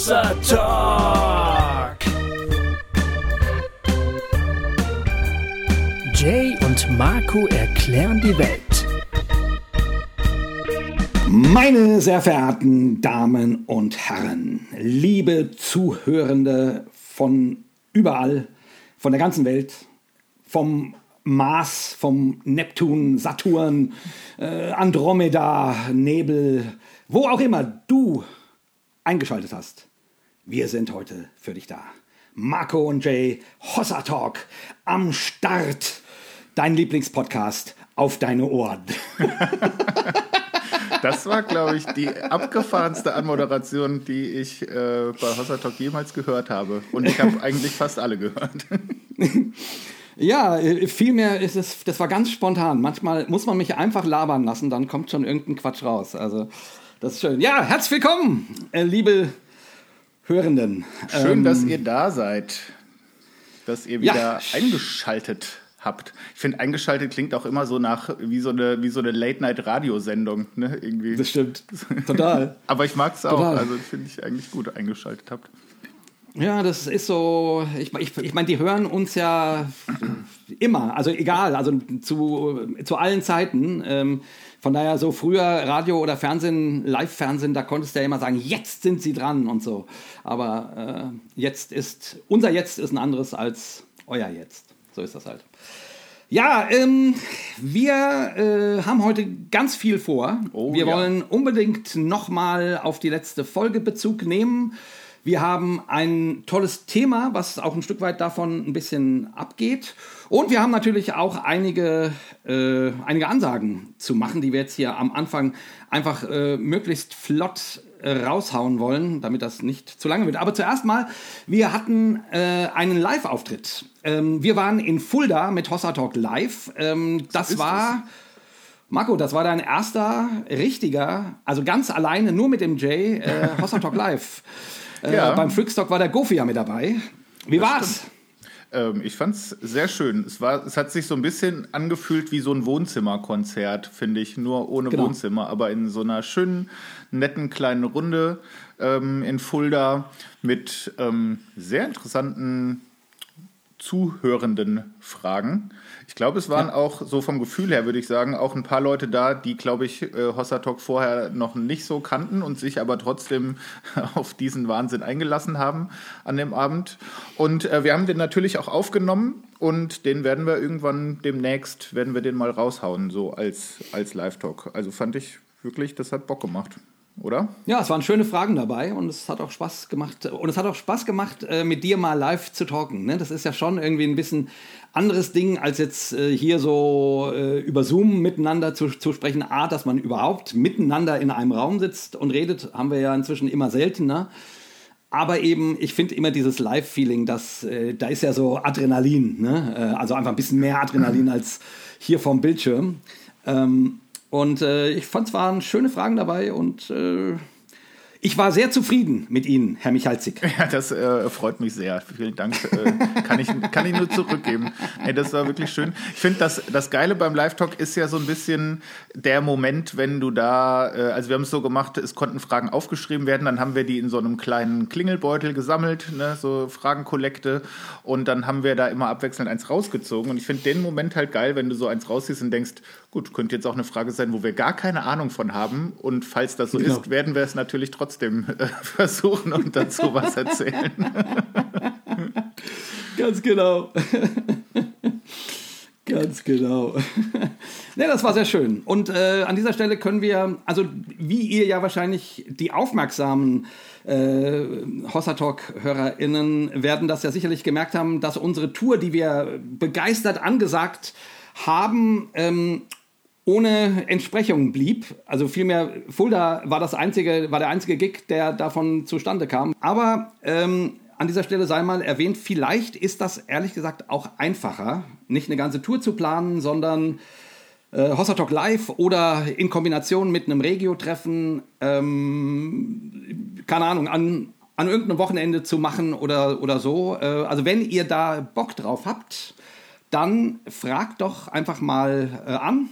Hossa Talk. Jay und Marco erklären die Welt. Meine sehr verehrten Damen und Herren, liebe Zuhörende von überall, von der ganzen Welt, vom Mars, vom Neptun, Saturn, äh, Andromeda, Nebel, wo auch immer du eingeschaltet hast. Wir sind heute für dich da. Marco und Jay, Hossa Talk am Start. Dein Lieblingspodcast auf deine Ohren. Das war, glaube ich, die abgefahrenste Anmoderation, die ich äh, bei Hossa Talk jemals gehört habe. Und ich habe eigentlich fast alle gehört. Ja, äh, vielmehr ist es, das war ganz spontan. Manchmal muss man mich einfach labern lassen, dann kommt schon irgendein Quatsch raus. Also, das ist schön. Ja, herzlich willkommen, äh, liebe Hörenden. Schön, Ähm, dass ihr da seid. Dass ihr wieder Ja. eingeschaltet habt. Ich finde, eingeschaltet klingt auch immer so nach wie so eine, wie so eine Late-Night-Radiosendung. Ne? Irgendwie. Das stimmt. Total. Aber ich mag es auch. Total. Also finde ich eigentlich gut, eingeschaltet habt. Ja, das ist so. Ich, ich, ich meine, die hören uns ja immer, also egal, also zu, zu allen Zeiten. Ähm, von daher so früher Radio oder Fernsehen, Live-Fernsehen, da konntest du ja immer sagen, jetzt sind sie dran und so. Aber äh, jetzt ist, unser Jetzt ist ein anderes als euer Jetzt. So ist das halt. Ja, ähm, wir äh, haben heute ganz viel vor. Oh, wir ja. wollen unbedingt nochmal auf die letzte Folge Bezug nehmen. Wir haben ein tolles Thema, was auch ein Stück weit davon ein bisschen abgeht. Und wir haben natürlich auch einige, äh, einige Ansagen zu machen, die wir jetzt hier am Anfang einfach äh, möglichst flott äh, raushauen wollen, damit das nicht zu lange wird. Aber zuerst mal, wir hatten äh, einen Live-Auftritt. Ähm, wir waren in Fulda mit Hossa Talk Live. Ähm, das war... Marco, das war dein erster richtiger, also ganz alleine, nur mit dem Jay, äh, Hossa Talk Live. Äh, Ja. Beim Freakstock war der Goofy ja mit dabei. Wie war's? Ähm, ich fand es sehr schön. Es, war, es hat sich so ein bisschen angefühlt wie so ein Wohnzimmerkonzert, finde ich. Nur ohne Genau. Wohnzimmer, aber in so einer schönen, netten kleinen Runde ähm, in Fulda mit ähm, sehr interessanten zuhörenden Fragen. Ich glaube, es waren auch so vom Gefühl her, würde ich sagen, auch ein paar Leute da, die, glaube ich, äh, Hossa Talk vorher noch nicht so kannten und sich aber trotzdem auf diesen Wahnsinn eingelassen haben an dem Abend. Und äh, wir haben den natürlich auch aufgenommen und den werden wir irgendwann demnächst, werden wir den mal raushauen, so als, als Live-Talk. Also fand ich wirklich, das hat Bock gemacht, oder? Ja, es waren schöne Fragen dabei und es hat auch Spaß gemacht. Und es hat auch Spaß gemacht, äh, mit dir mal live zu talken. Ne? Das ist ja schon irgendwie ein bisschen anderes Ding, als jetzt äh, hier so äh, über Zoom miteinander zu, zu sprechen. A, dass man überhaupt miteinander in einem Raum sitzt und redet, haben wir ja inzwischen immer seltener. Aber eben, ich finde immer dieses Live-Feeling, das, äh, da ist ja so Adrenalin, ne? also einfach ein bisschen mehr Adrenalin als hier vom Bildschirm. Ähm, und äh, ich fand, es waren schöne Fragen dabei und äh, ich war sehr zufrieden mit Ihnen, Herr Michalzik. Ja, das äh, freut mich sehr. Vielen Dank. Äh, kann, ich, kann ich nur zurückgeben. Nee, das war wirklich schön. Ich finde, das, das Geile beim Live-Talk ist ja so ein bisschen der Moment, wenn du da, äh, also wir haben es so gemacht, es konnten Fragen aufgeschrieben werden, dann haben wir die in so einem kleinen Klingelbeutel gesammelt, ne, so Fragenkollekte und dann haben wir da immer abwechselnd eins rausgezogen und ich finde den Moment halt geil, wenn du so eins rausziehst und denkst, gut, könnte jetzt auch eine Frage sein, wo wir gar keine Ahnung von haben und falls das so Genau. ist, werden wir es natürlich trotzdem äh, versuchen und dazu was erzählen. Ganz genau. Ganz genau. ne, das war sehr schön. Und äh, an dieser Stelle können wir, also wie ihr ja wahrscheinlich die aufmerksamen äh, Hossa Talk-HörerInnen werden das ja sicherlich gemerkt haben, dass unsere Tour, die wir begeistert angesagt haben, ähm, ohne Entsprechung blieb. Also vielmehr, Fulda war das einzige, war der einzige Gig, der davon zustande kam. Aber ähm, an dieser Stelle sei mal erwähnt, vielleicht ist das ehrlich gesagt auch einfacher, nicht eine ganze Tour zu planen, sondern äh, Talk Live oder in Kombination mit einem Regio-Treffen, ähm, keine Ahnung, an, an irgendeinem Wochenende zu machen oder, oder so. Äh, also wenn ihr da Bock drauf habt, dann fragt doch einfach mal äh, an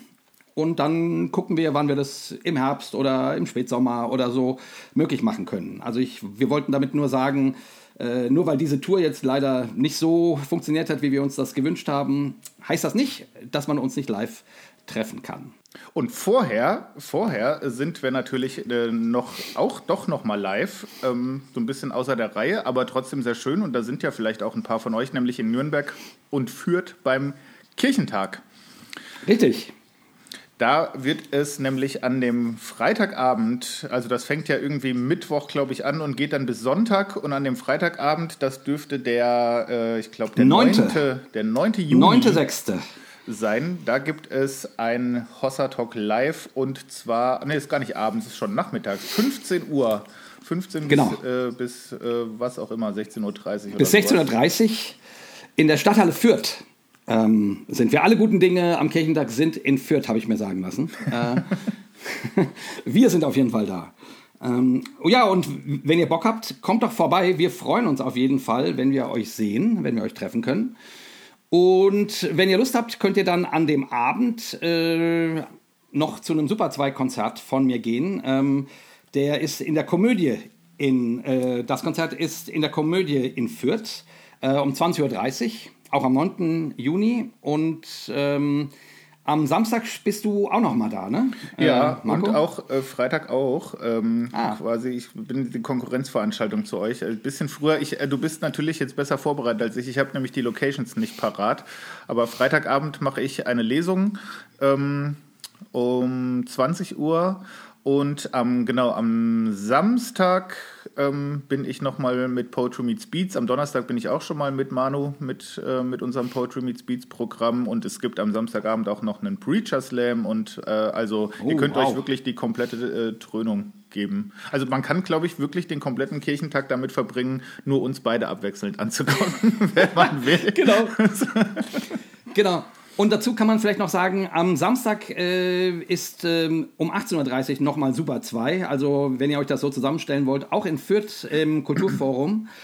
und dann gucken wir, wann wir das im Herbst oder im Spätsommer oder so möglich machen können. Also ich, wir wollten damit nur sagen, äh, nur weil diese Tour jetzt leider nicht so funktioniert hat, wie wir uns das gewünscht haben, heißt das nicht, dass man uns nicht live treffen kann. Und vorher, vorher sind wir natürlich äh, noch auch doch noch mal live, ähm, so ein bisschen außer der Reihe, aber trotzdem sehr schön. Und da sind ja vielleicht auch ein paar von euch, nämlich in Nürnberg und Fürth beim Kirchentag. Richtig. Da wird es nämlich an dem Freitagabend, also das fängt ja irgendwie Mittwoch, glaube ich, an und geht dann bis Sonntag. Und an dem Freitagabend, das dürfte der, äh, ich glaube, der 9. 9. Der 9. Juni 9.6. sein. Da gibt es ein Hossa Talk Live und zwar, ne, ist gar nicht abends, ist schon nachmittags, 15 Uhr. 15 Genau. bis, äh, bis äh, was auch immer, 16.30 Uhr. Bis sowas. 16.30 Uhr in der Stadthalle Fürth ähm, sind wir. Alle guten Dinge am Kirchentag sind in Fürth, habe ich mir sagen lassen. Äh, wir sind auf jeden Fall da. Ähm, oh ja, und wenn ihr Bock habt, kommt doch vorbei. Wir freuen uns auf jeden Fall, wenn wir euch sehen, wenn wir euch treffen können. Und wenn ihr Lust habt, könnt ihr dann an dem Abend äh, noch zu einem Super 2 Konzert von mir gehen. Ähm, der ist in der Komödie in, äh, das Konzert ist in der Komödie in Fürth äh, um 20.30 Uhr, auch am 9. Juni. Und ähm, am Samstag bist du auch noch mal da, ne? Ja, Äh, und auch äh, Freitag auch. Ähm, Ah. Quasi, ich bin die Konkurrenzveranstaltung zu euch. Ein bisschen früher. Ich, äh, du bist natürlich jetzt besser vorbereitet als ich. Ich habe nämlich die Locations nicht parat. Aber Freitagabend mache ich eine Lesung ähm, um 20 Uhr. Und am, genau, am Samstag ähm, bin ich nochmal mit Poetry Meets Beats. Am Donnerstag bin ich auch schon mal mit Manu, mit, äh, mit unserem Poetry Meets Beats Programm. Und es gibt am Samstagabend auch noch einen Preacher Slam. Und äh, also ihr Oh, könnt wow. euch wirklich die komplette äh, Trönung geben. Also man kann, glaube ich, wirklich den kompletten Kirchentag damit verbringen, nur uns beide abwechselnd anzukommen, wenn man will. Genau. genau. Und dazu kann man vielleicht noch sagen, am Samstag äh, ist ähm, um 18.30 Uhr nochmal Super 2. Also wenn ihr euch das so zusammenstellen wollt, auch in Fürth im Kulturforum.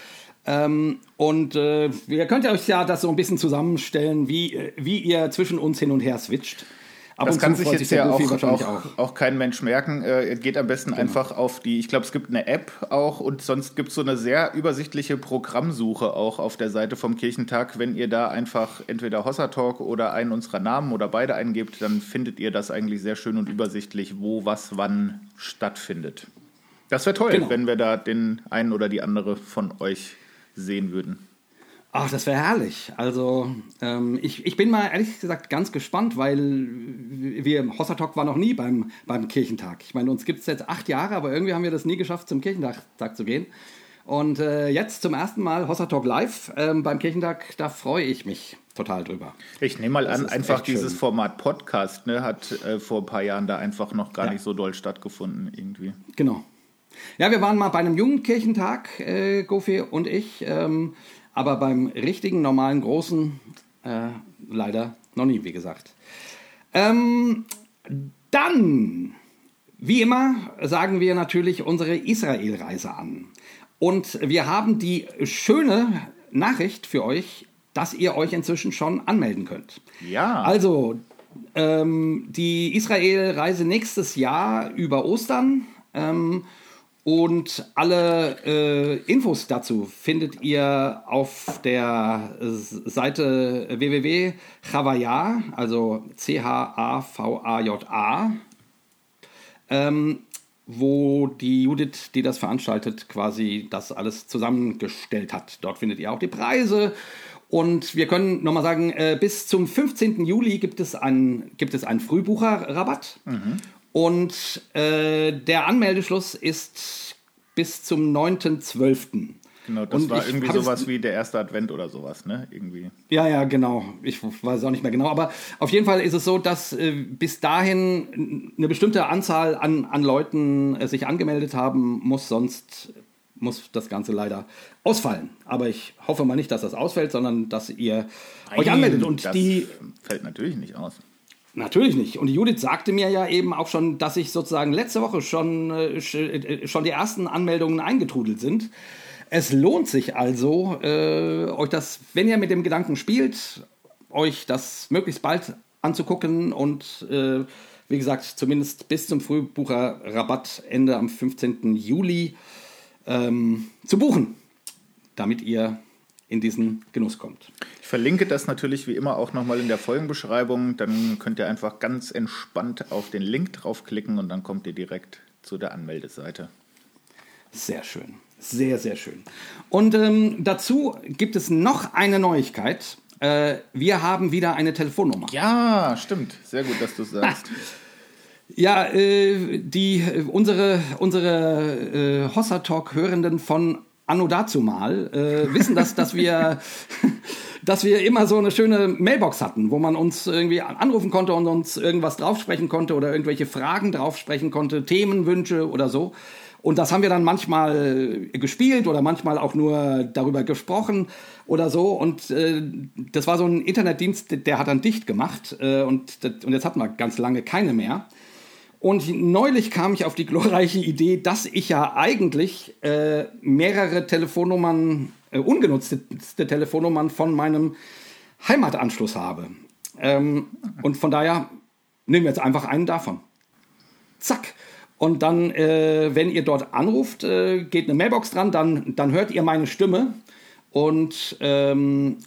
Ähm, und äh, ihr könnt euch ja das so ein bisschen zusammenstellen, wie, äh, wie ihr zwischen uns hin und her switcht. Ab Das kann sich jetzt ja auch, auch, auch kein Mensch merken. Äh, geht am besten einfach auf die, ich glaube, es gibt eine App auch und sonst gibt es so eine sehr übersichtliche Programmsuche auch auf der Seite vom Kirchentag. Wenn ihr da einfach entweder Hossa Talk oder einen unserer Namen oder beide eingebt, dann findet ihr das eigentlich sehr schön und übersichtlich, wo was wann stattfindet. Das wäre toll, Genau. wenn wir da den einen oder die andere von euch sehen würden. Ach, das wäre herrlich. Also, ähm, ich, ich bin mal ehrlich gesagt ganz gespannt, weil wir, Hossa Talk war noch nie beim, beim Kirchentag. Ich meine, uns gibt es jetzt acht Jahre, aber irgendwie haben wir das nie geschafft, zum Kirchentag Tag zu gehen. Und äh, jetzt zum ersten Mal Hossa Talk live ähm, beim Kirchentag, da freue ich mich total drüber. Ich nehme mal Das an, einfach dieses schön. Format Podcast ne, hat äh, vor ein paar Jahren da einfach noch gar Ja. nicht so doll stattgefunden irgendwie. Genau. Ja, wir waren mal bei einem Jugendkirchentag, äh, Gofi und ich, ähm, aber beim richtigen, normalen, großen äh, leider noch nie, wie gesagt. Ähm, dann, wie immer, sagen wir natürlich unsere Israel-Reise an. Und wir haben die schöne Nachricht für euch, dass ihr euch inzwischen schon anmelden könnt. Ja. Also, ähm, die Israel-Reise nächstes Jahr über Ostern. Ähm, und alle äh, Infos dazu findet ihr auf der Seite www.chavaya, also C-H-A-V-A-J-A, ähm, wo die Judith, die das veranstaltet, quasi das alles zusammengestellt hat. Dort findet ihr auch die Preise. Und wir können nochmal sagen, äh, bis zum 15. Juli gibt es einen, gibt es einen Frühbucherrabatt. Und äh, der Anmeldeschluss ist bis zum 9.12. Genau, das Und war irgendwie sowas wie der erste Advent oder sowas, ne? Irgendwie. Ja, ja, genau. Ich weiß auch nicht mehr genau. Aber auf jeden Fall ist es so, dass äh, bis dahin eine bestimmte Anzahl an, an Leuten äh, sich angemeldet haben muss, sonst muss das Ganze leider ausfallen. Aber ich hoffe mal nicht, dass das ausfällt, sondern dass ihr euch anmeldet. Und das die fällt natürlich nicht aus. Natürlich nicht. Und Judith sagte mir ja eben auch schon, dass ich sozusagen letzte Woche schon, äh, äh, schon die ersten Anmeldungen eingetrudelt sind. Es lohnt sich also, äh, euch das, wenn ihr mit dem Gedanken spielt, euch das möglichst bald anzugucken und äh, wie gesagt, zumindest bis zum Frühbucher-Rabatt Ende am 15. Juli ähm, zu buchen, damit ihr in diesen Genuss kommt. Ich verlinke das natürlich wie immer auch nochmal in der Folgenbeschreibung. Dann könnt ihr einfach ganz entspannt auf den Link draufklicken und dann kommt ihr direkt zu der Anmeldeseite. Sehr schön. Sehr, sehr schön. Und ähm, dazu gibt es noch eine Neuigkeit. Äh, wir haben wieder eine Telefonnummer. Ja, stimmt. Sehr gut, dass du sagst. Ja, äh, die, unsere, unsere äh, Hossa Talk-Hörenden von Anno dazu mal äh, wissen das, dass wir, dass wir immer so eine schöne Mailbox hatten, wo man uns irgendwie anrufen konnte und uns irgendwas draufsprechen konnte oder irgendwelche Fragen draufsprechen konnte, Themenwünsche oder so. Und das haben wir dann manchmal gespielt oder manchmal auch nur darüber gesprochen oder so. Und äh, das war so ein Internetdienst, der hat dann dicht gemacht. Äh, und, und jetzt hatten wir ganz lange keine mehr. Und neulich kam ich auf die glorreiche Idee, dass ich ja eigentlich äh, mehrere Telefonnummern, äh, ungenutzte Telefonnummern von meinem Heimatanschluss habe. Ähm, und von daher nehmen wir jetzt einfach einen davon. Zack. Und dann, äh, wenn ihr dort anruft, äh, geht eine Mailbox dran, dann, dann hört ihr meine Stimme und ähm,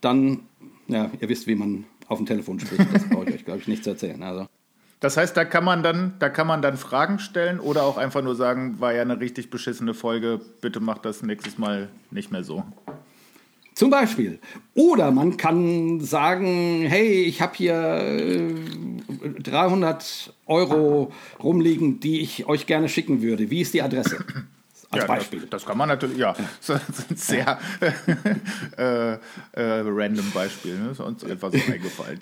dann, ja, ihr wisst, wie man auf dem Telefon spricht. Das brauche ich euch, glaube ich, nicht zu erzählen. Also. Das heißt, da kann man dann, da kann man dann Fragen stellen oder auch einfach nur sagen, war ja eine richtig beschissene Folge, bitte macht das nächstes Mal nicht mehr so. Zum Beispiel. Oder man kann sagen, hey, ich habe hier 300 äh, Euro rumliegen, die ich euch gerne schicken würde. Wie ist die Adresse? Als ja, Beispiel. Das, das, kann man natürlich, ja. Das ist ein sehr äh, äh, random Beispiel. Ne? Ist uns etwas so eingefallen.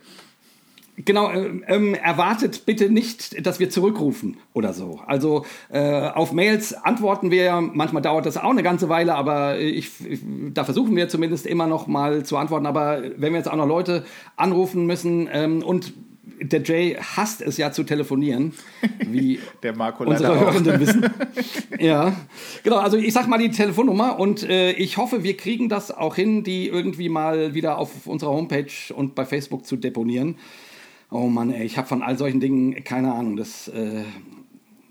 Genau, ähm, ähm, erwartet bitte nicht, dass wir zurückrufen oder so. Also äh, auf Mails antworten wir, manchmal dauert das auch eine ganze Weile, aber ich, ich, da versuchen wir zumindest immer noch mal zu antworten. Aber wenn wir jetzt auch noch Leute anrufen müssen ähm, und der Jay hasst es ja zu telefonieren, wie der Marco unsere Hörenden wissen. ja, genau. Also ich sag mal die Telefonnummer und äh, ich hoffe, wir kriegen das auch hin, die irgendwie mal wieder auf unserer Homepage und bei Facebook zu deponieren. Oh Mann, ey, ich habe von all solchen Dingen keine Ahnung. Das, äh,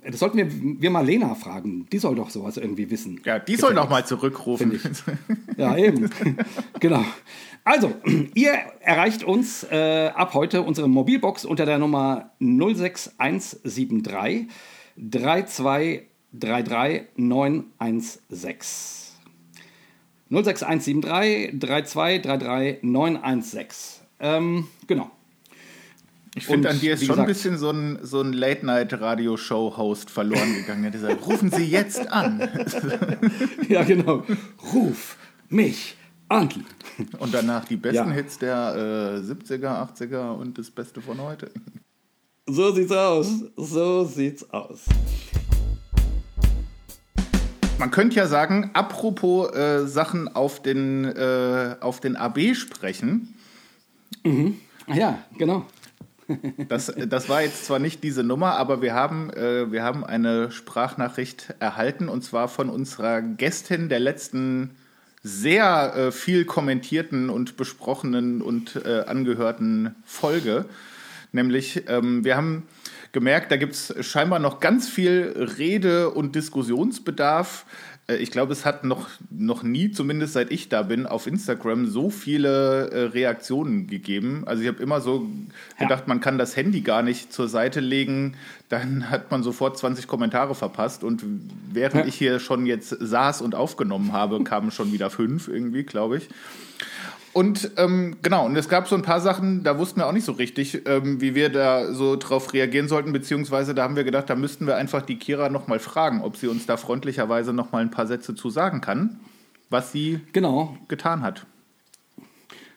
das sollten wir, wir mal Lena fragen. Die soll doch sowas irgendwie wissen. Ja, die soll noch mal zurückrufen. Ja, eben. genau. Also, ihr erreicht uns äh, ab heute unsere Mobilbox unter der Nummer 06173 3233 916. 06173 3233 916. Ähm, genau. Ich finde, an dir ist schon gesagt, ein bisschen so ein, so ein Late-Night-Radio-Show-Host verloren gegangen. Er hat gesagt, rufen Sie jetzt an. ja, genau. Ruf mich an. Und danach die besten ja. Hits der äh, 70er, 80er und das Beste von heute. So sieht's aus. So sieht's aus. Man könnte ja sagen, apropos äh, Sachen auf den, äh, auf den AB sprechen. Mhm. Ja, genau. Das, das war jetzt zwar nicht diese Nummer, aber wir haben, äh, wir haben eine Sprachnachricht erhalten und zwar von unserer Gästin der letzten sehr äh, viel kommentierten und besprochenen und äh, angehörten Folge. Nämlich, ähm, wir haben gemerkt, da gibt es scheinbar noch ganz viel Rede- und Diskussionsbedarf ich glaube, es hat noch, noch nie, zumindest seit ich da bin, auf Instagram so viele äh, Reaktionen gegeben. Also ich habe immer so gedacht, ja. man kann das Handy gar nicht zur Seite legen, dann hat man sofort 20 Kommentare verpasst. Und während ja. ich hier schon jetzt saß und aufgenommen habe, kamen schon wieder fünf irgendwie, glaube ich. Und ähm, genau, und es gab so ein paar Sachen, da wussten wir auch nicht so richtig, ähm, wie wir da so drauf reagieren sollten, beziehungsweise da haben wir gedacht, da müssten wir einfach die Kira nochmal fragen, ob sie uns da freundlicherweise nochmal ein paar Sätze zu sagen kann, was sie genau. getan hat.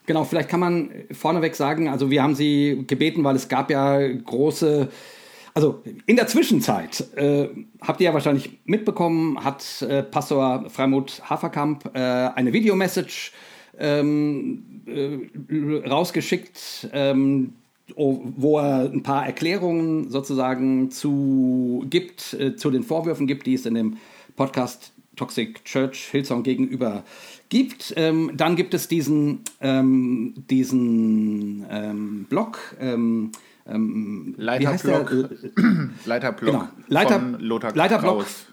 Genau, vielleicht kann man vorneweg sagen, also wir haben sie gebeten, weil es gab ja große, also in der Zwischenzeit, äh, habt ihr ja wahrscheinlich mitbekommen, hat äh, Pastor Freimut Haferkamp äh, eine Videomessage ähm, äh, rausgeschickt, ähm, wo er ein paar Erklärungen sozusagen zu gibt, äh, zu den Vorwürfen gibt, die es in dem Podcast Toxic Church Hillsong gegenüber gibt. Ähm, dann gibt es diesen, ähm, diesen ähm, Blog, ähm, ähm, Leiterblock, der? Leiterblock Genau. Leiter- von Lothar Leiterblock. Kraus.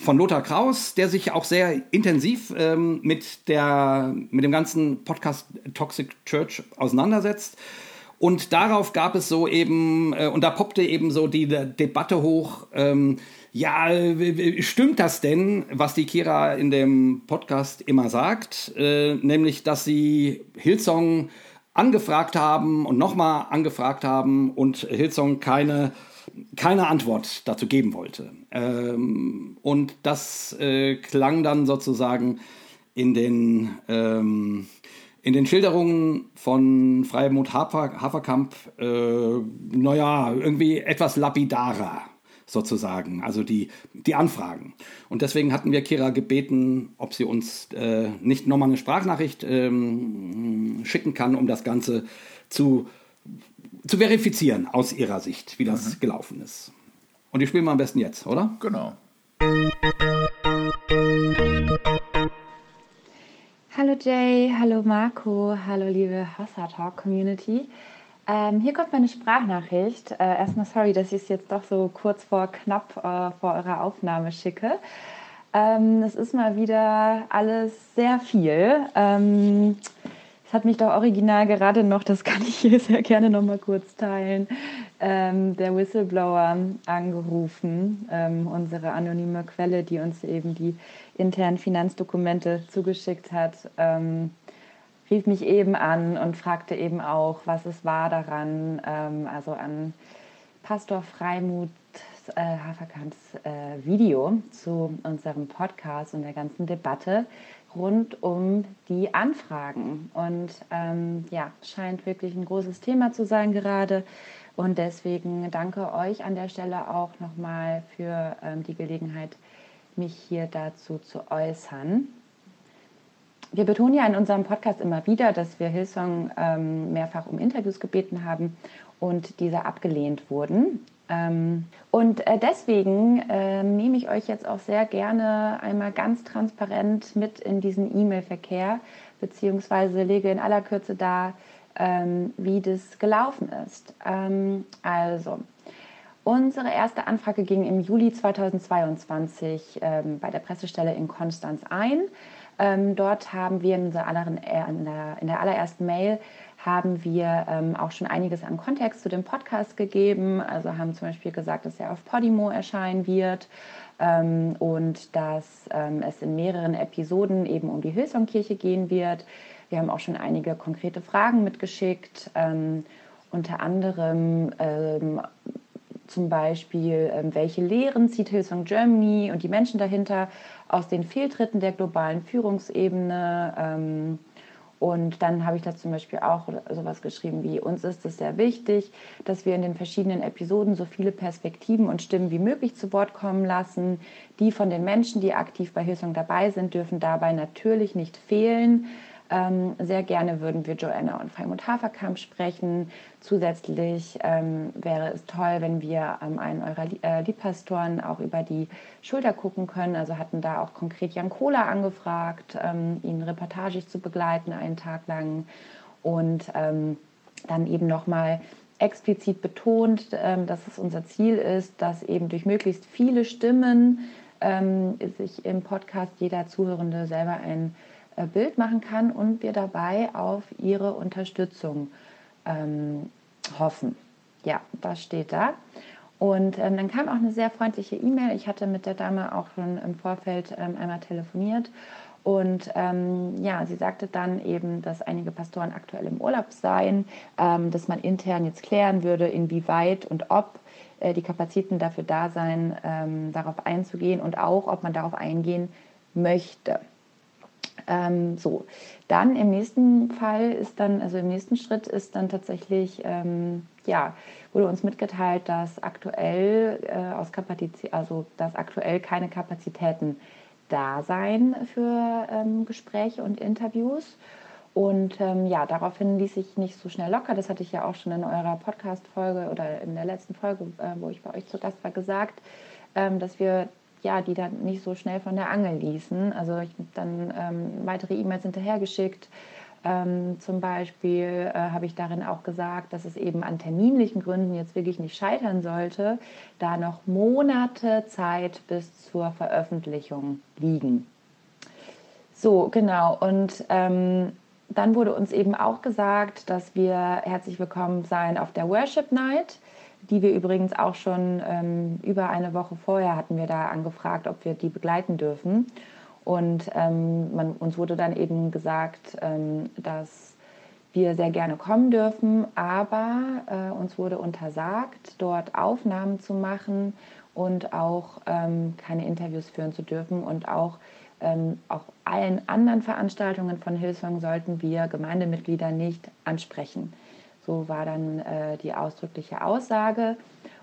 Von Lothar Kraus, der sich auch sehr intensiv ähm, mit, der, mit dem ganzen Podcast Toxic Church auseinandersetzt. Und darauf gab es so eben, äh, und da poppte eben so die De Debatte hoch, ähm, ja, stimmt das denn, was die Kira in dem Podcast immer sagt, äh, nämlich, dass sie Hillsong angefragt haben und nochmal angefragt haben und Hillsong keine keine Antwort dazu geben wollte. Ähm, und das äh, klang dann sozusagen in den, ähm, in den Schilderungen von Freimut Hafer, Haferkamp, äh, naja, irgendwie etwas lapidarer sozusagen, also die, die Anfragen. Und deswegen hatten wir Kira gebeten, ob sie uns äh, nicht nochmal eine Sprachnachricht ähm, schicken kann, um das Ganze zu zu verifizieren aus ihrer Sicht, wie das gelaufen ist. Und die spielen wir am besten jetzt, oder? Genau. Hallo Jay, hallo Marco, hallo liebe Hossa Talk Community. Ähm, hier kommt meine Sprachnachricht. Äh, erstmal sorry, dass ich es jetzt doch so kurz vor knapp äh, vor eurer Aufnahme schicke. Ähm, es ist mal wieder alles sehr viel. Ähm, es hat mich doch original gerade noch, das kann ich hier sehr gerne noch mal kurz teilen, ähm, der Whistleblower angerufen, ähm, unsere anonyme Quelle, die uns eben die internen Finanzdokumente zugeschickt hat, ähm, rief mich eben an und fragte eben auch, was es war daran, ähm, also an Pastor Freimut äh, Haferkamps äh, Video zu unserem Podcast und der ganzen Debatte rund um die Anfragen. Und ähm, ja, scheint wirklich ein großes Thema zu sein gerade. Und deswegen danke euch an der Stelle auch nochmal für ähm, die Gelegenheit, mich hier dazu zu äußern. Wir betonen ja in unserem Podcast immer wieder, dass wir Hillsong ähm, mehrfach um Interviews gebeten haben und diese abgelehnt wurden. Ähm, und äh, deswegen ähm, nehme ich euch jetzt auch sehr gerne einmal ganz transparent mit in diesen E-Mail-Verkehr, beziehungsweise lege in aller Kürze dar, ähm, wie das gelaufen ist. Also, Unsere erste Anfrage ging im Juli 2022 ähm, bei der Pressestelle in Konstanz ein. Dort haben wir in, äh, der allerersten Mail haben wir ähm, auch schon einiges an Kontext zu dem Podcast gegeben. Also haben zum Beispiel gesagt, dass er auf Podimo erscheinen wird ähm, und dass ähm, es in mehreren Episoden eben um die Hillsong-Kirche gehen wird. Wir haben auch schon einige konkrete Fragen mitgeschickt, ähm, unter anderem ähm, zum Beispiel, ähm, welche Lehren zieht Hillsong Germany und die Menschen dahinter aus den Fehltritten der globalen Führungsebene. Und dann habe ich da zum Beispiel auch sowas geschrieben wie, uns ist es sehr wichtig, dass wir in den verschiedenen Episoden so viele Perspektiven und Stimmen wie möglich zu Wort kommen lassen. Die von den Menschen, die aktiv bei Hillsong dabei sind, dürfen dabei natürlich nicht fehlen. Ähm, sehr gerne würden wir Joanna und Freimund Haferkamp sprechen. Zusätzlich ähm, wäre es toll, wenn wir ähm, einen eurer äh, Liebpastoren auch über die Schulter gucken können. Also hatten da auch konkret Jan Kohler angefragt, ähm, ihn reportagig zu begleiten, einen Tag lang. Und ähm, dann eben nochmal explizit betont, ähm, dass es unser Ziel ist, dass eben durch möglichst viele Stimmen sich im Podcast jeder Zuhörende selber ein Bild machen kann und wir dabei auf Ihre Unterstützung ähm, hoffen. Ja, das steht da. Und ähm, dann kam auch eine sehr freundliche E-Mail. Ich hatte mit der Dame auch schon im Vorfeld ähm, einmal telefoniert. Und ähm, ja, sie sagte dann eben, dass einige Pastoren aktuell im Urlaub seien, ähm, dass man intern jetzt klären würde, inwieweit und ob äh, die Kapazitäten dafür da seien, ähm, darauf einzugehen und auch, ob man darauf eingehen möchte. Ähm, so, dann im nächsten Fall ist dann, also im nächsten Schritt ist dann tatsächlich, ähm, ja, wurde uns mitgeteilt, dass aktuell äh, aus Kapazität, also dass aktuell keine Kapazitäten da seien für ähm, Gespräche und Interviews. Und ähm, ja, daraufhin ließ ich nicht so schnell locker. Das hatte ich ja auch schon in eurer Podcast-Folge oder in der letzten Folge, äh, wo ich bei euch zu Gast war, gesagt, ähm, dass wir ja, die dann nicht so schnell von der Angel ließen. Also ich habe dann ähm, weitere E-Mails hinterhergeschickt, Ähm, zum Beispiel äh, habe ich darin auch gesagt, dass es eben an terminlichen Gründen jetzt wirklich nicht scheitern sollte, da noch Monate Zeit bis zur Veröffentlichung liegen. So, genau. Und ähm, dann wurde uns eben auch gesagt, dass wir herzlich willkommen seien auf der Worship Night, die wir übrigens auch schon ähm, über eine Woche vorher hatten wir da angefragt, ob wir die begleiten dürfen. Und ähm, man, uns wurde dann eben gesagt, ähm, dass wir sehr gerne kommen dürfen, aber äh, uns wurde untersagt, dort Aufnahmen zu machen und auch ähm, keine Interviews führen zu dürfen. Und auch, ähm, auch allen anderen Veranstaltungen von Hillsong sollten wir Gemeindemitglieder nicht ansprechen. So war dann äh, die ausdrückliche Aussage.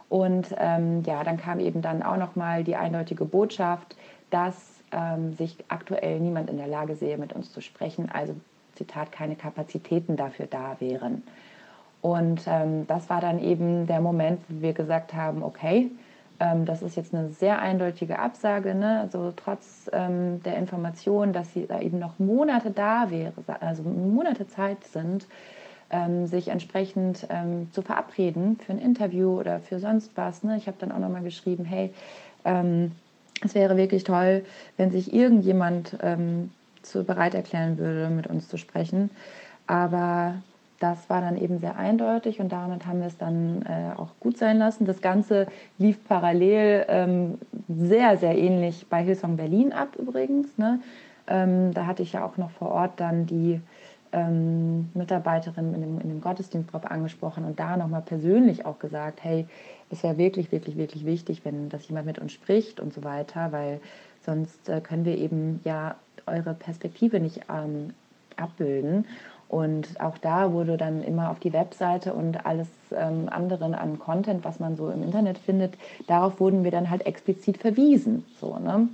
Und ähm, ja, dann kam eben dann auch nochmal die eindeutige Botschaft, dass ähm, sich aktuell niemand in der Lage sehe, mit uns zu sprechen, also Zitat, keine Kapazitäten dafür da wären. Und ähm, das war dann eben der Moment, wo wir gesagt haben, okay, ähm, das ist jetzt eine sehr eindeutige Absage, ne? also trotz ähm, der Information, dass sie da eben noch Monate da wäre, also Monate Zeit sind, ähm, sich entsprechend ähm, zu verabreden für ein Interview oder für sonst was. Ne? Ich habe dann auch nochmal geschrieben, hey, ähm, es wäre wirklich toll, wenn sich irgendjemand ähm, zu bereit erklären würde, mit uns zu sprechen. Aber das war dann eben sehr eindeutig und damit haben wir es dann äh, auch gut sein lassen. Das Ganze lief parallel ähm, sehr, sehr ähnlich bei Hillsong Berlin ab übrigens. Ne? Ähm, da hatte ich ja auch noch vor Ort dann die ähm, Mitarbeiterin in dem, in dem Gottesdienst drauf angesprochen und da nochmal persönlich auch gesagt, hey, es wäre wirklich, wirklich, wirklich wichtig, wenn das jemand mit uns spricht und so weiter, weil sonst äh, können wir eben ja eure Perspektive nicht ähm, abbilden. Und auch da wurde dann immer auf die Webseite und alles ähm, anderen an Content, was man so im Internet findet, darauf wurden wir dann halt explizit verwiesen. So, ne?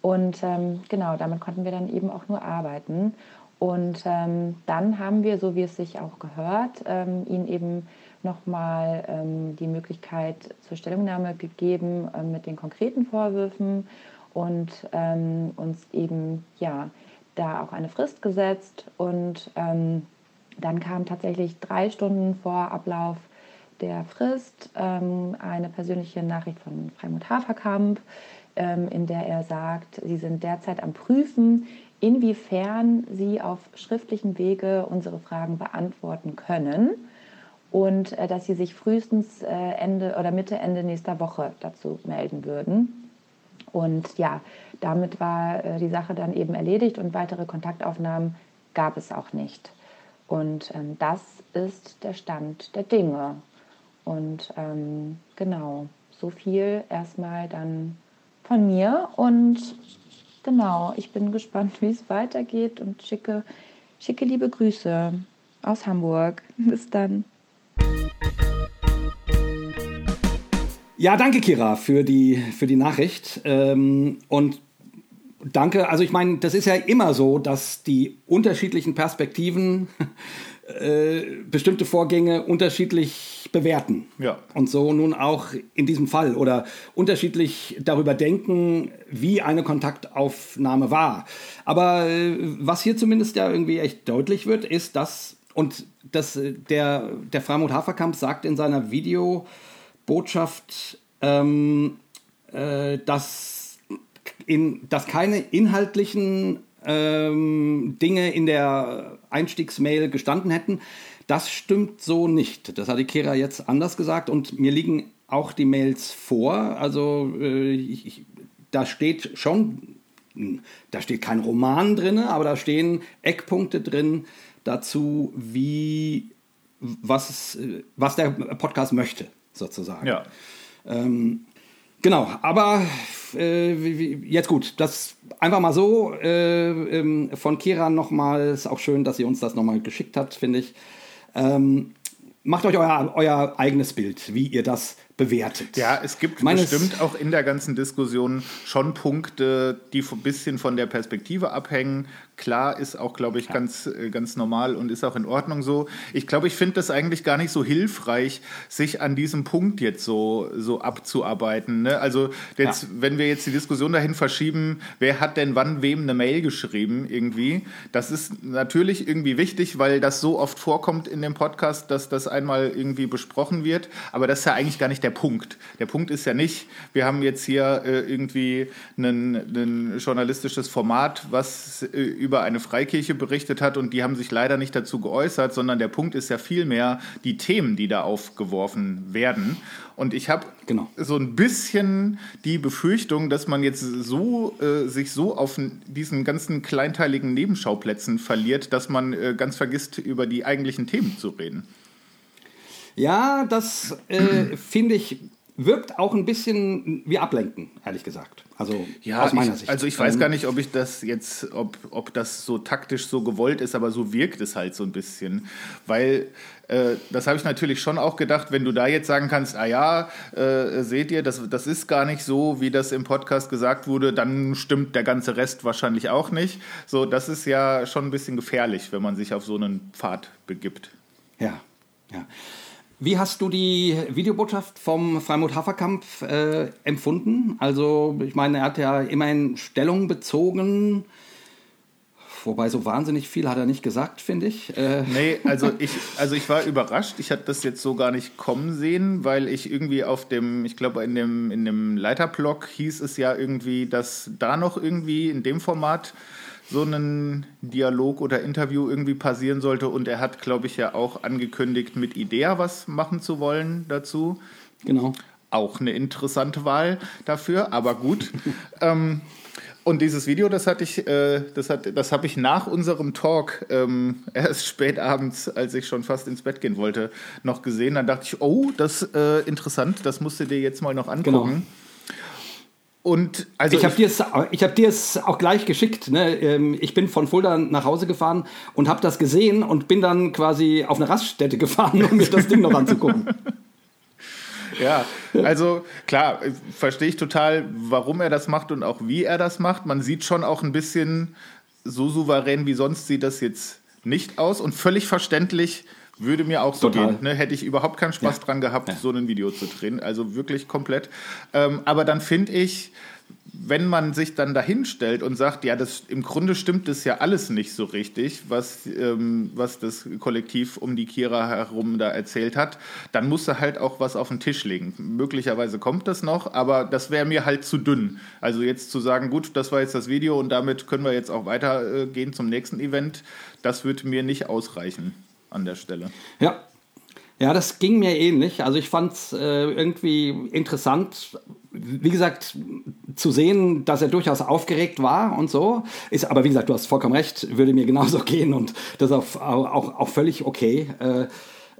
Und ähm, genau, damit konnten wir dann eben auch nur arbeiten. Und ähm, dann haben wir, so wie es sich auch gehört, ähm, ihn eben nochmal ähm, die Möglichkeit zur Stellungnahme gegeben äh, mit den konkreten Vorwürfen und ähm, uns eben ja da auch eine Frist gesetzt. Und ähm, dann kam tatsächlich drei Stunden vor Ablauf der Frist ähm, eine persönliche Nachricht von Freimut Haferkamp, in der er sagt, sie sind derzeit am Prüfen, inwiefern Sie auf schriftlichem Wege unsere Fragen beantworten können und äh, dass Sie sich frühestens äh, Ende oder Mitte, Ende nächster Woche dazu melden würden. Und ja, damit war äh, die Sache dann eben erledigt und weitere Kontaktaufnahmen gab es auch nicht. Und ähm, das ist der Stand der Dinge. Und ähm, genau, so viel erstmal dann von mir und Genau, ich bin gespannt, wie es weitergeht und schicke, schicke liebe Grüße aus Hamburg. Bis dann. Ja, danke, Kira, für die, für die Nachricht. Ähm, und danke, also ich meine, das ist ja immer so, dass die unterschiedlichen Perspektiven äh, bestimmte Vorgänge unterschiedlich bewerten. Ja. Und so nun auch in diesem Fall oder unterschiedlich darüber denken, wie eine Kontaktaufnahme war. Aber äh, was hier zumindest ja irgendwie echt deutlich wird, ist, dass, und das, äh, der, der Framut Haferkamp sagt in seiner Videobotschaft, ähm, äh, dass, in, dass keine inhaltlichen ähm, Dinge in der Einstiegsmail gestanden hätten. Das stimmt so nicht. Das hat die Kira jetzt anders gesagt und mir liegen auch die Mails vor. Also äh, ich, da steht schon, da steht kein Roman drin, aber da stehen Eckpunkte drin dazu, wie was, was der Podcast möchte, sozusagen. Ja. Ähm, genau, aber äh, jetzt gut, das einfach mal so äh, ähm, von Kira nochmal. Ist auch schön, dass sie uns das nochmal geschickt hat, finde ich. Ähm, macht euch euer, euer eigenes Bild, wie ihr das bewertet. Ja, es gibt Meines bestimmt auch in der ganzen Diskussion schon Punkte, die ein bisschen von der Perspektive abhängen. Klar, ist auch, glaube ich, ganz, äh, ganz normal und ist auch in Ordnung so. Ich glaube, ich finde das eigentlich gar nicht so hilfreich, sich an diesem Punkt jetzt so, so abzuarbeiten. Ne? Also jetzt, ja. wenn wir jetzt die Diskussion dahin verschieben, wer hat denn wann wem eine Mail geschrieben irgendwie, das ist natürlich irgendwie wichtig, weil das so oft vorkommt in dem Podcast, dass das einmal irgendwie besprochen wird. Aber das ist ja eigentlich gar nicht der Punkt. Der Punkt ist ja nicht, wir haben jetzt hier äh, irgendwie ein journalistisches Format, was äh, über eine Freikirche berichtet hat und die haben sich leider nicht dazu geäußert, sondern der Punkt ist ja vielmehr die Themen, die da aufgeworfen werden. Und ich habe genau. so ein bisschen die Befürchtung, dass man jetzt so äh, sich so auf diesen ganzen kleinteiligen Nebenschauplätzen verliert, dass man äh, ganz vergisst, über die eigentlichen Themen zu reden. Ja, das äh, finde ich wirkt auch ein bisschen wie Ablenken, ehrlich gesagt. Also ja, aus meiner ich, Sicht. Also ich weiß ähm, gar nicht, ob ich das jetzt, ob, ob das so taktisch so gewollt ist, aber so wirkt es halt so ein bisschen. Weil äh, das habe ich natürlich schon auch gedacht, wenn du da jetzt sagen kannst, ah ja, äh, seht ihr, das, das ist gar nicht so, wie das im Podcast gesagt wurde, dann stimmt der ganze Rest wahrscheinlich auch nicht. So, das ist ja schon ein bisschen gefährlich, wenn man sich auf so einen Pfad begibt. Ja, ja. Wie hast du die Videobotschaft vom Freimut Haferkampf äh, empfunden? Also, ich meine, er hat ja immerhin Stellung bezogen. Wobei so wahnsinnig viel hat er nicht gesagt, finde ich. Äh. Nee, also ich, also ich war überrascht. Ich hatte das jetzt so gar nicht kommen sehen, weil ich irgendwie auf dem, ich glaube, in dem, in dem Leiterblock hieß es ja irgendwie, dass da noch irgendwie in dem Format so ein Dialog oder Interview irgendwie passieren sollte. Und er hat, glaube ich, ja auch angekündigt, mit Idea was machen zu wollen dazu. Genau. Auch eine interessante Wahl dafür, aber gut. ähm, und dieses Video, das hatte ich, äh, das, hat, das habe ich nach unserem Talk ähm, erst spät abends, als ich schon fast ins Bett gehen wollte, noch gesehen. Dann dachte ich, oh, das ist äh, interessant, das musst du dir jetzt mal noch angucken. Genau. Und also ich habe dir es, ich habe dir es auch gleich geschickt. Ne? Ähm, ich bin von Fulda nach Hause gefahren und habe das gesehen und bin dann quasi auf eine Raststätte gefahren, um mir das Ding noch anzugucken. Ja, also klar, verstehe ich total, warum er das macht und auch wie er das macht. Man sieht schon auch ein bisschen so souverän wie sonst sieht das jetzt nicht aus und völlig verständlich würde mir auch so Total. gehen. Ne? Hätte ich überhaupt keinen Spaß ja. dran gehabt, ja. so ein Video zu drehen. Also wirklich komplett. Ähm, aber dann finde ich, wenn man sich dann dahinstellt und sagt, ja, das im Grunde stimmt das ja alles nicht so richtig, was, ähm, was das Kollektiv um die Kira herum da erzählt hat, dann muss er halt auch was auf den Tisch legen. Möglicherweise kommt das noch, aber das wäre mir halt zu dünn. Also jetzt zu sagen, gut, das war jetzt das Video und damit können wir jetzt auch weitergehen zum nächsten Event, das würde mir nicht ausreichen an der Stelle. Ja. Ja, das ging mir ähnlich. Also ich fand es äh, irgendwie interessant, wie gesagt, zu sehen, dass er durchaus aufgeregt war und so. Ist, aber wie gesagt, du hast vollkommen recht, würde mir genauso gehen und das ist auch, auch, völlig okay. Äh,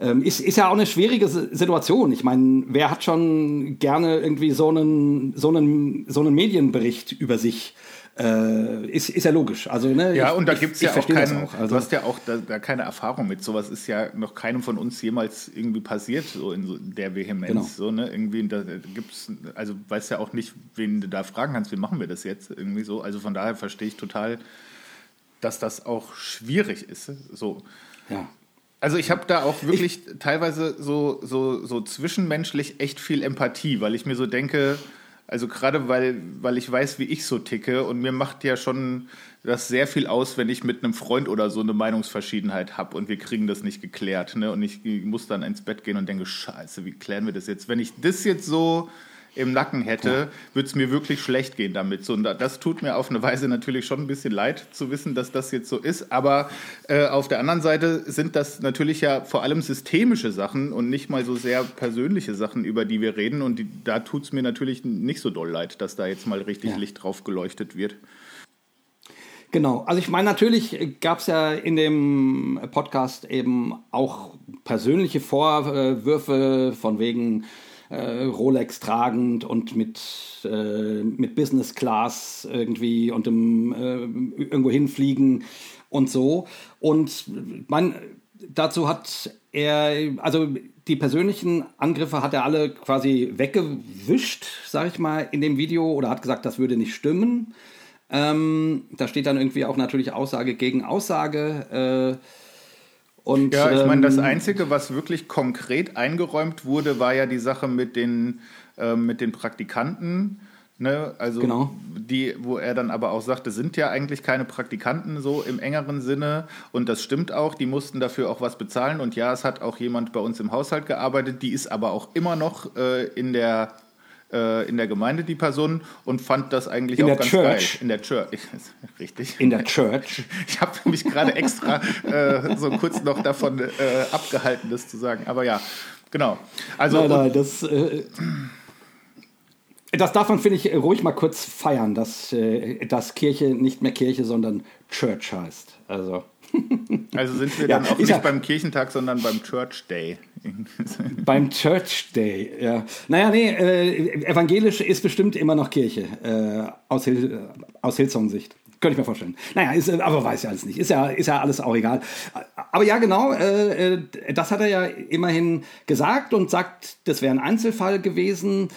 ähm, ist, ist ja auch eine schwierige Situation. Ich meine, wer hat schon gerne irgendwie so einen, so einen, so einen Medienbericht über sich? Äh, ist, ist ja logisch. Also, ne, ja, ich, und da gibt es ja auch keinen, auch. Also, du hast ja auch da, da, keine Erfahrung mit. Sowas ist ja noch keinem von uns jemals irgendwie passiert, so in so der Vehemenz. Genau. So, ne? Irgendwie, da gibt's, also weißt ja auch nicht, wen du da fragen kannst, wie machen wir das jetzt irgendwie so. Also von daher verstehe ich total, dass das auch schwierig ist. So. Ja. Also ich habe da auch wirklich ich, teilweise so, so, so zwischenmenschlich echt viel Empathie, weil ich mir so denke, also gerade weil, weil ich weiß, wie ich so ticke und mir macht ja schon das sehr viel aus, wenn ich mit einem Freund oder so eine Meinungsverschiedenheit habe und wir kriegen das nicht geklärt. Ne? Und ich muss dann ins Bett gehen und denke, scheiße, wie klären wir das jetzt? Wenn ich das jetzt so im Nacken hätte, würde es mir wirklich schlecht gehen damit. So, und das tut mir auf eine Weise natürlich schon ein bisschen leid zu wissen, dass das jetzt so ist. Aber äh, auf der anderen Seite sind das natürlich ja vor allem systemische Sachen und nicht mal so sehr persönliche Sachen, über die wir reden. Und die, da tut es mir natürlich nicht so doll leid, dass da jetzt mal richtig ja. Licht drauf geleuchtet wird. Genau, also ich meine, natürlich gab es ja in dem Podcast eben auch persönliche Vorwürfe von wegen, äh, Rolex tragend und mit, äh, mit Business Class irgendwie und im, äh, irgendwo hinfliegen und so. Und man, dazu hat er, also die persönlichen Angriffe hat er alle quasi weggewischt, sag ich mal, in dem Video oder hat gesagt, das würde nicht stimmen. Ähm, da steht dann irgendwie auch natürlich Aussage gegen Aussage. Äh, und, ja, ich meine, das ähm, Einzige, was wirklich konkret eingeräumt wurde, war ja die Sache mit den, äh, mit den Praktikanten. Ne? Also Genau. die, wo er dann aber auch sagte, sind ja eigentlich keine Praktikanten so im engeren Sinne. Und das stimmt auch, die mussten dafür auch was bezahlen. Und ja, es hat auch jemand bei uns im Haushalt gearbeitet, die ist aber auch immer noch äh, in der äh, in der Gemeinde, die Person, und fand das eigentlich In auch ganz Church. geil. In der Church. Richtig. in der Church. Ich habe mich gerade extra äh, so kurz noch davon äh, abgehalten, das zu sagen. Aber ja, genau. Also Nein, nein, das, äh, das darf man, finde ich, ruhig mal kurz feiern, dass, äh, dass Kirche nicht mehr Kirche, sondern Church heißt. Also Also sind wir Ja, dann auch nicht ja- beim Kirchentag, sondern beim Church Day. beim Church Day, ja. Naja, nee, äh, evangelisch ist bestimmt immer noch Kirche, äh, aus, Hil äh, aus Hillsong-Sicht. Könnte ich mir vorstellen. Naja, ist, äh, aber weiß ja alles nicht. Ist ja, ist ja alles auch egal. Aber ja, genau, äh, äh, das hat er ja immerhin gesagt und sagt, das wäre ein Einzelfall gewesen.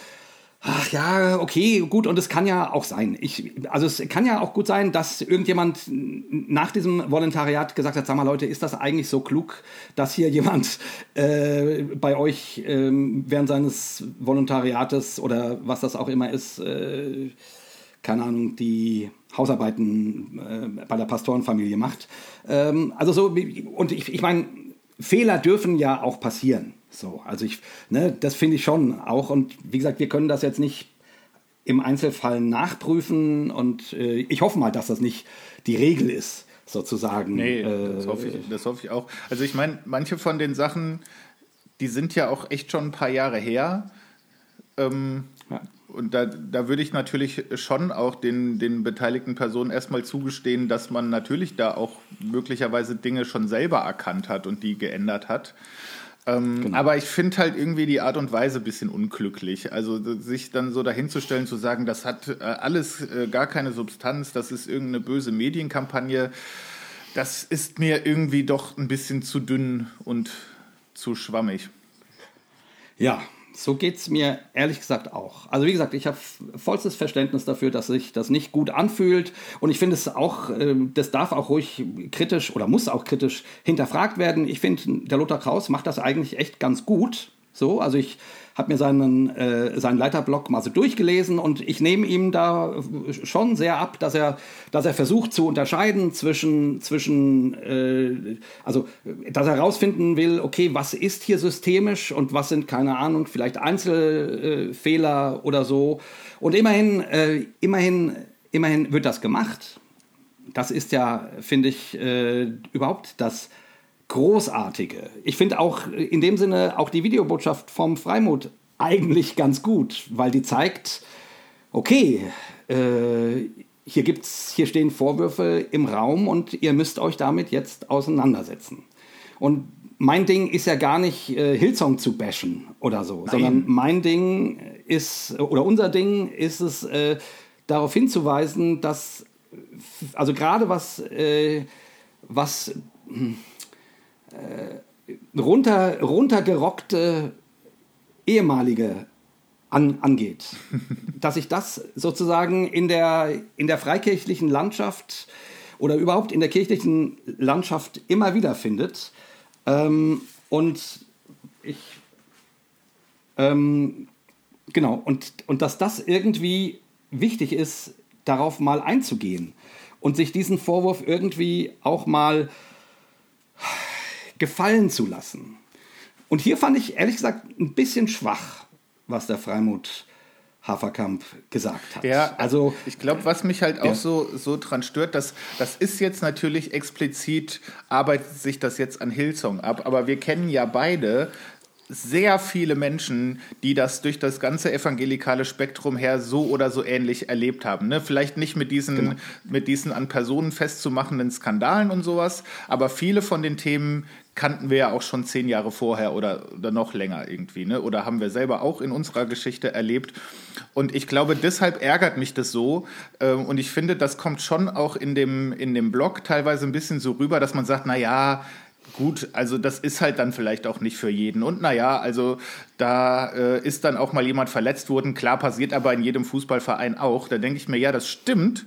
Ach ja, okay, gut, und es kann ja auch sein. Ich, also es kann ja auch gut sein, dass irgendjemand nach diesem Volontariat gesagt hat, sag mal Leute, ist das eigentlich so klug, dass hier jemand äh, bei euch ähm, während seines Volontariates oder was das auch immer ist, äh, keine Ahnung, die Hausarbeiten äh, bei der Pastorenfamilie macht. Ähm, also so, und ich, ich meine, Fehler dürfen ja auch passieren. So, also ich, ne, das finde ich schon auch. Und wie gesagt, wir können das jetzt nicht im Einzelfall nachprüfen und äh, ich hoffe mal, dass das nicht die Regel ist, sozusagen. Nee, äh, das, hoffe ich, das hoffe ich auch. Also ich meine, manche von den Sachen, die sind ja auch echt schon ein paar Jahre her. Ähm, Ja. Und da, da würde ich natürlich schon auch den, den beteiligten Personen erstmal zugestehen, dass man natürlich da auch möglicherweise Dinge schon selber erkannt hat und die geändert hat. Ähm, Aber ich finde halt irgendwie die Art und Weise ein bisschen unglücklich. Also sich dann so dahinzustellen, zu sagen, das hat äh, alles äh, gar keine Substanz, das ist irgendeine böse Medienkampagne, das ist mir irgendwie doch ein bisschen zu dünn und zu schwammig. Ja, so geht es mir ehrlich gesagt auch. Also wie gesagt, ich habe vollstes Verständnis dafür, dass sich das nicht gut anfühlt. Und ich finde es auch, ähm, das darf auch ruhig kritisch oder muss auch kritisch hinterfragt werden. Ich finde, der Lothar Kraus macht das eigentlich echt ganz gut. So, also ich habe mir seinen, äh, seinen Leiterblock mal so durchgelesen und ich nehme ihm da schon sehr ab, dass er, dass er versucht zu unterscheiden zwischen, zwischen äh, also dass er herausfinden will, okay, was ist hier systemisch und was sind, keine Ahnung, vielleicht Einzelfehler oder so. Und immerhin, äh, immerhin, immerhin wird das gemacht. Das ist ja, finde ich, äh, überhaupt das Großartige. Ich finde auch in dem Sinne auch die Videobotschaft vom Freimut eigentlich ganz gut, weil die zeigt, okay, äh, hier gibt's, hier stehen Vorwürfe im Raum und ihr müsst euch damit jetzt auseinandersetzen. Und mein Ding ist ja gar nicht äh, Hillsong zu bashen oder so, sondern mein Ding ist, oder unser Ding ist es, äh, darauf hinzuweisen, dass, also gerade was, äh, was runter, runtergerockte ehemalige an, angeht. Dass sich das sozusagen in der, in der freikirchlichen Landschaft oder überhaupt in der kirchlichen Landschaft immer wieder findet. Ähm, und ich, ähm, genau, und, und dass das irgendwie wichtig ist, darauf mal einzugehen und sich diesen Vorwurf irgendwie auch mal gefallen zu lassen. Und hier fand ich ehrlich gesagt ein bisschen schwach, was der Freimut Haferkamp gesagt hat. Ja, also ich glaube, was mich halt auch Ja. so, so dran stört, dass das ist jetzt natürlich explizit, arbeitet sich das jetzt an Hillsong ab, aber wir kennen ja beide sehr viele Menschen, die das durch das ganze evangelikale Spektrum her so oder so ähnlich erlebt haben. Ne? Vielleicht nicht mit diesen, Genau. mit diesen an Personen festzumachenden Skandalen und sowas, aber viele von den Themen kannten wir ja auch schon zehn Jahre vorher oder, oder noch länger irgendwie, ne? Oder haben wir selber auch in unserer Geschichte erlebt. Und ich glaube, deshalb ärgert mich das so. Ähm, Und ich finde, das kommt schon auch in dem, in dem Blog teilweise ein bisschen so rüber, dass man sagt, na ja, Gut, also das ist halt dann vielleicht auch nicht für jeden. Und naja, also da äh, ist dann auch mal jemand verletzt worden. Klar, passiert aber in jedem Fußballverein auch. Da denke ich mir, ja, das stimmt.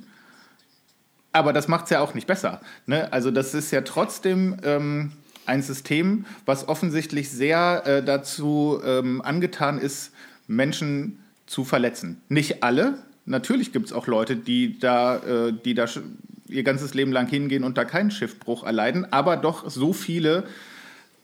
Aber das macht es ja auch nicht besser. Ne? Also das ist ja trotzdem ähm, ein System, was offensichtlich sehr äh, dazu ähm, angetan ist, Menschen zu verletzen. Nicht alle. Natürlich gibt es auch Leute, die da, äh, die da ihr ganzes Leben lang hingehen und da keinen Schiffbruch erleiden, aber doch so viele,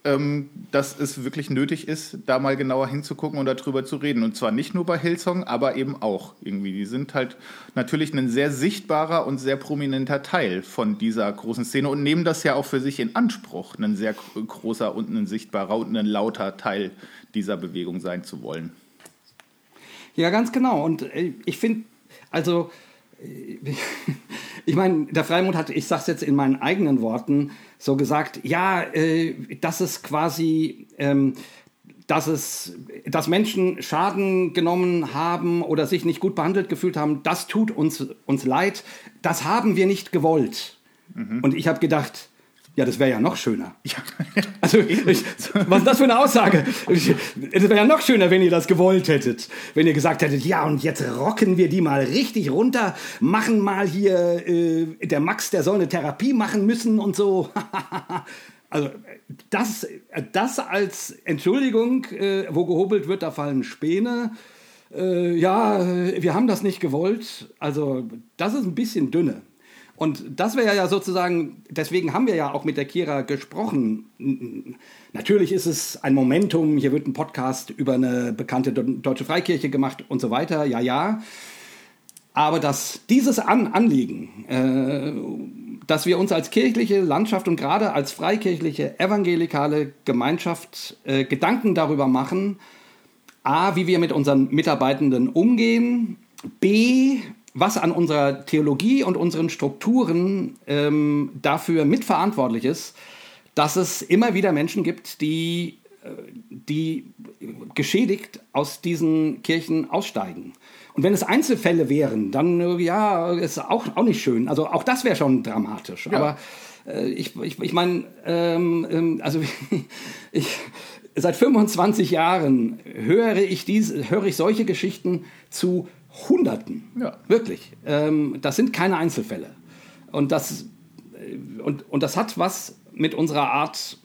ähm, dass es wirklich nötig ist, da mal genauer hinzugucken und darüber zu reden. Und zwar nicht nur bei Hillsong, aber eben auch irgendwie. Die sind halt natürlich ein sehr sichtbarer und sehr prominenter Teil von dieser großen Szene und nehmen das ja auch für sich in Anspruch, ein sehr großer und ein sichtbarer und ein lauter Teil dieser Bewegung sein zu wollen. Ja, ganz genau. Und äh, ich finde, also ich meine, der Freimund hat, ich sage es jetzt in meinen eigenen Worten, so gesagt, ja, äh, das ist quasi, ähm, dass es, dass Menschen Schaden genommen haben oder sich nicht gut behandelt gefühlt haben, das tut uns, uns leid, das haben wir nicht gewollt. Mhm. Und ich habe gedacht, ja, das wäre ja noch schöner. Ja. Also, ich, was ist das für eine Aussage? Es wäre ja noch schöner, wenn ihr das gewollt hättet. Wenn ihr gesagt hättet, ja, und jetzt rocken wir die mal richtig runter, machen mal hier, äh, der Max, der soll eine Therapie machen müssen und so. also, das, das als Entschuldigung, äh, wo gehobelt wird, da fallen Späne. Äh, ja, wir haben das nicht gewollt. Also, das ist ein bisschen dünne. Und das wäre ja sozusagen, deswegen haben wir ja auch mit der Kira gesprochen. Natürlich ist es ein Momentum, hier wird ein Podcast über eine bekannte deutsche Freikirche gemacht und so weiter, ja, ja. Aber dass dieses An Anliegen, äh, dass wir uns als kirchliche Landschaft und gerade als freikirchliche evangelikale Gemeinschaft äh, Gedanken darüber machen, a, wie wir mit unseren Mitarbeitenden umgehen, b, was an unserer Theologie und unseren Strukturen ähm, dafür mitverantwortlich ist, dass es immer wieder Menschen gibt, die, äh, die geschädigt aus diesen Kirchen aussteigen. Und wenn es Einzelfälle wären, dann äh, ja, ist auch, auch nicht schön. Also auch das wäre schon dramatisch. Ja. Aber äh, ich, ich, ich meine, ähm, ähm, also ich, seit 25 Jahren höre ich, diese, höre ich solche Geschichten zu Hunderten. Ja. Wirklich. Ähm, das sind keine Einzelfälle. Und das, äh, und, und das hat was mit unserer Art,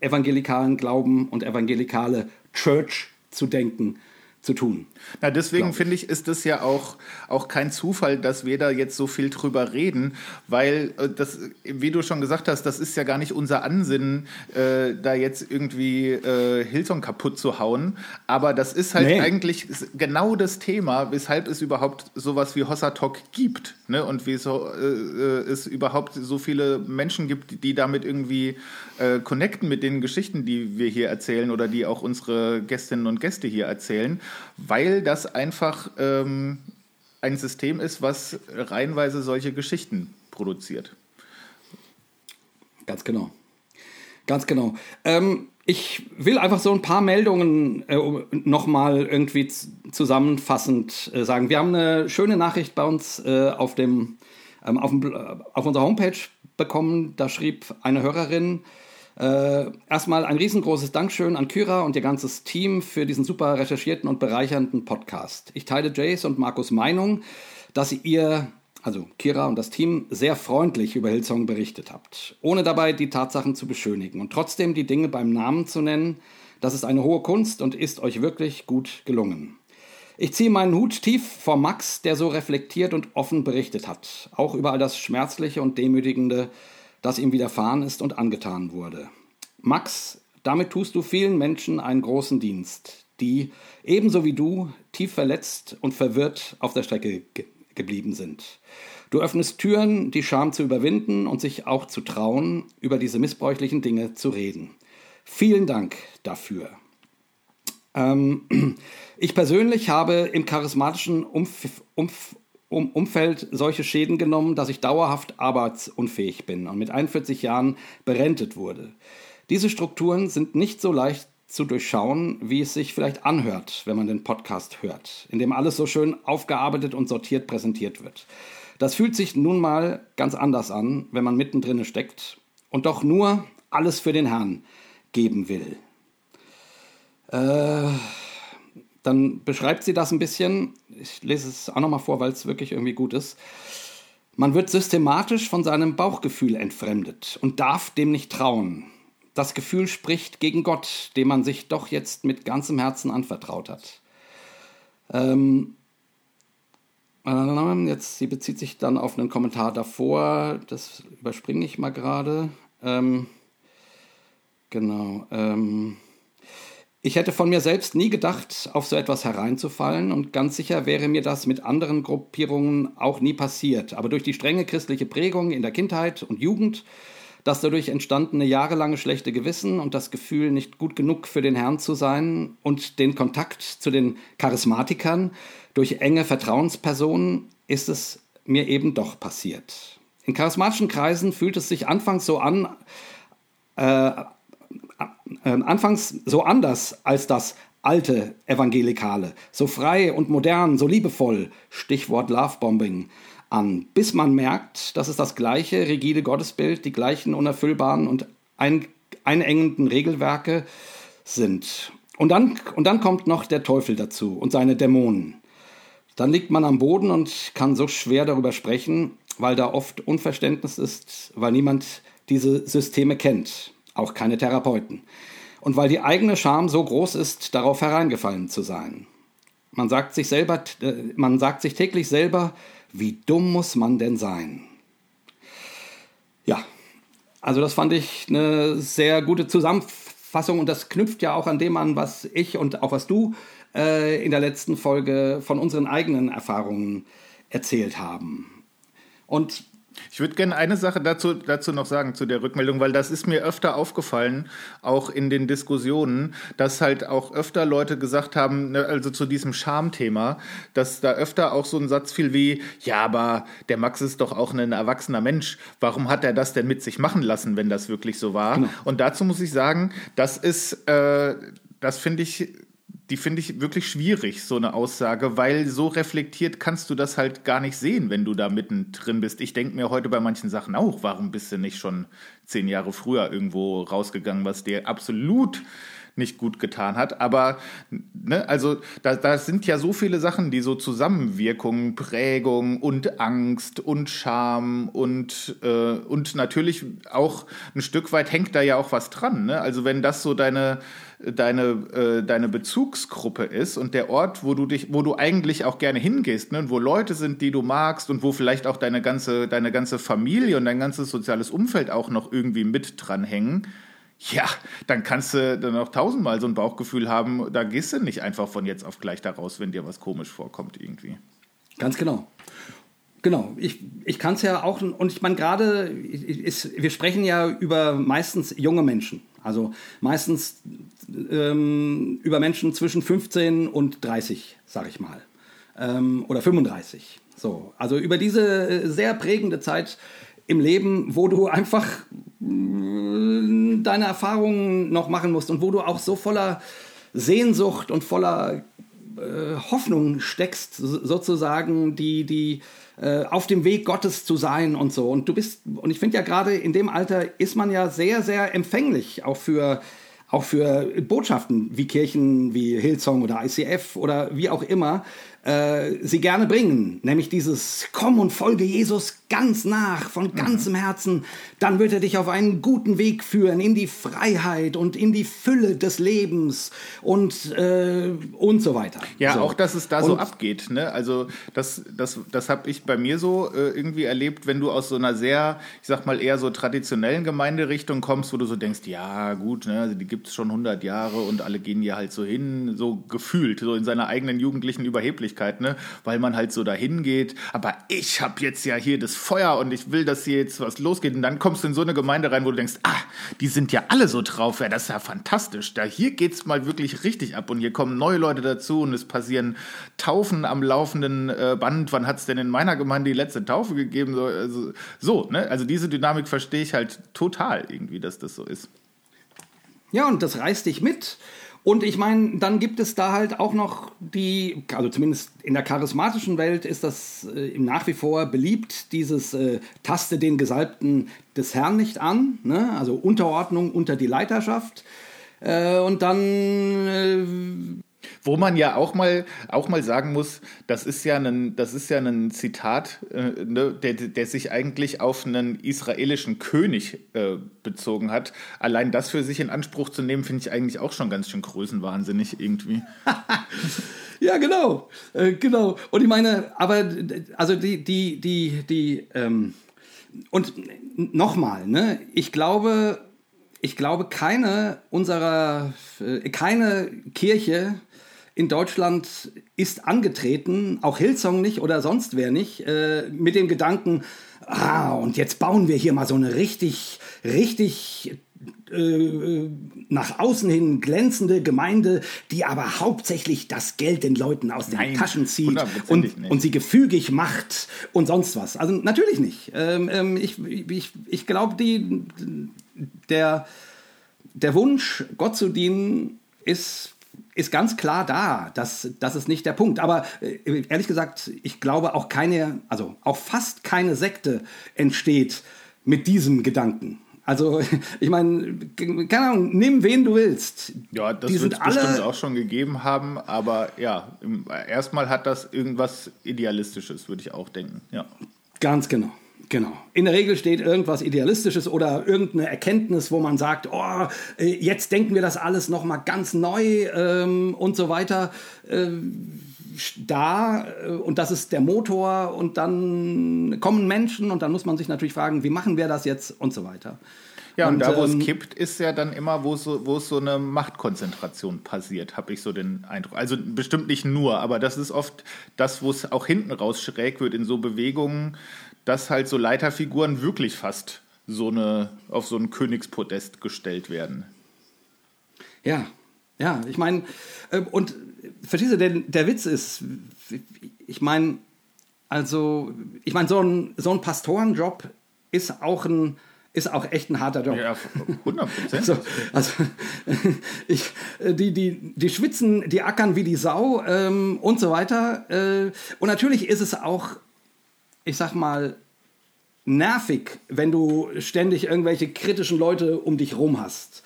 evangelikalen Glauben und evangelikale Church zu denken zu tun. Na, deswegen finde ich, ist es ja auch, auch kein Zufall, dass wir da jetzt so viel drüber reden, weil äh, das, wie du schon gesagt hast, das ist ja gar nicht unser Ansinnen, äh, da jetzt irgendwie äh, Hillsong kaputt zu hauen. Aber das ist halt nee. eigentlich genau das Thema, weshalb es überhaupt sowas wie Hossa Talk gibt. Ne? Und wieso äh, äh, es überhaupt so viele Menschen gibt, die damit irgendwie äh, connecten mit den Geschichten, die wir hier erzählen oder die auch unsere Gästinnen und Gäste hier erzählen weil das einfach ähm, ein System ist, was reihenweise solche Geschichten produziert. Ganz genau. Ganz genau. Ähm, ich will einfach so ein paar Meldungen äh, nochmal irgendwie zusammenfassend äh, sagen. Wir haben eine schöne Nachricht bei uns äh, auf, dem, ähm, auf, dem, auf unserer Homepage bekommen. Da schrieb eine Hörerin, äh, erstmal ein riesengroßes Dankeschön an Kyra und ihr ganzes Team für diesen super recherchierten und bereichernden Podcast. Ich teile Jace und Markus Meinung, dass ihr, also Kira und das Team, sehr freundlich über Hillsong berichtet habt, ohne dabei die Tatsachen zu beschönigen und trotzdem die Dinge beim Namen zu nennen. Das ist eine hohe Kunst und ist euch wirklich gut gelungen. Ich ziehe meinen Hut tief vor Max, der so reflektiert und offen berichtet hat, auch über all das Schmerzliche und Demütigende, das ihm widerfahren ist und angetan wurde. Max, damit tust du vielen Menschen einen großen Dienst, die, ebenso wie du, tief verletzt und verwirrt auf der Strecke ge geblieben sind. Du öffnest Türen, die Scham zu überwinden und sich auch zu trauen, über diese missbräuchlichen Dinge zu reden. Vielen Dank dafür. Ähm, ich persönlich habe im charismatischen Umf Umf um Umfeld solche Schäden genommen, dass ich dauerhaft arbeitsunfähig bin und mit 41 Jahren berentet wurde. Diese Strukturen sind nicht so leicht zu durchschauen, wie es sich vielleicht anhört, wenn man den Podcast hört, in dem alles so schön aufgearbeitet und sortiert präsentiert wird. Das fühlt sich nun mal ganz anders an, wenn man mittendrin steckt und doch nur alles für den Herrn geben will. Äh, dann beschreibt sie das ein bisschen. Ich lese es auch nochmal vor, weil es wirklich irgendwie gut ist. Man wird systematisch von seinem Bauchgefühl entfremdet und darf dem nicht trauen. Das Gefühl spricht gegen Gott, dem man sich doch jetzt mit ganzem Herzen anvertraut hat. Ähm, jetzt, sie bezieht sich dann auf einen Kommentar davor, das überspringe ich mal gerade. Ähm, genau. Ähm, ich hätte von mir selbst nie gedacht, auf so etwas hereinzufallen und ganz sicher wäre mir das mit anderen Gruppierungen auch nie passiert. Aber durch die strenge christliche Prägung in der Kindheit und Jugend, das dadurch entstandene jahrelange schlechte Gewissen und das Gefühl, nicht gut genug für den Herrn zu sein und den Kontakt zu den Charismatikern durch enge Vertrauenspersonen ist es mir eben doch passiert. In charismatischen Kreisen fühlt es sich anfangs so an, äh, anfangs so anders als das alte Evangelikale, so frei und modern, so liebevoll, Stichwort Lovebombing, an, bis man merkt, dass es das gleiche rigide Gottesbild, die gleichen unerfüllbaren und ein, einengenden Regelwerke sind. Und dann, und dann kommt noch der Teufel dazu und seine Dämonen. Dann liegt man am Boden und kann so schwer darüber sprechen, weil da oft Unverständnis ist, weil niemand diese Systeme kennt, auch keine Therapeuten und weil die eigene Scham so groß ist, darauf hereingefallen zu sein. Man sagt sich selber, äh, man sagt sich täglich selber, wie dumm muss man denn sein? Ja, also das fand ich eine sehr gute Zusammenfassung und das knüpft ja auch an dem an, was ich und auch was du äh, in der letzten Folge von unseren eigenen Erfahrungen erzählt haben. Und ich würde gerne eine Sache dazu, dazu noch sagen, zu der Rückmeldung, weil das ist mir öfter aufgefallen, auch in den Diskussionen, dass halt auch öfter Leute gesagt haben, ne, also zu diesem Schamthema, dass da öfter auch so ein Satz fiel wie, ja, aber der Max ist doch auch ein erwachsener Mensch, warum hat er das denn mit sich machen lassen, wenn das wirklich so war? Genau. Und dazu muss ich sagen, das ist, äh, das finde ich die finde ich wirklich schwierig, so eine Aussage, weil so reflektiert kannst du das halt gar nicht sehen, wenn du da mittendrin bist. Ich denke mir heute bei manchen Sachen auch, warum bist du nicht schon zehn Jahre früher irgendwo rausgegangen, was dir absolut nicht gut getan hat. Aber ne, also da, da sind ja so viele Sachen, die so Zusammenwirkungen, Prägung und Angst und Scham und, äh, und natürlich auch ein Stück weit hängt da ja auch was dran. Ne? Also wenn das so deine deine, äh, deine Bezugsgruppe ist und der Ort, wo du dich, wo du eigentlich auch gerne hingehst, ne, wo Leute sind, die du magst und wo vielleicht auch deine ganze, deine ganze Familie und dein ganzes soziales Umfeld auch noch irgendwie mit dranhängen, ja, dann kannst du dann auch tausendmal so ein Bauchgefühl haben, da gehst du nicht einfach von jetzt auf gleich da raus, wenn dir was komisch vorkommt irgendwie. Ganz genau. Genau, ich, ich kann es ja auch, und ich meine gerade, wir sprechen ja über meistens junge Menschen, also meistens ähm, über Menschen zwischen 15 und 30, sag ich mal, ähm, oder 35. So, also über diese äh, sehr prägende Zeit im Leben, wo du einfach deine Erfahrungen noch machen musst und wo du auch so voller Sehnsucht und voller äh, Hoffnung steckst, sozusagen, die, die äh, auf dem Weg Gottes zu sein und so. Und du bist, und ich finde ja gerade in dem Alter ist man ja sehr, sehr empfänglich auch für auch für Botschaften wie Kirchen wie Hillsong oder ICF oder wie auch immer, äh, sie gerne bringen, nämlich dieses Komm und folge Jesus ganz nach, von mhm. ganzem Herzen, dann wird er dich auf einen guten Weg führen, in die Freiheit und in die Fülle des Lebens und, äh, und so weiter. Ja, so. auch, dass es da und, so abgeht. Ne? Also das, das, das habe ich bei mir so äh, irgendwie erlebt, wenn du aus so einer sehr, ich sag mal, eher so traditionellen Gemeinderichtung kommst, wo du so denkst, ja gut, ne, also die gibt es schon 100 Jahre und alle gehen hier halt so hin, so gefühlt, so in seiner eigenen jugendlichen Überheblichkeit. Ne? weil man halt so dahin geht. Aber ich habe jetzt ja hier das Feuer und ich will, dass hier jetzt was losgeht. Und dann kommst du in so eine Gemeinde rein, wo du denkst, ah, die sind ja alle so drauf. Ja, das ist ja fantastisch. Da hier es mal wirklich richtig ab und hier kommen neue Leute dazu und es passieren Taufen am laufenden äh, Band. Wann hat es denn in meiner Gemeinde die letzte Taufe gegeben? So, also, so ne? Also diese Dynamik verstehe ich halt total irgendwie, dass das so ist. Ja, und das reißt dich mit. Und ich meine, dann gibt es da halt auch noch die, also zumindest in der charismatischen Welt ist das äh, nach wie vor beliebt, dieses äh, Taste den Gesalbten des Herrn nicht an, ne? also Unterordnung unter die Leiterschaft. Äh, und dann äh, Wo man ja auch mal, auch mal sagen muss, das ist ja ein, das ist ja ein Zitat, äh, ne, der, der sich eigentlich auf einen israelischen König äh, bezogen hat. Allein das für sich in Anspruch zu nehmen, finde ich eigentlich auch schon ganz schön größenwahnsinnig irgendwie. ja, genau, äh, genau. Und ich meine, aber also die, die, die, die, ähm, und nochmal, ne, ich glaube, ich glaube, keine unserer, äh, keine Kirche in Deutschland ist angetreten, auch Hillsong nicht oder sonst wer nicht, äh, mit dem Gedanken, ah, und jetzt bauen wir hier mal so eine richtig, richtig äh, nach außen hin glänzende Gemeinde, die aber hauptsächlich das Geld den Leuten aus den Nein, Taschen zieht und, und sie gefügig macht und sonst was. Also natürlich nicht. Ähm, ähm ich ich, ich glaube, der, der Wunsch, Gott zu dienen, ist ist ganz klar da. Das, das ist nicht der Punkt. Aber äh, ehrlich gesagt, ich glaube auch keine, also auch fast keine Sekte entsteht mit diesem Gedanken. Also, ich meine, keine Ahnung, nimm wen du willst. Ja, das wird es bestimmt auch schon gegeben haben, aber ja, erstmal hat das irgendwas Idealistisches, würde ich auch denken. Ja. Ganz genau. Genau. In der Regel steht irgendwas Idealistisches oder irgendeine Erkenntnis, wo man sagt, oh, äh, jetzt denken wir das alles nochmal ganz neu ähm, und so weiter. Äh, da äh, und das ist der Motor und dann kommen Menschen und dann muss man sich natürlich fragen, wie machen wir das jetzt und so weiter. Ja, und, und da, wo ähm, es kippt, ist ja dann immer, wo so, wo so eine Machtkonzentration passiert, habe ich so den Eindruck. Also bestimmt nicht nur, aber das ist oft das, wo es auch hinten raus schräg wird in so Bewegungen, dass halt so Leiterfiguren wirklich fast so eine, auf so ein Königspodest gestellt werden. Ja, ja, ich meine, äh, und verstehst du, denn der Witz ist, ich meine, also, ich meine, so ein, so ein Pastorenjob ist auch ein, ist auch echt ein harter Job. Ja, 100 Prozent. also, also ich, die, die, die schwitzen, die ackern wie die Sau ähm, und so weiter. Äh, und natürlich ist es auch ich sag mal, nervig, wenn du ständig irgendwelche kritischen Leute um dich rum hast.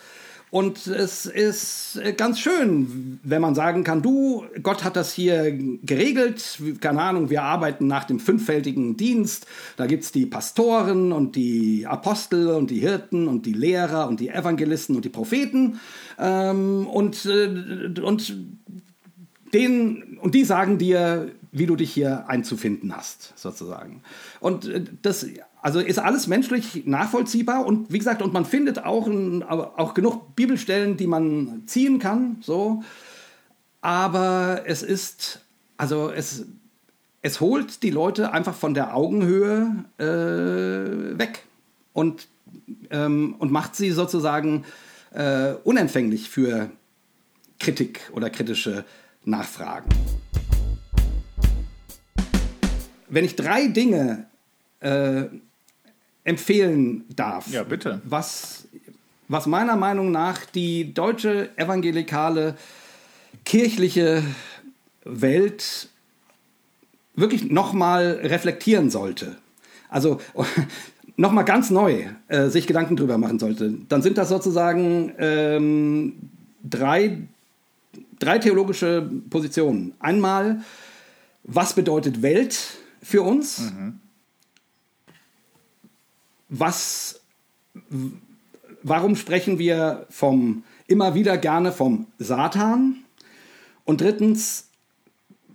Und es ist ganz schön, wenn man sagen kann, du, Gott hat das hier geregelt, keine Ahnung, wir arbeiten nach dem fünffältigen Dienst, da gibt es die Pastoren und die Apostel und die Hirten und die Lehrer und die Evangelisten und die Propheten. Ähm, und, äh, und, den, und die sagen dir, wie du dich hier einzufinden hast, sozusagen. Und äh, das also ist alles menschlich nachvollziehbar und wie gesagt, und man findet auch, ein, auch genug Bibelstellen, die man ziehen kann, so. Aber es ist, also es, es holt die Leute einfach von der Augenhöhe äh, weg und, ähm, und macht sie sozusagen äh, unempfänglich für Kritik oder kritische Nachfragen wenn ich drei Dinge äh, empfehlen darf, ja, bitte. Was, was meiner Meinung nach die deutsche evangelikale kirchliche Welt wirklich nochmal reflektieren sollte. Also nochmal ganz neu äh, sich Gedanken drüber machen sollte. Dann sind das sozusagen ähm, drei, drei theologische Positionen. Einmal, was bedeutet Welt? für uns. Mhm. Was, warum sprechen wir vom, immer wieder gerne vom Satan? Und drittens,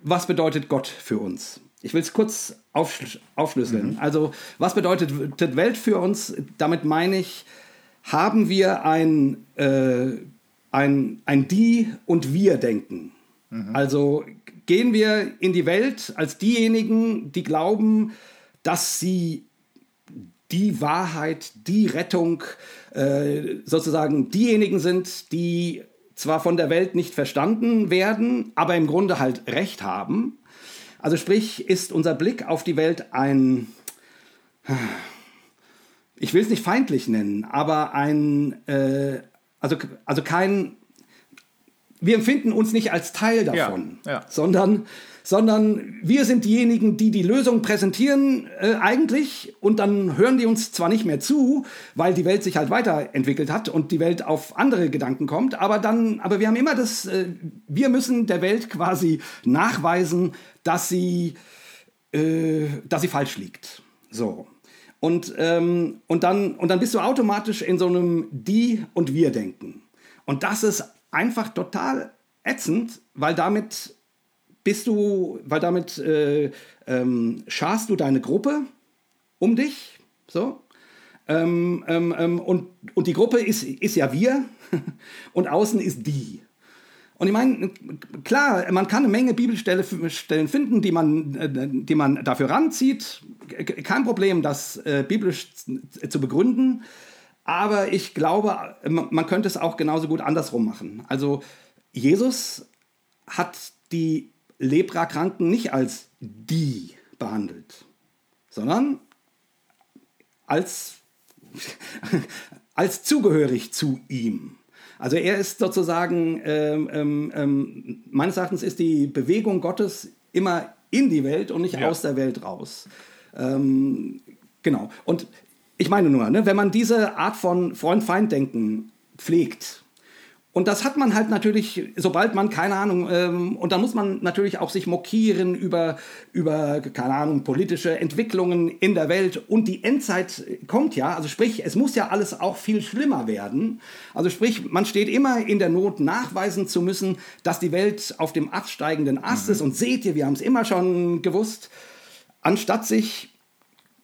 was bedeutet Gott für uns? Ich will es kurz aufsch aufschlüsseln. Mhm. Also, was bedeutet Welt für uns? Damit meine ich, haben wir ein, äh, ein, ein Die- und Wir-Denken. Mhm. Also gehen wir in die Welt als diejenigen, die glauben, dass sie die Wahrheit, die Rettung, äh, sozusagen diejenigen sind, die zwar von der Welt nicht verstanden werden, aber im Grunde halt Recht haben. Also sprich, ist unser Blick auf die Welt ein, ich will es nicht feindlich nennen, aber ein, äh, also, also kein wir empfinden uns nicht als Teil davon, ja, ja. sondern sondern wir sind diejenigen, die die Lösung präsentieren äh, eigentlich und dann hören die uns zwar nicht mehr zu, weil die Welt sich halt weiterentwickelt hat und die Welt auf andere Gedanken kommt, aber dann, aber wir haben immer das, äh, wir müssen der Welt quasi nachweisen, dass sie, äh, dass sie falsch liegt. So. Und, ähm, und, dann, und dann bist du automatisch in so einem Die- und Wir-Denken. Und das ist einfach total ätzend, weil damit bist du, weil damit äh, ähm, scharst du deine Gruppe um dich, so. Ähm, ähm, ähm und, und die Gruppe ist, ist ja wir und außen ist die. Und ich meine, klar, man kann eine Menge Bibelstellen finden, die man, äh, die man dafür ranzieht. Kein Problem, das äh, biblisch zu begründen. Aber ich glaube, man könnte es auch genauso gut andersrum machen. Also Jesus hat die Leprakranken nicht als die behandelt, sondern als, als zugehörig zu ihm. Also er ist sozusagen, ähm, ähm, ähm, meines Erachtens ist die Bewegung Gottes immer in die Welt und nicht ja. aus der Welt raus. Ähm, genau. Und ich meine nur, ne, wenn man diese Art von Freund-Feind-Denken pflegt, und das hat man halt natürlich, sobald man, keine Ahnung, ähm, und da muss man natürlich auch sich mokieren über, über, keine Ahnung, politische Entwicklungen in der Welt und die Endzeit kommt ja, also sprich, es muss ja alles auch viel schlimmer werden. Also sprich, man steht immer in der Not, nachweisen zu müssen, dass die Welt auf dem absteigenden Ast mhm. ist und seht ihr, wir haben es immer schon gewusst, anstatt sich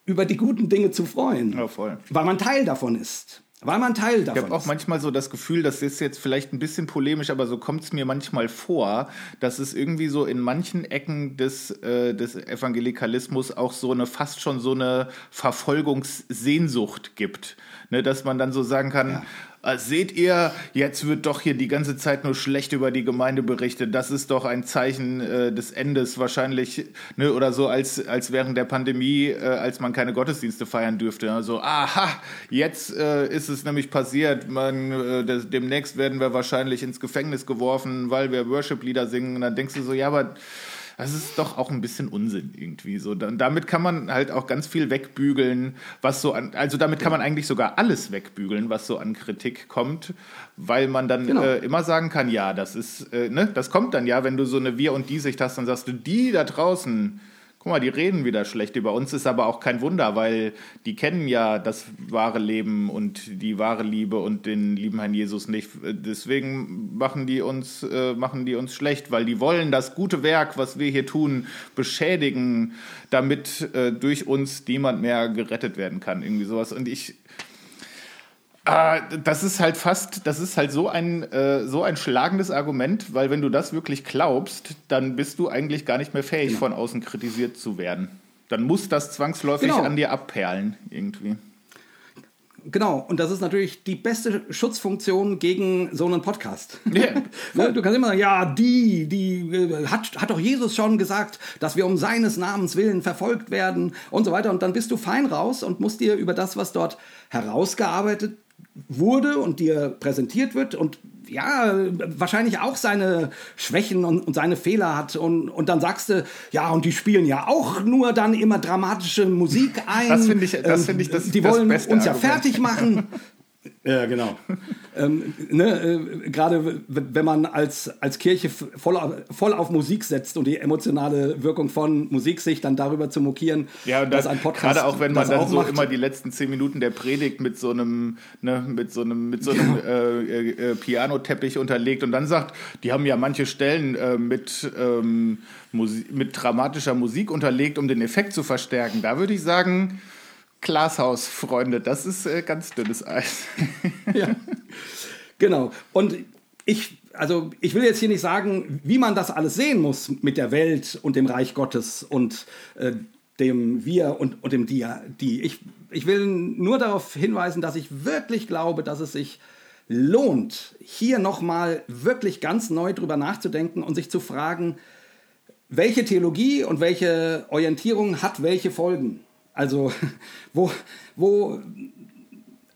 über die guten Dinge zu freuen, ja, weil man Teil davon ist. Weil man Teil davon Ich habe auch manchmal so das Gefühl, das ist jetzt vielleicht ein bisschen polemisch, aber so kommt es mir manchmal vor, dass es irgendwie so in manchen Ecken des, äh, des Evangelikalismus auch so eine fast schon so eine Verfolgungssehnsucht gibt. Ne, dass man dann so sagen kann, ja. Äh, seht ihr, jetzt wird doch hier die ganze Zeit nur schlecht über die Gemeinde berichtet. Das ist doch ein Zeichen äh, des Endes wahrscheinlich, ne, oder so als, als während der Pandemie, äh, als man keine Gottesdienste feiern dürfte. Also, aha, jetzt äh, ist es nämlich passiert. Man, äh, des, demnächst werden wir wahrscheinlich ins Gefängnis geworfen, weil wir Worship-Lieder singen. Und dann denkst du so, ja, aber das ist doch auch ein bisschen Unsinn irgendwie so. Und damit kann man halt auch ganz viel wegbügeln, was so an, also damit kann man eigentlich sogar alles wegbügeln, was so an Kritik kommt, weil man dann genau. äh, immer sagen kann, ja, das ist, äh, ne, das kommt dann ja, wenn du so eine Wir- und Die-Sicht hast, dann sagst du, die da draußen, guck mal, die reden wieder schlecht über uns, ist aber auch kein Wunder, weil die kennen ja das wahre Leben und die wahre Liebe und den lieben Herrn Jesus nicht. Deswegen machen die uns, äh, machen die uns schlecht, weil die wollen das gute Werk, was wir hier tun, beschädigen, damit äh, durch uns niemand mehr gerettet werden kann. Irgendwie sowas. Und ich, äh, das ist halt fast, das ist halt so ein, äh, so ein schlagendes Argument, weil wenn du das wirklich glaubst, dann bist du eigentlich gar nicht mehr fähig, genau. von außen kritisiert zu werden. Dann muss das zwangsläufig genau. an dir abperlen, irgendwie. Genau, und das ist natürlich die beste Schutzfunktion gegen so einen Podcast. Yeah. Ne, du kannst immer sagen, ja, die, die äh, hat, hat doch Jesus schon gesagt, dass wir um seines Namens willen verfolgt werden und so weiter. Und dann bist du fein raus und musst dir über das, was dort herausgearbeitet wurde und dir präsentiert wird und ja, wahrscheinlich auch seine Schwächen und, und, seine Fehler hat. Und, und dann sagst du, ja, und die spielen ja auch nur dann immer dramatische Musik ein. Das finde ich, das find ich das Die wollen das uns ja fertig machen. Ja, genau. Ähm, ne, äh, Gerade wenn man als, als Kirche voll, voll auf Musik setzt und die emotionale Wirkung von Musik sich dann darüber zu mokieren, ja, und dass ein Podcast. Gerade auch wenn man dann so macht. immer die letzten zehn Minuten der Predigt mit so einem, ne, mit so einem, mit so einem ja. äh, äh, Pianoteppich unterlegt und dann sagt, die haben ja manche Stellen äh, mit, ähm, Musik, mit dramatischer Musik unterlegt, um den Effekt zu verstärken. Da würde ich sagen, Glashaus, Freunde, das ist äh, ganz dünnes Eis. ja, genau. Und ich, also ich will jetzt hier nicht sagen, wie man das alles sehen muss mit der Welt und dem Reich Gottes und äh, dem Wir und, und dem Dia, die. Ich, ich will nur darauf hinweisen, dass ich wirklich glaube, dass es sich lohnt, hier nochmal wirklich ganz neu drüber nachzudenken und sich zu fragen, welche Theologie und welche Orientierung hat welche Folgen. Also, wo, wo,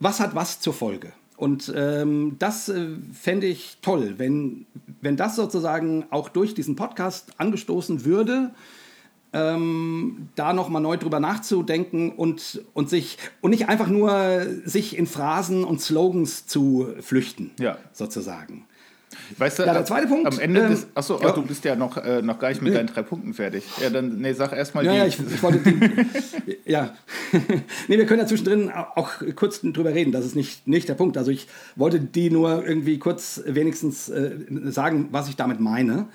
was hat was zur Folge? Und ähm, das äh, fände ich toll, wenn, wenn das sozusagen auch durch diesen Podcast angestoßen würde ähm, da nochmal neu drüber nachzudenken und, und sich und nicht einfach nur sich in Phrasen und Slogans zu flüchten, ja. sozusagen. Weißt du, ja, der zweite Punkt. Am Ende ähm, des. Achso, ja. du bist ja noch, äh, noch gar nicht mit deinen drei Punkten fertig. Ja, dann, nee, sag erstmal ja, die. Ja, ich, ich wollte die. ja. nee, wir können ja zwischendrin auch kurz drüber reden. Das ist nicht, nicht der Punkt. Also, ich wollte die nur irgendwie kurz wenigstens äh, sagen, was ich damit meine.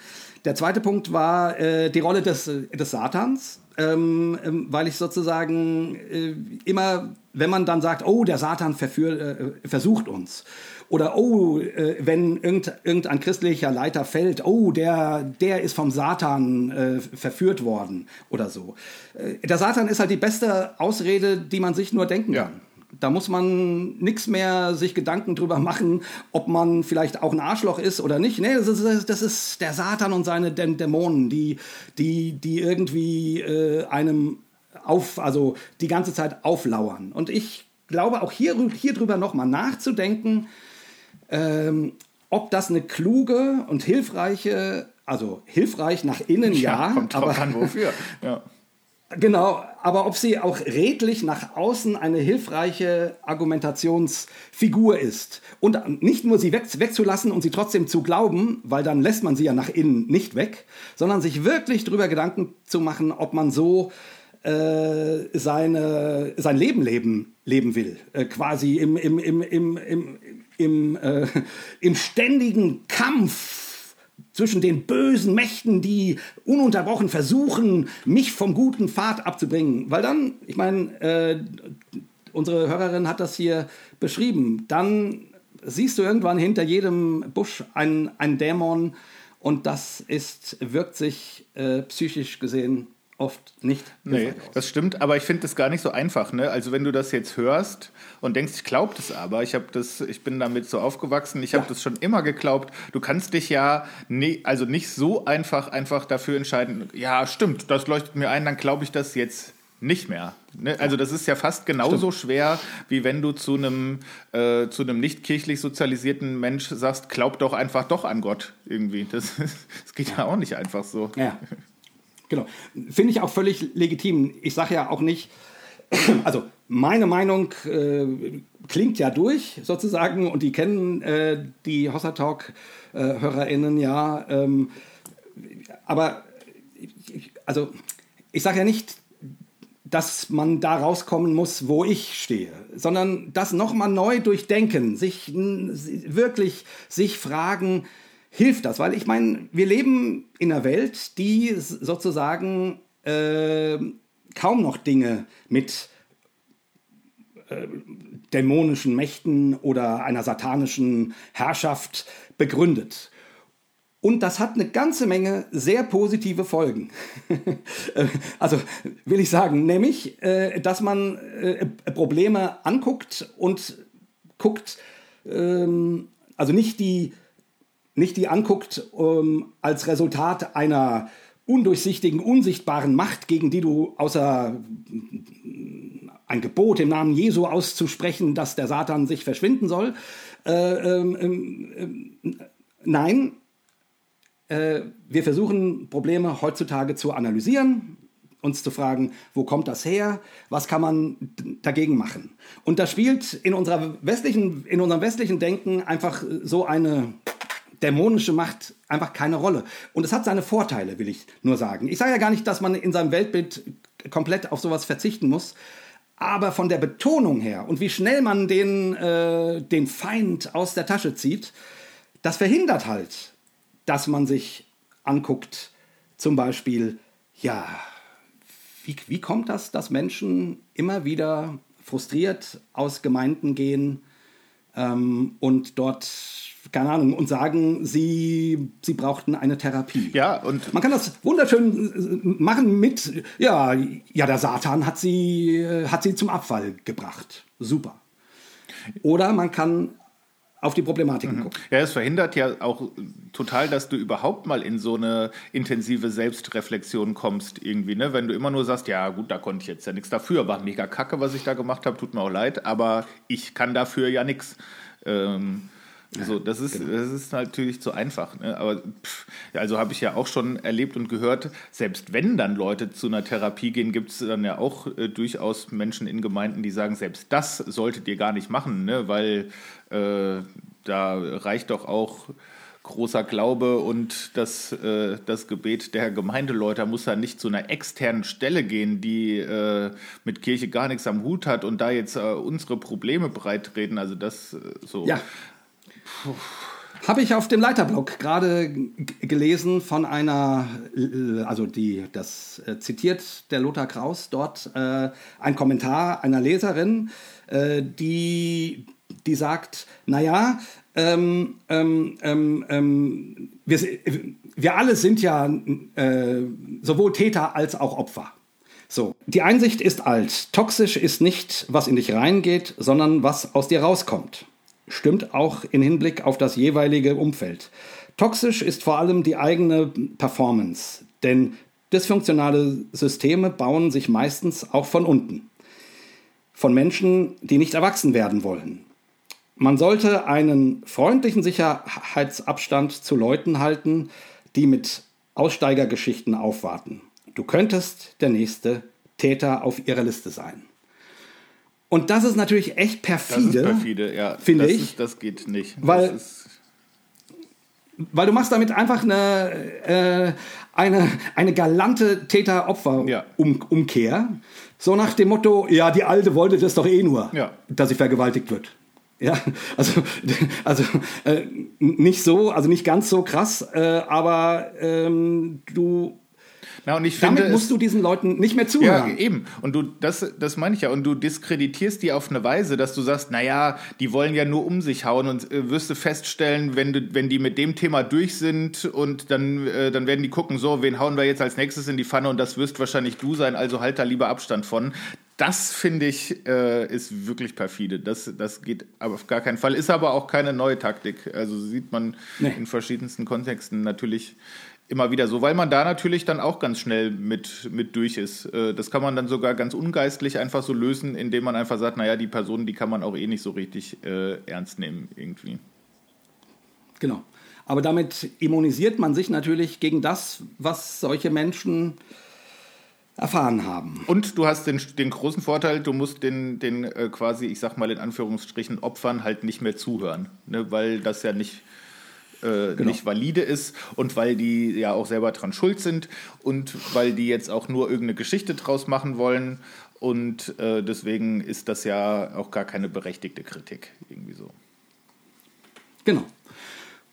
Der zweite Punkt war äh, die Rolle des, des Satans, ähm, ähm, weil ich sozusagen äh, immer, wenn man dann sagt, oh, der Satan verführ, äh, versucht uns, oder oh, äh, wenn irgend, irgendein christlicher Leiter fällt, oh, der, der ist vom Satan äh, verführt worden oder so. Äh, der Satan ist halt die beste Ausrede, die man sich nur denken ja. kann. Da muss man nichts mehr sich Gedanken drüber machen, ob man vielleicht auch ein Arschloch ist oder nicht. Nee, das ist, das ist der Satan und seine Dämonen, die, die, die irgendwie äh, einem auf, also die ganze Zeit auflauern. Und ich glaube auch hier, hier drüber nochmal nachzudenken, ähm, ob das eine kluge und hilfreiche, also hilfreich nach innen ja, ja kommt aber an, wofür. Ja. Genau, aber ob sie auch redlich nach außen eine hilfreiche Argumentationsfigur ist. Und nicht nur sie weg, wegzulassen und sie trotzdem zu glauben, weil dann lässt man sie ja nach innen nicht weg, sondern sich wirklich darüber Gedanken zu machen, ob man so äh, seine, sein Leben leben, leben will. Äh, quasi im, im, im, im, im, im, äh, im ständigen Kampf zwischen den bösen Mächten, die ununterbrochen versuchen, mich vom guten Pfad abzubringen. Weil dann, ich meine, äh, unsere Hörerin hat das hier beschrieben, dann siehst du irgendwann hinter jedem Busch einen, Dämon und das ist, wirkt sich äh, psychisch gesehen oft nicht. Nee, das stimmt, aber ich finde das gar nicht so einfach. Ne? Also wenn du das jetzt hörst und denkst, ich glaube das aber, ich habe das, ich bin damit so aufgewachsen, ich habe ja. das schon immer geglaubt. Du kannst dich ja ne, also nicht so einfach einfach dafür entscheiden. Ja, stimmt, das leuchtet mir ein, dann glaube ich das jetzt nicht mehr. Ne? Also das ist ja fast genauso Stimmt. schwer, wie wenn du zu einem, äh, zu einem nicht kirchlich sozialisierten Mensch sagst, glaub doch einfach doch an Gott irgendwie. Das, das geht ja auch nicht einfach so. Ja. Genau. Finde ich auch völlig legitim. Ich sage ja auch nicht, also meine Meinung äh, klingt ja durch sozusagen und die kennen äh, die Hossa Talk äh, HörerInnen ja. Ähm, aber also ich sage ja nicht, dass man da rauskommen muss, wo ich stehe, sondern das nochmal neu durchdenken, sich wirklich sich fragen, hilft das? Weil ich meine, wir leben in einer Welt, die sozusagen äh, kaum noch Dinge mit äh, dämonischen Mächten oder einer satanischen Herrschaft begründet. Und das hat eine ganze Menge sehr positive Folgen. also will ich sagen, nämlich, äh, dass man äh, Probleme anguckt und guckt, ähm, also nicht die nicht die anguckt ähm, als Resultat einer undurchsichtigen, unsichtbaren Macht, gegen die du außer ein Gebot im Namen Jesu auszusprechen, dass der Satan sich verschwinden soll. Äh, ähm, äh, nein, äh, wir versuchen Probleme heutzutage zu analysieren, uns zu fragen, wo kommt das her, was kann man dagegen machen. Und da spielt in, unserer westlichen, in unserem westlichen Denken einfach so eine dämonische Macht einfach keine Rolle. Und es hat seine Vorteile, will ich nur sagen. Ich sage ja gar nicht, dass man in seinem Weltbild komplett auf sowas verzichten muss. Aber von der Betonung her und wie schnell man den, äh, den Feind aus der Tasche zieht, das verhindert halt, dass man sich anguckt, zum Beispiel, ja, wie, wie kommt das, dass Menschen immer wieder frustriert aus Gemeinden gehen ähm, und dort keine Ahnung, und sagen, sie, sie brauchten eine Therapie. Ja, und. Man kann das wunderschön äh, machen mit, ja, ja, der Satan hat sie, äh, hat sie zum Abfall gebracht. Super. Oder man kann auf die Problematiken mhm. gucken. Ja, es verhindert ja auch total, dass du überhaupt mal in so eine intensive Selbstreflexion kommst irgendwie, ne? Wenn du immer nur sagst, ja gut, da konnte ich jetzt ja nichts dafür, war mega kacke, was ich da gemacht habe, tut mir auch leid, aber ich kann dafür ja nichts. Ähm, so, das ist, genau. das ist natürlich zu einfach. Ne? Aber pff, also habe ich ja auch schon erlebt und gehört, selbst wenn dann Leute zu einer Therapie gehen, gibt es dann ja auch äh, durchaus Menschen in Gemeinden, die sagen, selbst das solltet ihr gar nicht machen, ne? weil äh, da reicht doch auch großer Glaube und das, äh, das Gebet der Gemeindeleute muss ja nicht zu einer externen Stelle gehen, die äh, mit Kirche gar nichts am Hut hat und da jetzt äh, unsere Probleme breitreden. Also das äh, so. Ja. Habe ich auf dem Leiterblog gerade gelesen von einer, äh, also die, das äh, zitiert der Lothar Kraus dort, äh, ein Kommentar einer Leserin, äh, die, die sagt, naja, ähm, ähm, ähm, ähm, wir, wir alle sind ja äh, sowohl Täter als auch Opfer. So, die Einsicht ist alt. Toxisch ist nicht, was in dich reingeht, sondern was aus dir rauskommt stimmt auch in Hinblick auf das jeweilige Umfeld. Toxisch ist vor allem die eigene Performance, denn dysfunktionale Systeme bauen sich meistens auch von unten. Von Menschen, die nicht erwachsen werden wollen. Man sollte einen freundlichen Sicherheitsabstand zu Leuten halten, die mit Aussteigergeschichten aufwarten. Du könntest der nächste Täter auf ihrer Liste sein. Und das ist natürlich echt perfide. Das ist perfide, ja. Finde ich. Ist, das geht nicht. Weil, weil du machst damit einfach eine, äh, eine, eine galante Täter-Opfer-Umkehr. Ja. So nach dem Motto, ja, die Alte wollte das doch eh nur, ja. dass sie vergewaltigt wird. Ja, also, also äh, nicht so, also nicht ganz so krass, äh, aber ähm, du na, und ich Damit finde, musst du diesen Leuten nicht mehr zuhören. Ja, eben. Und du, das, das meine ich ja. Und du diskreditierst die auf eine Weise, dass du sagst, naja, die wollen ja nur um sich hauen und äh, wirst du feststellen, wenn, du, wenn die mit dem Thema durch sind und dann, äh, dann werden die gucken, so, wen hauen wir jetzt als nächstes in die Pfanne und das wirst wahrscheinlich du sein, also halt da lieber Abstand von. Das finde ich äh, ist wirklich perfide. Das, das geht aber auf gar keinen Fall. Ist aber auch keine neue Taktik. Also sieht man nee. in verschiedensten Kontexten natürlich immer wieder so, weil man da natürlich dann auch ganz schnell mit, mit durch ist. Äh, das kann man dann sogar ganz ungeistlich einfach so lösen, indem man einfach sagt, naja, die Person, die kann man auch eh nicht so richtig äh, ernst nehmen irgendwie. Genau. Aber damit immunisiert man sich natürlich gegen das, was solche Menschen erfahren haben. Und du hast den, den großen Vorteil, du musst den, den äh, quasi, ich sag mal in Anführungsstrichen, Opfern halt nicht mehr zuhören, ne? weil das ja nicht äh, genau. nicht valide ist und weil die ja auch selber dran schuld sind und weil die jetzt auch nur irgendeine Geschichte draus machen wollen. Und äh, deswegen ist das ja auch gar keine berechtigte Kritik. Irgendwie so. Genau.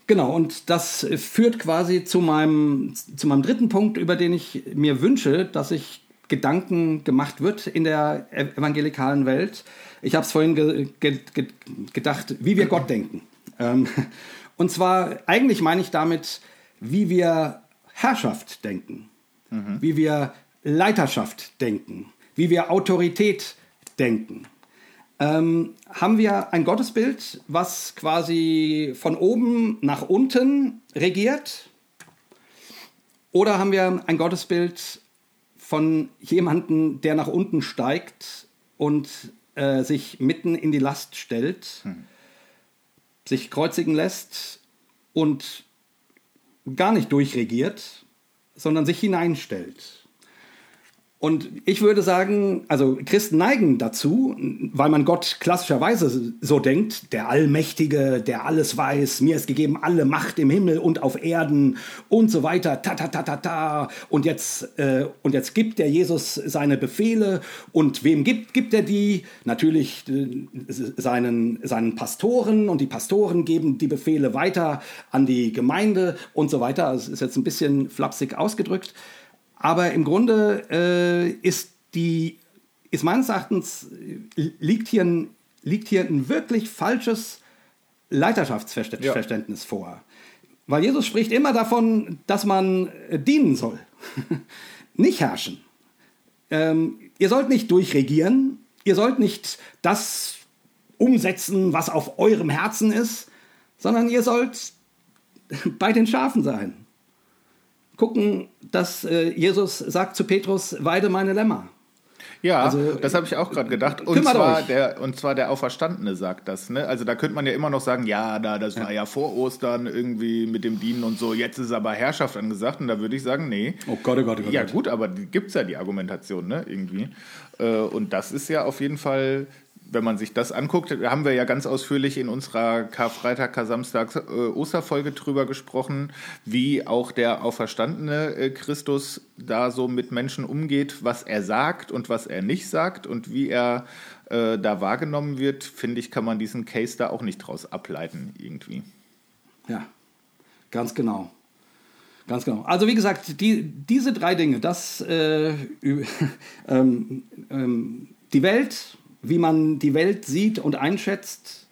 Genau, und das führt quasi zu meinem, zu meinem dritten Punkt, über den ich mir wünsche, dass sich Gedanken gemacht wird in der evangelikalen Welt. Ich habe es vorhin ge ge gedacht, wie wir Gott denken. Ähm, und zwar, eigentlich meine ich damit, wie wir Herrschaft denken, mhm. wie wir Leiterschaft denken, wie wir Autorität denken. Ähm, haben wir ein Gottesbild, was quasi von oben nach unten regiert? Oder haben wir ein Gottesbild von jemandem, der nach unten steigt und äh, sich mitten in die Last stellt? Mhm sich kreuzigen lässt und gar nicht durchregiert, sondern sich hineinstellt. Und ich würde sagen, also Christen neigen dazu, weil man Gott klassischerweise so denkt, der Allmächtige, der alles weiß, mir ist gegeben alle Macht im Himmel und auf Erden und so weiter, ta ta ta ta ta. Und jetzt, äh, und jetzt gibt der Jesus seine Befehle und wem gibt, gibt er die? Natürlich äh, seinen, seinen Pastoren und die Pastoren geben die Befehle weiter an die Gemeinde und so weiter. Das ist jetzt ein bisschen flapsig ausgedrückt. Aber im Grunde äh, ist die, ist meines Erachtens, liegt hier ein, liegt hier ein wirklich falsches Leiterschaftsverständnis ja. vor. Weil Jesus spricht immer davon, dass man äh, dienen soll, nicht herrschen. Ähm, ihr sollt nicht durchregieren, ihr sollt nicht das umsetzen, was auf eurem Herzen ist, sondern ihr sollt bei den Schafen sein gucken, dass äh, Jesus sagt zu Petrus, weide meine Lämmer. Ja, also, das habe ich auch gerade gedacht. Und zwar, der, und zwar der Auferstandene sagt das. Ne? Also da könnte man ja immer noch sagen, ja, da, das war ja vor Ostern irgendwie mit dem Dienen und so. Jetzt ist aber Herrschaft angesagt. Und da würde ich sagen, nee. Oh Gott, oh Gott, oh Gott. Ja gut, aber gibt es ja die Argumentation, ne? Irgendwie. Äh, und das ist ja auf jeden Fall wenn man sich das anguckt, haben wir ja ganz ausführlich in unserer Karfreitag, Kar-Samstag, äh, Osterfolge drüber gesprochen, wie auch der auferstandene äh, Christus da so mit Menschen umgeht, was er sagt und was er nicht sagt und wie er äh, da wahrgenommen wird, finde ich, kann man diesen Case da auch nicht draus ableiten irgendwie. Ja, ganz genau. Ganz genau. Also wie gesagt, die, diese drei Dinge, das äh, ähm, ähm, die Welt, wie man die Welt sieht und einschätzt,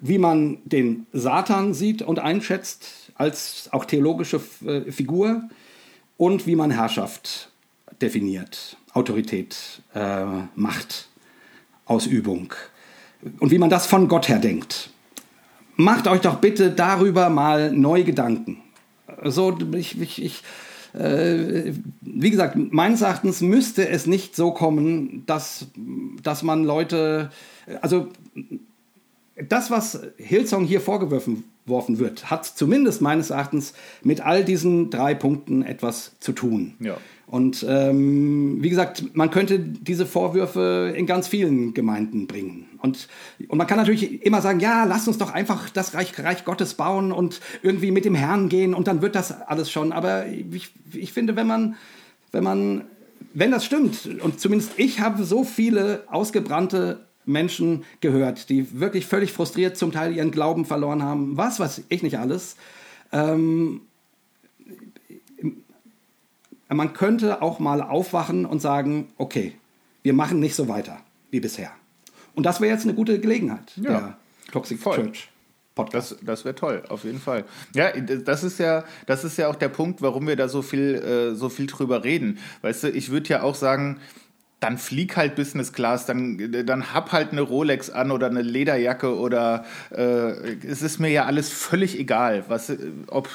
wie man den Satan sieht und einschätzt als auch theologische äh, Figur und wie man Herrschaft definiert, Autorität, äh, Macht, Ausübung und wie man das von Gott her denkt. Macht euch doch bitte darüber mal neu Gedanken. So, ich, ich, ich äh, wie gesagt, meines Erachtens müsste es nicht so kommen, dass, dass man Leute, also das, was Hillsong hier vorgeworfen wird, hat zumindest meines Erachtens mit all diesen drei Punkten etwas zu tun. Ja. Und ähm, wie gesagt, man könnte diese Vorwürfe in ganz vielen Gemeinden bringen. Und, und man kann natürlich immer sagen, ja, lasst uns doch einfach das Reich, Reich Gottes bauen und irgendwie mit dem Herrn gehen und dann wird das alles schon. Aber ich, ich finde, wenn man, wenn man, wenn das stimmt, und zumindest ich habe so viele ausgebrannte Menschen gehört, die wirklich völlig frustriert zum Teil ihren Glauben verloren haben, was weiß ich nicht alles. Ähm, man könnte auch mal aufwachen und sagen, okay, wir machen nicht so weiter wie bisher. Und das wäre jetzt eine gute Gelegenheit, ja. der Toxic Voll. Church. Podcast. Das, das wäre toll, auf jeden Fall. Ja, das ist ja, das ist ja auch der Punkt, warum wir da so viel, äh, so viel drüber reden. Weißt du, ich würde ja auch sagen, dann flieg halt Business Class, dann, dann hab halt eine Rolex an oder eine Lederjacke oder äh, es ist mir ja alles völlig egal. Was, ob,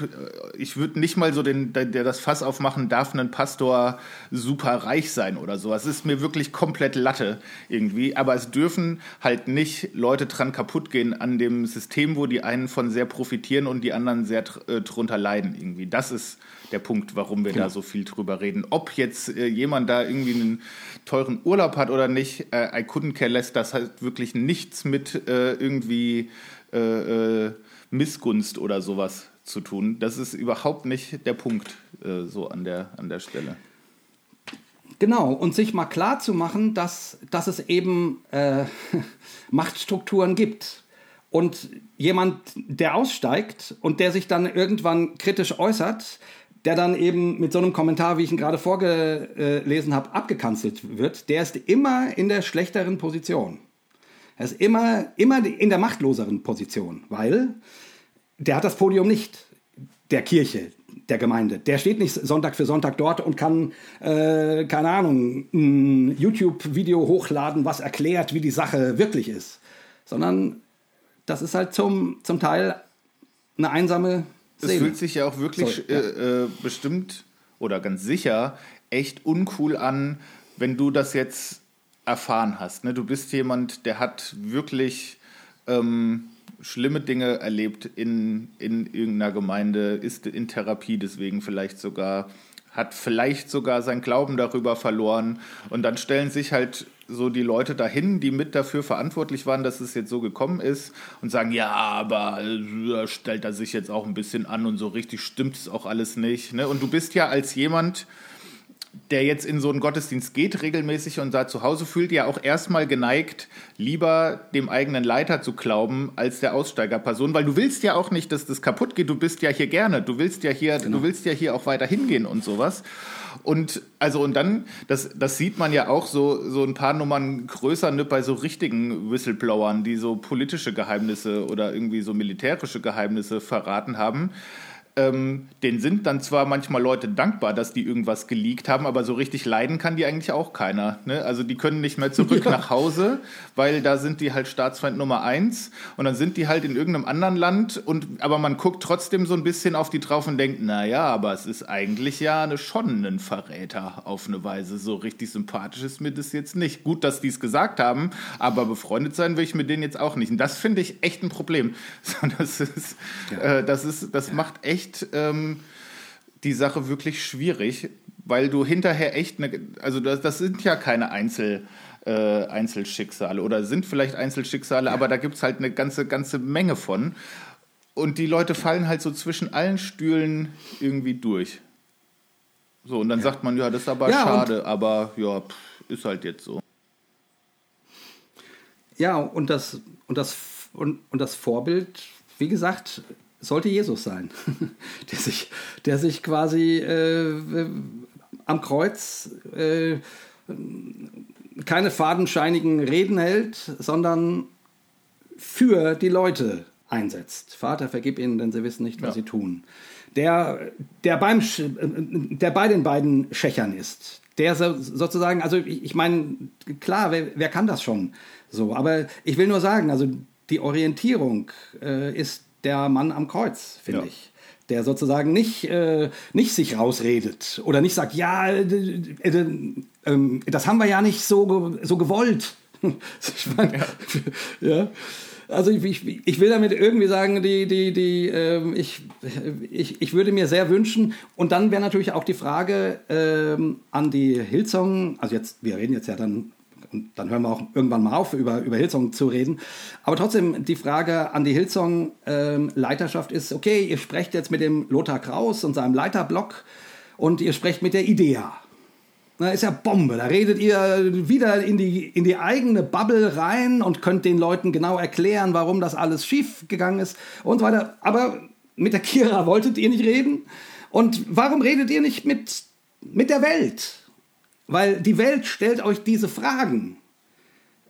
ich würde nicht mal so den, der, das Fass aufmachen darf, ein Pastor super reich sein oder so. Es ist mir wirklich komplett Latte irgendwie. Aber es dürfen halt nicht Leute dran kaputt gehen an dem System, wo die einen von sehr profitieren und die anderen sehr äh, drunter leiden irgendwie. Das ist der Punkt, warum wir genau. da so viel drüber reden. Ob jetzt äh, jemand da irgendwie einen teuren Urlaub hat oder nicht, äh, I couldn't care less, das hat wirklich nichts mit äh, irgendwie äh, äh, Missgunst oder sowas zu tun. Das ist überhaupt nicht der Punkt äh, so an der, an der Stelle. Genau, und sich mal klar zu machen, dass, dass es eben Machtstrukturen gibt. Und jemand, der aussteigt und der sich dann irgendwann kritisch äußert, der dann eben mit so einem Kommentar, wie ich ihn gerade vorgelesen habe, abgekanzelt wird, der ist immer in der schlechteren Position. Er ist immer, immer in der machtloseren Position, weil der hat das Podium nicht der Kirche, der Gemeinde. Der steht nicht Sonntag für Sonntag dort und kann, äh, keine Ahnung, ein YouTube-Video hochladen, was erklärt, wie die Sache wirklich ist. Sondern das ist halt zum, zum Teil eine einsame es fühlt sich ja auch wirklich Sorry. Äh, äh, bestimmt oder ganz sicher echt uncool an, wenn du das jetzt erfahren hast. Ne? Du bist jemand, der hat wirklich ähm, schlimme Dinge erlebt in, in irgendeiner Gemeinde, ist in Therapie deswegen vielleicht sogar, hat vielleicht sogar sein Glauben darüber verloren und dann stellen sich halt so die Leute dahin, die mit dafür verantwortlich waren, dass es jetzt so gekommen ist und sagen, ja, aber äh, stellt er sich jetzt auch ein bisschen an und so richtig stimmt es auch alles nicht. Ne? Und du bist ja als jemand, der jetzt in so einen Gottesdienst geht regelmäßig und da zu Hause fühlt, ja auch erstmal geneigt, lieber dem eigenen Leiter zu glauben als der Aussteigerperson, weil du willst ja auch nicht, dass das kaputt geht. Du bist ja hier gerne, du willst ja hier, genau. du willst ja hier auch weiter hingehen und sowas. Und also und dann, das, das sieht man ja auch so, so ein paar Nummern größer ne, bei so richtigen Whistleblowern, die so politische Geheimnisse oder irgendwie so militärische Geheimnisse verraten haben ähm, den sind dann zwar manchmal Leute dankbar, dass die irgendwas geleakt haben, aber so richtig leiden kann die eigentlich auch keiner. Ne? Also die können nicht mehr zurück ja. nach Hause, weil da sind die halt Staatsfeind Nummer eins und dann sind die halt in irgendeinem anderen Land und aber man guckt trotzdem so ein bisschen auf die drauf und denkt, naja, aber es ist eigentlich ja eine, schon ein Verräter auf eine Weise. So richtig sympathisch ist mir das jetzt nicht. Gut, dass die es gesagt haben, aber befreundet sein will ich mit denen jetzt auch nicht. Und das finde ich echt ein Problem. Das ist, ja. äh, das ist, das ja. macht echt echt ähm, die Sache wirklich schwierig, weil du hinterher echt, eine, also das, das sind ja keine Einzel, äh, Einzelschicksale oder sind vielleicht Einzelschicksale, ja. aber da gibt es halt eine ganze, ganze Menge von. Und die Leute fallen halt so zwischen allen Stühlen irgendwie durch. So, und dann ja. sagt man, ja, das ist aber ja, schade, aber ja, pff, ist halt jetzt so. Ja, und das, und das, und, und das Vorbild, wie gesagt, sollte Jesus sein, der sich, der sich quasi äh, am Kreuz äh, keine fadenscheinigen Reden hält, sondern für die Leute einsetzt. Vater, vergib ihnen, denn sie wissen nicht, was ja. sie tun. Der, der, beim, der bei den beiden Schächern ist. Der so, sozusagen, also ich, ich meine, klar, wer, wer, kann das schon so? Aber ich will nur sagen, also die Orientierung äh, ist der Mann am Kreuz, finde ja. ich. Der sozusagen nicht, äh, nicht sich rausredet oder nicht sagt, ja, äh, äh, äh, das haben wir ja nicht so, so gewollt. ich mein, ja. ja. Also ich, ich, ich, will damit irgendwie sagen, die, die, die, ähm, ich, ich, ich würde mir sehr wünschen, und dann wäre natürlich auch die Frage ähm, an die Hillsong, also jetzt, wir reden jetzt ja dann und dann hören wir auch irgendwann mal auf, über, über Hillsong zu reden. Aber trotzdem, die Frage an die Hillsong-Leiterschaft ähm, ist, okay, ihr sprecht jetzt mit dem Lothar Kraus und seinem Leiterblock und ihr sprecht mit der IDEA. Na, ist ja Bombe. Da redet ihr wieder in die, in die eigene Bubble rein und könnt den Leuten genau erklären, warum das alles schief gegangen ist und so weiter. Aber mit der Kira wolltet ihr nicht reden? Und warum redet ihr nicht mit, mit der Welt? Weil die Welt stellt euch diese Fragen.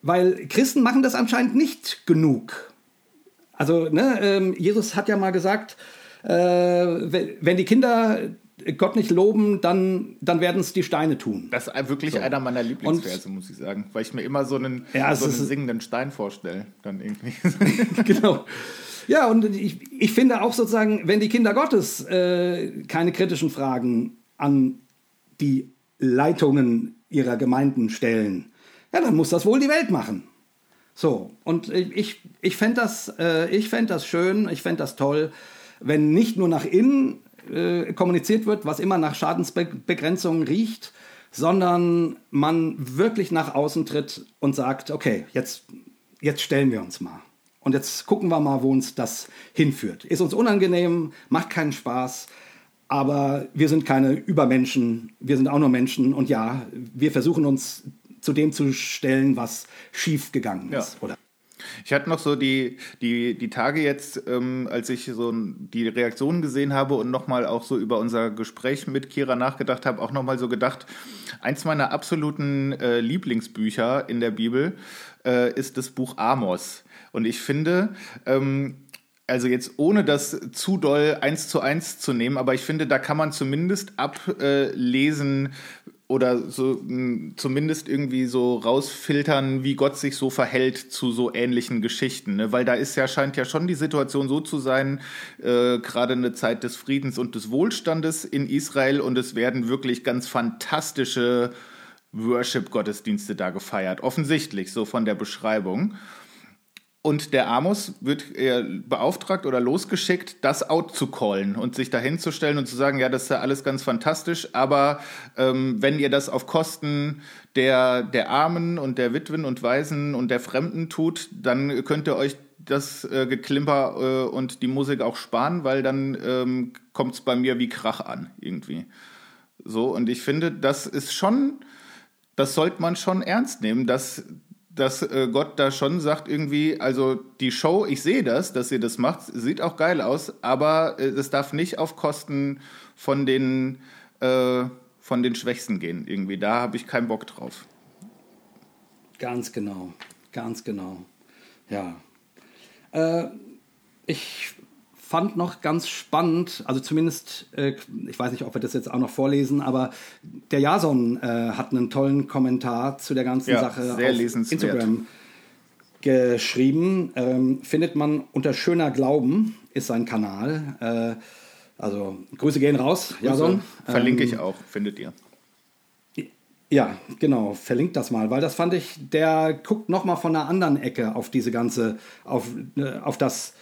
Weil Christen machen das anscheinend nicht genug. Also, ne, ähm, Jesus hat ja mal gesagt, äh, wenn die Kinder Gott nicht loben, dann, dann werden es die Steine tun. Das ist wirklich so. einer meiner Lieblingsverse, muss ich sagen. Weil ich mir immer so einen, ja, so einen singenden Stein vorstelle. Dann irgendwie. genau. Ja, und ich, ich finde auch sozusagen, wenn die Kinder Gottes äh, keine kritischen Fragen an die Leitungen ihrer Gemeinden stellen, ja, dann muss das wohl die Welt machen. So, und ich, ich fände das, äh, fänd das schön, ich fände das toll, wenn nicht nur nach innen äh, kommuniziert wird, was immer nach Schadensbegrenzung riecht, sondern man wirklich nach außen tritt und sagt, okay, jetzt, jetzt stellen wir uns mal. Und jetzt gucken wir mal, wo uns das hinführt. Ist uns unangenehm, macht keinen Spaß, aber wir sind keine Übermenschen, wir sind auch nur Menschen und ja, wir versuchen uns zu dem zu stellen, was schief gegangen ist. Ja. Oder? Ich hatte noch so die, die, die Tage jetzt, ähm, als ich so die Reaktionen gesehen habe und nochmal auch so über unser Gespräch mit Kira nachgedacht habe, auch nochmal so gedacht, eins meiner absoluten äh, Lieblingsbücher in der Bibel äh, ist das Buch Amos. Und ich finde, ähm, also jetzt ohne das zu doll eins zu eins zu nehmen, aber ich finde, da kann man zumindest ablesen oder so zumindest irgendwie so rausfiltern, wie Gott sich so verhält zu so ähnlichen Geschichten. Ne? Weil da ist ja, scheint ja schon die Situation so zu sein, äh, gerade eine Zeit des Friedens und des Wohlstandes in Israel und es werden wirklich ganz fantastische Worship-Gottesdienste da gefeiert. Offensichtlich, so von der Beschreibung. Und der Amos wird beauftragt oder losgeschickt, das out zu callen und sich dahin zu stellen und zu sagen, ja, das ist ja alles ganz fantastisch, aber ähm, wenn ihr das auf Kosten der, der Armen und der Witwen und Waisen und der Fremden tut, dann könnt ihr euch das äh, Geklimper äh, und die Musik auch sparen, weil dann ähm, kommt es bei mir wie Krach an, irgendwie. So, und ich finde, das ist schon, das sollte man schon ernst nehmen, dass dass äh, Gott da schon sagt irgendwie, also die Show, ich sehe das, dass ihr das macht, sieht auch geil aus, aber äh, es darf nicht auf Kosten von den, äh, von den Schwächsten gehen irgendwie. Da habe ich keinen Bock drauf. Ganz genau, ganz genau. Ja. Äh, ich fand noch ganz spannend, also zumindest, äh, ich weiß nicht, ob wir das jetzt auch noch vorlesen, aber der Jason äh, hat einen tollen Kommentar zu der ganzen Ja, Sache auf. Instagram geschrieben. Ähm, findet man unter Schöner Glauben, ist sein Kanal. Äh, also Grüße gehen raus, Jason. Verlinke Ähm, ich auch, findet ihr. ja, genau, verlinkt das mal, weil das fand ich, der guckt noch mal von einer anderen Ecke auf diese ganze, auf, äh, auf, das,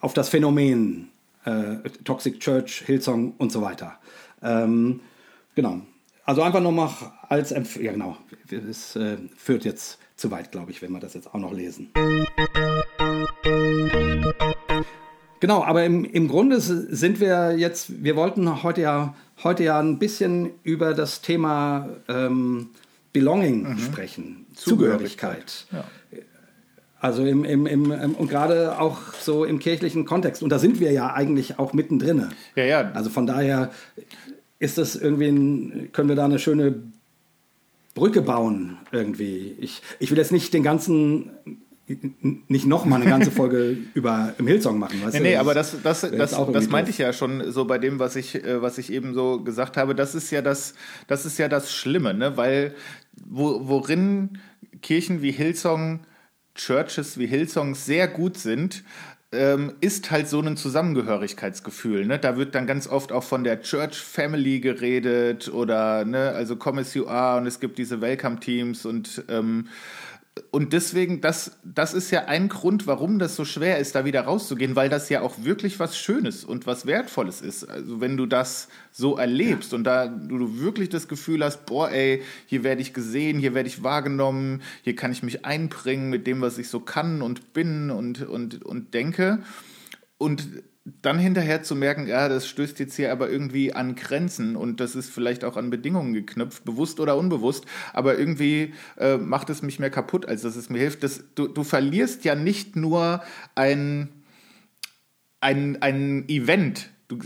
auf das Phänomen äh, Toxic Church, Hillsong und so weiter. Ähm, genau, also einfach noch mal als Empf ja genau, es äh, führt jetzt zu weit, glaube ich, wenn wir das jetzt auch noch lesen. Genau, aber im, im Grunde sind wir jetzt, wir wollten heute ja, heute ja ein bisschen über das Thema ähm, Belonging sprechen, Zugehörigkeit. Ja. Also im, im, im, und gerade auch so im kirchlichen Kontext. Und da sind wir ja eigentlich auch mittendrin. Ja, ja. Also von daher ist das irgendwie, ein, können wir da eine schöne Brücke bauen irgendwie. Ich, ich will jetzt nicht den ganzen nicht noch mal eine ganze Folge über im Hillsong machen. Weißt Nee, nee, aber das, das, das, das meinte ich ja schon so bei dem, was ich, äh, was ich eben so gesagt habe. Das ist ja das, das ist ja das Schlimme, ne? Weil wo, worin Kirchen wie Hillsong, Churches wie Hillsong sehr gut sind, ähm, ist halt so ein Zusammengehörigkeitsgefühl. Ne? Da wird dann ganz oft auch von der Church Family geredet oder ne, also Come as you are und es gibt diese Welcome Teams und ähm, und deswegen, das, das ist ja ein Grund, warum das so schwer ist, da wieder rauszugehen, weil das ja auch wirklich was Schönes und was Wertvolles ist. Also wenn du das so erlebst und da du wirklich das Gefühl hast, boah, ey, hier werde ich gesehen, hier werde ich wahrgenommen, hier kann ich mich einbringen mit dem, was ich so kann und bin und, und, und denke. Und dann hinterher zu merken, ja, das stößt jetzt hier aber irgendwie an Grenzen und das ist vielleicht auch an Bedingungen geknüpft, bewusst oder unbewusst, aber irgendwie äh, macht es mich mehr kaputt, als dass es mir hilft. Das, du, du verlierst ja nicht nur ein, ein, ein Event. Du,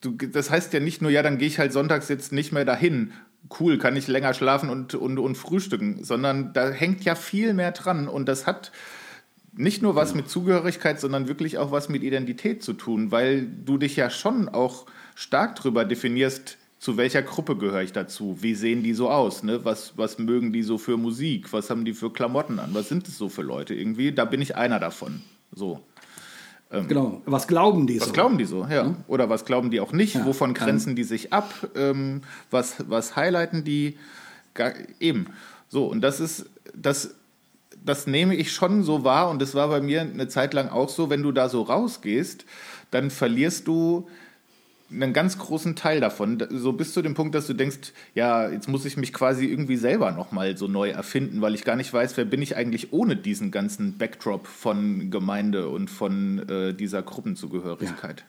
du, das heißt ja nicht nur, ja, dann gehe ich halt sonntags jetzt nicht mehr dahin. Cool, kann ich länger schlafen und, und, und frühstücken, sondern da hängt ja viel mehr dran und das hat nicht nur was mit Zugehörigkeit, sondern wirklich auch was mit Identität zu tun, weil du dich ja schon auch stark darüber definierst, zu welcher Gruppe gehöre ich dazu, wie sehen die so aus, ne? was, was mögen die so für Musik, was haben die für Klamotten an, was sind es so für Leute irgendwie, da bin ich einer davon, so. Genau. Was glauben die Was so? glauben die so, ja. Oder was glauben die auch nicht? Ja, Wovon dann- grenzen die sich ab? Ähm, was, was highlighten die? Gar, eben. So, und das ist, das, das nehme ich schon so wahr und das war bei mir eine Zeit lang auch so, wenn du da so rausgehst, dann verlierst du einen ganz großen Teil davon. So bis zu dem Punkt, dass du denkst, ja, jetzt muss ich mich quasi irgendwie selber nochmal so neu erfinden, weil ich gar nicht weiß, wer bin ich eigentlich ohne diesen ganzen Backdrop von Gemeinde und von äh, dieser Gruppenzugehörigkeit. Ja,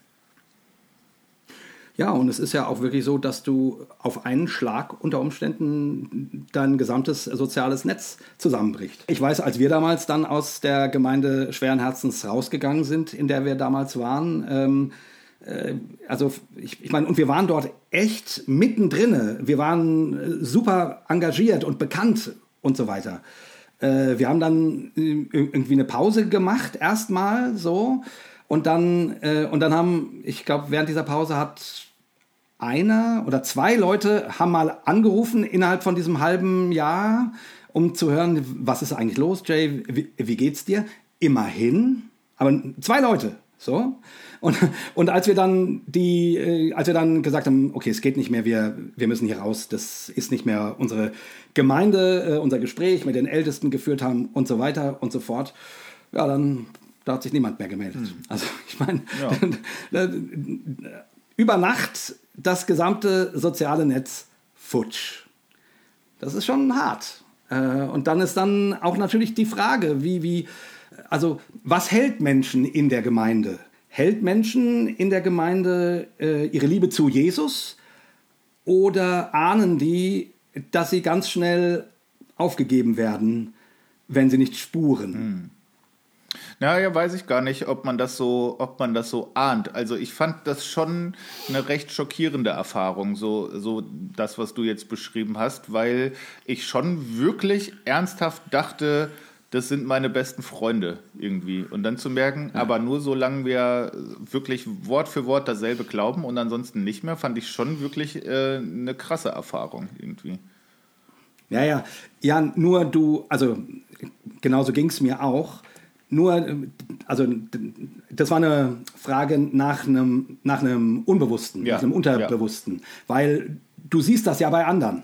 und es ist ja auch wirklich so, dass du auf einen Schlag unter Umständen dein gesamtes soziales Netz zusammenbricht. Ich weiß, als wir damals dann aus der Gemeinde schweren Herzens rausgegangen sind, in der wir damals waren, ähm, äh, also ich, ich meine, und wir waren dort echt mittendrin. Wir waren äh, super engagiert und bekannt und so weiter. Äh, wir haben dann äh, irgendwie eine Pause gemacht, erstmal so. Und dann, und dann haben, ich glaube, während dieser Pause hat einer oder zwei Leute haben mal angerufen innerhalb von diesem halben Jahr, um zu hören, was ist eigentlich los, Jay, wie, wie geht's dir? Immerhin, aber zwei Leute, so. Und, und als wir dann die, äh, als wir dann gesagt haben, okay, es geht nicht mehr, wir, wir müssen hier raus, das ist nicht mehr unsere Gemeinde, äh, unser Gespräch mit den Ältesten geführt haben und so weiter und so fort, ja, dann da hat sich niemand mehr gemeldet. Also ich meine, über Nacht das gesamte soziale Netz futsch. Das ist schon hart. Äh, Und dann ist dann auch natürlich die Frage, wie, wie, also was hält Menschen in der Gemeinde? Hält Menschen in der Gemeinde äh, ihre Liebe zu Jesus oder ahnen die, dass sie ganz schnell aufgegeben werden, wenn sie nicht spuren? Naja, weiß ich gar nicht, ob man das so, ob man das so ahnt. Also ich fand das schon eine recht schockierende Erfahrung, so, so das, was du jetzt beschrieben hast, weil ich schon wirklich ernsthaft dachte, das sind meine besten Freunde irgendwie. Und dann zu merken, ja. aber nur solange wir wirklich Wort für Wort dasselbe glauben und ansonsten nicht mehr, fand ich schon wirklich äh, eine krasse Erfahrung irgendwie. Ja, ja. Ja, nur du, also genauso ging es mir auch. Nur, also das war eine Frage nach einem, nach einem Unbewussten, ja. nach einem Unterbewussten. Ja. Weil du siehst das ja bei anderen.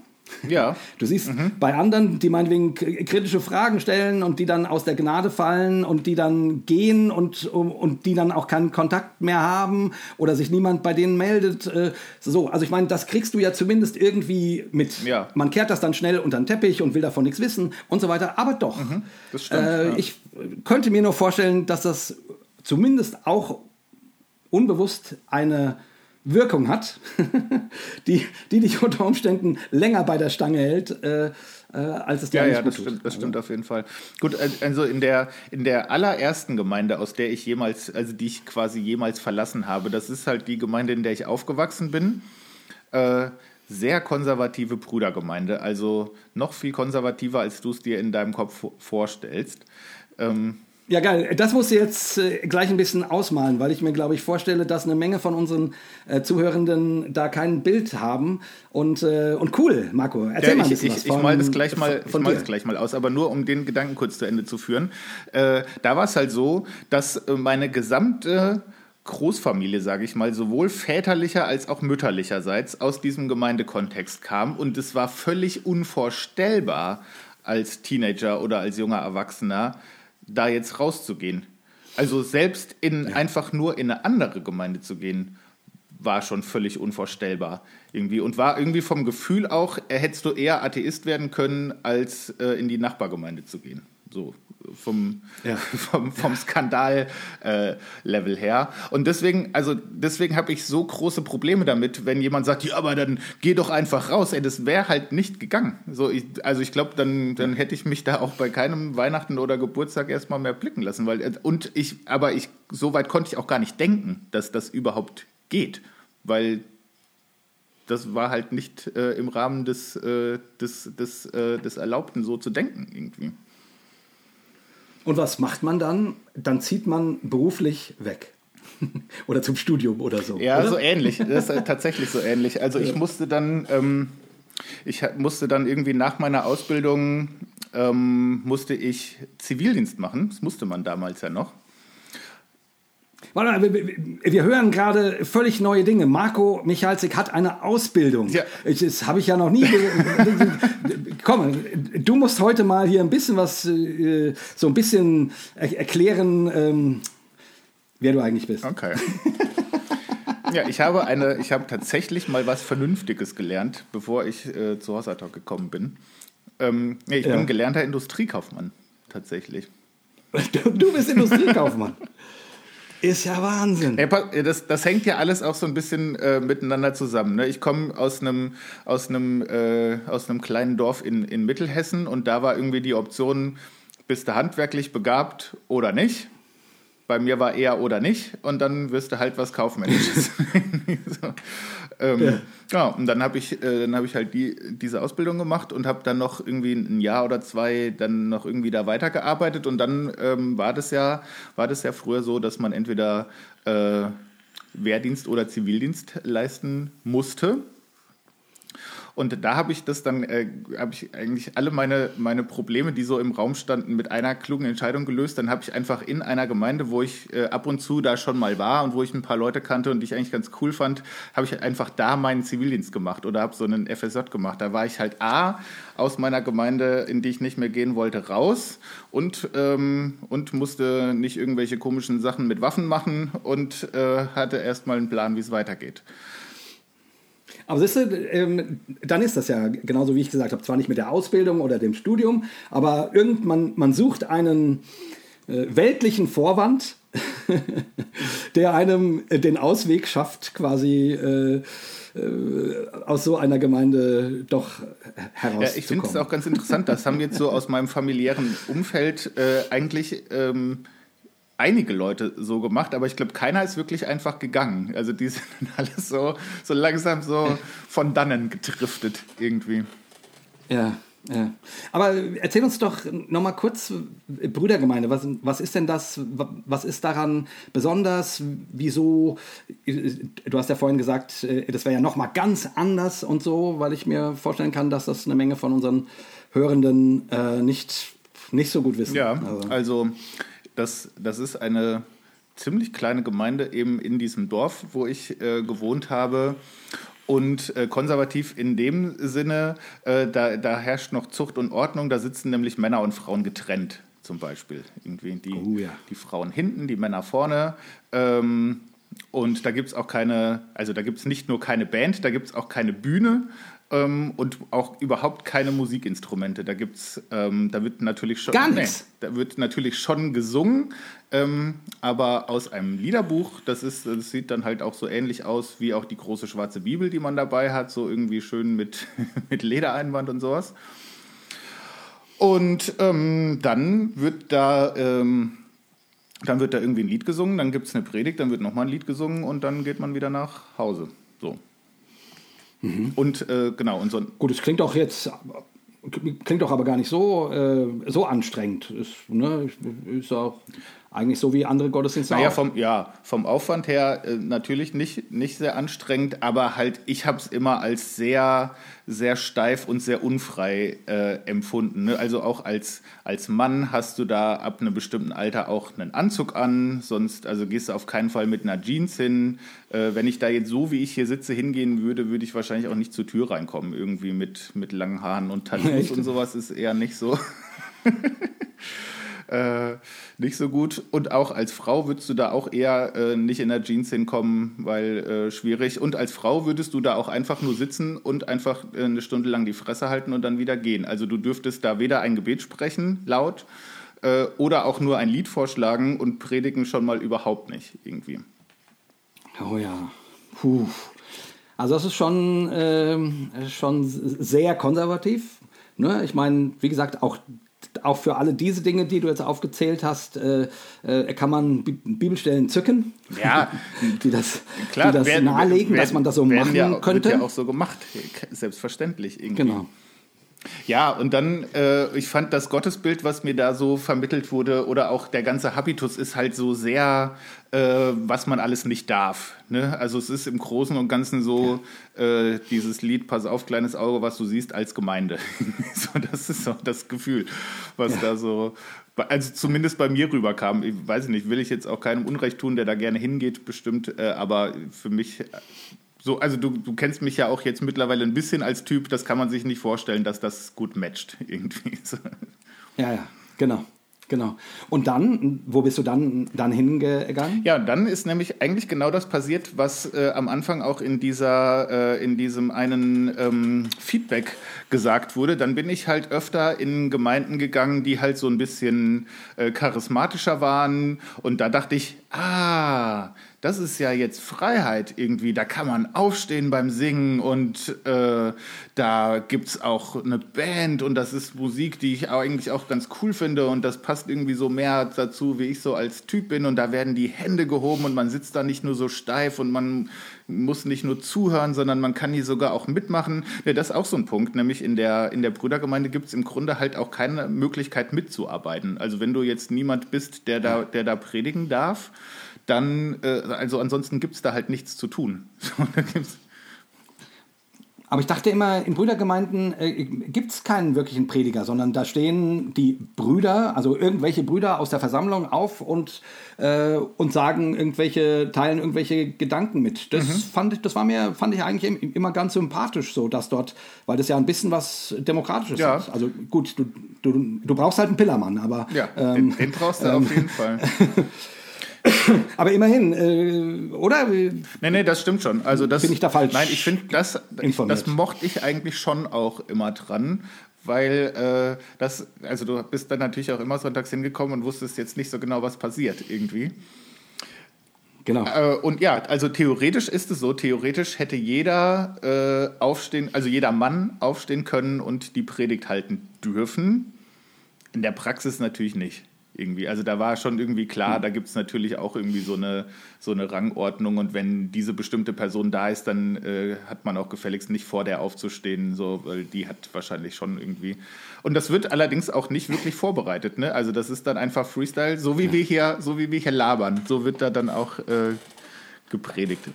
Ja. Du siehst mhm. bei anderen, die meinetwegen kritische Fragen stellen und die dann aus der Gnade fallen und die dann gehen und, und die dann auch keinen Kontakt mehr haben oder sich niemand bei denen meldet. Äh, so, also ich meine, das kriegst du ja zumindest irgendwie mit. Ja. Man kehrt das dann schnell unter den Teppich und will davon nichts wissen und so weiter. Aber doch, mhm. das stimmt, äh, ja. ich könnte mir nur vorstellen, dass das zumindest auch unbewusst eine Wirkung hat, die, die dich unter Umständen länger bei der Stange hält, äh, äh, als es dir ja, ja, das stimmt, das stimmt auf jeden Fall. Gut, also in der, in der allerersten Gemeinde, aus der ich jemals, also die ich quasi jemals verlassen habe, das ist halt die Gemeinde, in der ich aufgewachsen bin. Äh, sehr konservative Brudergemeinde, also noch viel konservativer, als du es dir in deinem Kopf vorstellst. Ähm, ja, geil. Das musst du jetzt äh, gleich ein bisschen ausmalen, weil ich mir, glaube ich, vorstelle, dass eine Menge von unseren äh, Zuhörenden da kein Bild haben. Und, äh, und cool, Marco. Erzähl ja, mal ein bisschen ich, was. Von, ich mal das gleich mal, von, ich mal das gleich mal aus, aber nur um den Gedanken kurz zu Ende zu führen. Äh, da war es halt so, dass äh, meine gesamte Großfamilie, sage ich mal, sowohl väterlicher als auch mütterlicherseits aus diesem Gemeindekontext kam. Und es war völlig unvorstellbar als Teenager oder als junger Erwachsener, da jetzt rauszugehen. Also selbst in ja. einfach nur in eine andere Gemeinde zu gehen, war schon völlig unvorstellbar irgendwie und war irgendwie vom Gefühl auch, hättest du eher Atheist werden können, als äh, in die Nachbargemeinde zu gehen. So vom, ja. vom, vom Skandal-Level äh, her. Und deswegen, also deswegen habe ich so große Probleme damit, wenn jemand sagt, ja, aber dann geh doch einfach raus. Ey, das wäre halt nicht gegangen. So, ich, also ich glaube, dann, dann hätte ich mich da auch bei keinem Weihnachten oder Geburtstag erstmal mehr blicken lassen. Weil, äh, und ich, aber ich, so weit konnte ich auch gar nicht denken, dass das überhaupt geht. Weil das war halt nicht äh, im Rahmen des, äh, des, des, äh, des Erlaubten, so zu denken irgendwie. Und was macht man dann? Dann zieht man beruflich weg. oder zum Studium oder so. Ja, oder? so ähnlich. Das ist tatsächlich so ähnlich. Also ich musste dann, ähm, ich musste dann irgendwie nach meiner Ausbildung ähm, musste ich Zivildienst machen. Das musste man damals ja noch. Wir hören gerade völlig neue Dinge. Marco Michalzik hat eine Ausbildung. Ja. Das habe ich ja noch nie. Komm, du musst heute mal hier ein bisschen was, äh, so ein bisschen erklären, ähm, wer du eigentlich bist. Okay. Ja, ich habe eine, ich habe tatsächlich mal was Vernünftiges gelernt, bevor ich äh, zu Hossatalk gekommen bin. Ähm, ich ja. bin gelernter Industriekaufmann, tatsächlich. Du, du bist Industriekaufmann. Ist ja Wahnsinn. Ey, das, das hängt ja alles auch so ein bisschen äh, miteinander zusammen. Ne? Ich komme aus einem aus äh, aus kleinen Dorf in, in Mittelhessen und da war irgendwie die Option, bist du handwerklich begabt oder nicht. Bei mir war eher oder nicht und dann wirst du halt was Kaufmännisches. so. Ähm, ja. ja. und dann habe ich, äh, dann hab ich halt die, diese Ausbildung gemacht und habe dann noch irgendwie ein Jahr oder zwei dann noch irgendwie da weitergearbeitet und dann ähm, war, das ja, war das ja früher so, dass man entweder äh, Wehrdienst oder Zivildienst leisten musste. Und da habe ich das dann, äh, habe ich eigentlich alle meine, meine Probleme, die so im Raum standen, mit einer klugen Entscheidung gelöst. Dann habe ich einfach in einer Gemeinde, wo ich äh, ab und zu da schon mal war und wo ich ein paar Leute kannte und die ich eigentlich ganz cool fand, habe ich einfach da meinen Zivildienst gemacht oder habe so einen FSJ gemacht. Da war ich halt A, aus meiner Gemeinde, in die ich nicht mehr gehen wollte, raus und, ähm, und musste nicht irgendwelche komischen Sachen mit Waffen machen und äh, hatte erstmal einen Plan, wie es weitergeht. Aber siehst du, ähm, dann ist das ja genauso, wie ich gesagt habe, zwar nicht mit der Ausbildung oder dem Studium, aber irgendwann, man sucht einen äh, weltlichen Vorwand, der einem äh, den Ausweg schafft, quasi äh, äh, aus so einer Gemeinde doch herauszukommen. Ja, ich finde es auch ganz interessant, das haben jetzt so aus meinem familiären Umfeld äh, eigentlich ähm, einige Leute so gemacht, aber ich glaube, keiner ist wirklich einfach gegangen. Also die sind alles so, so langsam so von dannen getriftet irgendwie. Ja, Ja. Aber erzähl uns doch nochmal kurz, Brüdergemeinde, was, was ist denn das, was ist daran besonders, wieso, du hast ja vorhin gesagt, äh, das wäre ja nochmal ganz anders und so, weil ich mir vorstellen kann, dass das eine Menge von unseren Hörenden äh, nicht, nicht so gut wissen. Ja, also, also das, das ist eine ziemlich kleine Gemeinde eben in diesem Dorf, wo ich äh, gewohnt habe. Und äh, konservativ in dem Sinne, äh, da, da, herrscht noch Zucht und Ordnung, da sitzen nämlich Männer und Frauen getrennt, zum Beispiel. Irgendwie die, oh, ja. die Frauen hinten, die Männer vorne. Ähm, und da gibt es auch keine, also da gibt es nicht nur keine Band, da gibt es auch keine Bühne, ähm, und auch überhaupt keine Musikinstrumente. Da gibt's, ähm, da wird natürlich schon, Gar nichts. Nee, da wird natürlich schon gesungen, ähm, aber aus einem Liederbuch. Das ist, das sieht dann halt auch so ähnlich aus wie auch die große schwarze Bibel, die man dabei hat, so irgendwie schön mit mit Ledereinband und sowas. Und ähm, dann wird da ähm, dann wird da irgendwie ein Lied gesungen, dann gibt es eine Predigt, dann wird nochmal ein Lied gesungen und dann geht man wieder nach Hause. So. Mhm. Und äh, genau, und so Gut, es klingt auch jetzt, klingt doch aber gar nicht so, äh, so anstrengend. Ist, ne, ist auch eigentlich so wie andere Gottesdienste naja, Vom, ja, vom Aufwand her äh, natürlich nicht, nicht sehr anstrengend, aber halt, ich habe es immer als sehr, sehr steif und sehr unfrei äh, empfunden. Ne? Also auch als, als Mann hast du da ab einem bestimmten Alter auch einen Anzug an, sonst also gehst du auf keinen Fall mit einer Jeans hin. Äh, wenn ich da jetzt so, wie ich hier sitze, hingehen würde, würde ich wahrscheinlich auch nicht zur Tür reinkommen, irgendwie mit, mit langen Haaren und Tattoos und sowas ist eher nicht so. äh, nicht so gut. Und auch als Frau würdest du da auch eher äh, nicht in der Jeans hinkommen, weil äh, schwierig. Und als Frau würdest du da auch einfach nur sitzen und einfach äh, eine Stunde lang die Fresse halten und dann wieder gehen. Also du dürftest da weder ein Gebet sprechen, laut, äh, oder auch nur ein Lied vorschlagen und predigen schon mal überhaupt nicht irgendwie. Oh ja. Puh. Also das ist schon, äh, schon sehr konservativ. Ne? Ich meine, wie gesagt, auch auch für alle diese Dinge, die du jetzt aufgezählt hast, äh, äh, kann man Bibelstellen zücken, ja, die das, klar, die das werden, nahelegen, werden, dass man das so machen ja, könnte. Wird ja auch so gemacht, selbstverständlich irgendwie. Genau. Ja, und dann, äh, ich fand das Gottesbild, was mir da so vermittelt wurde, oder auch der ganze Habitus ist halt so sehr, äh, was man alles nicht darf. Ne? Also es ist im Großen und Ganzen so äh, dieses Lied, pass auf, kleines Auge, was du siehst, als Gemeinde. so, das ist so das Gefühl, was ja. da so, also zumindest bei mir rüberkam. Ich weiß nicht, will ich jetzt auch keinem Unrecht tun, der da gerne hingeht, bestimmt, äh, aber für mich so, also du, du kennst mich ja auch jetzt mittlerweile ein bisschen als Typ, das kann man sich nicht vorstellen, dass das gut matcht irgendwie. Ja, ja, genau. Genau. Und dann, wo bist du dann, dann hingegangen? Ja, dann ist nämlich eigentlich genau das passiert, was äh, am Anfang auch in dieser, äh, in diesem einen ähm, Feedback gesagt wurde. Dann bin ich halt öfter in Gemeinden gegangen, die halt so ein bisschen äh, charismatischer waren. Und da dachte ich, ah, das ist ja jetzt Freiheit irgendwie. Da kann man aufstehen beim Singen und äh, da gibt es auch eine Band und das ist Musik, die ich eigentlich auch ganz cool finde und das passt irgendwie so mehr dazu, wie ich so als Typ bin und da werden die Hände gehoben und man sitzt da nicht nur so steif und man muss nicht nur zuhören, sondern man kann hier sogar auch mitmachen. Ja, das ist auch so ein Punkt, nämlich in der, in der Brüdergemeinde gibt es im Grunde halt auch keine Möglichkeit mitzuarbeiten. Also wenn du jetzt niemand bist, der da, der da predigen darf, dann, äh, also ansonsten gibt es da halt nichts zu tun. Aber ich dachte immer, in Brüdergemeinden äh, gibt es keinen wirklichen Prediger, sondern da stehen die Brüder, also irgendwelche Brüder aus der Versammlung auf und, äh, und sagen irgendwelche, teilen irgendwelche Gedanken mit. Das mhm. fand ich, das war mir, fand ich eigentlich immer ganz sympathisch, so dass dort, weil das ja ein bisschen was Demokratisches ja. ist. Also gut, du, du, du brauchst halt einen Pillermann, aber. Ja, ähm, den, den brauchst du ähm, auf jeden Fall. Aber immerhin, äh, oder? Nee, nee, das stimmt schon. Also das, Bin ich da falsch? Nein, ich finde, das, ich, das mochte ich eigentlich schon auch immer dran weil äh, das, also du bist dann natürlich auch immer sonntags hingekommen und wusstest jetzt nicht so genau, was passiert irgendwie. Genau. Äh, und ja, also theoretisch ist es so, theoretisch hätte jeder äh, aufstehen, also jeder Mann aufstehen können und die Predigt halten dürfen. In der Praxis natürlich nicht. Irgendwie. Also da war schon irgendwie klar, da gibt es natürlich auch irgendwie so eine, so eine Rangordnung und wenn diese bestimmte Person da ist, dann äh, hat man auch gefälligst nicht vor der aufzustehen, so, weil die hat wahrscheinlich schon irgendwie. Und das wird allerdings auch nicht wirklich vorbereitet, ne? Also das ist dann einfach Freestyle, so wie wir hier, so wie wir hier labern, so wird da dann auch äh, gepredigt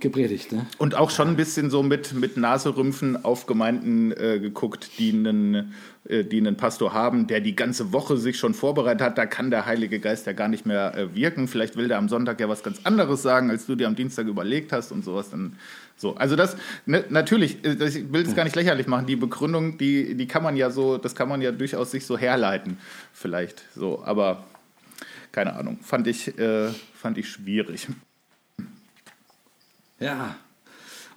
gepredigt. Ne? Und auch schon ein bisschen so mit, mit Naserümpfen auf Gemeinden äh, geguckt, die einen, äh, die einen Pastor haben, der die ganze Woche sich schon vorbereitet hat. Da kann der Heilige Geist ja gar nicht mehr äh, wirken. Vielleicht will der am Sonntag ja was ganz anderes sagen, als du dir am Dienstag überlegt hast und sowas. Dann so. Also das, ne, natürlich, äh, ich will es gar nicht lächerlich machen. Die Begründung, die, die kann man ja so, das kann man ja durchaus sich so herleiten, vielleicht so. Aber keine Ahnung, fand ich, äh, fand ich schwierig. Ja.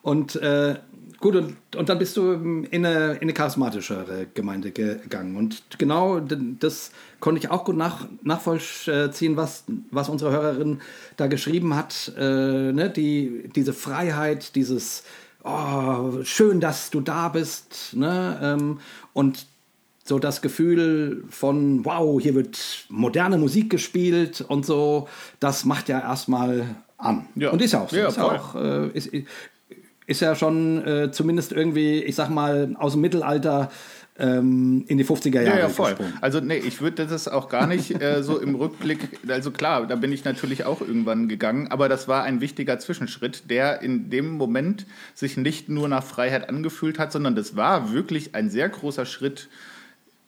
Und äh, gut, und, und dann bist du in eine, in eine charismatischere Gemeinde gegangen. Und genau das konnte ich auch gut nach, nachvollziehen, was, was unsere Hörerin da geschrieben hat. Äh, ne? Die, diese Freiheit, dieses oh, schön, dass du da bist. Ne? Ähm, und so das Gefühl von, wow, hier wird moderne Musik gespielt und so, das macht ja erstmal an. Ja. Und ist ja auch so. Ja, ist, auch, äh, ist, ist, ja schon äh, zumindest irgendwie, ich sag mal, aus dem Mittelalter ähm, in die 50er Jahre. Ja, ja voll. Gesprungen. Also nee, ich würde das auch gar nicht äh, so im Rückblick, also klar, da bin ich natürlich auch irgendwann gegangen, aber das war ein wichtiger Zwischenschritt, der in dem Moment sich nicht nur nach Freiheit angefühlt hat, sondern das war wirklich ein sehr großer Schritt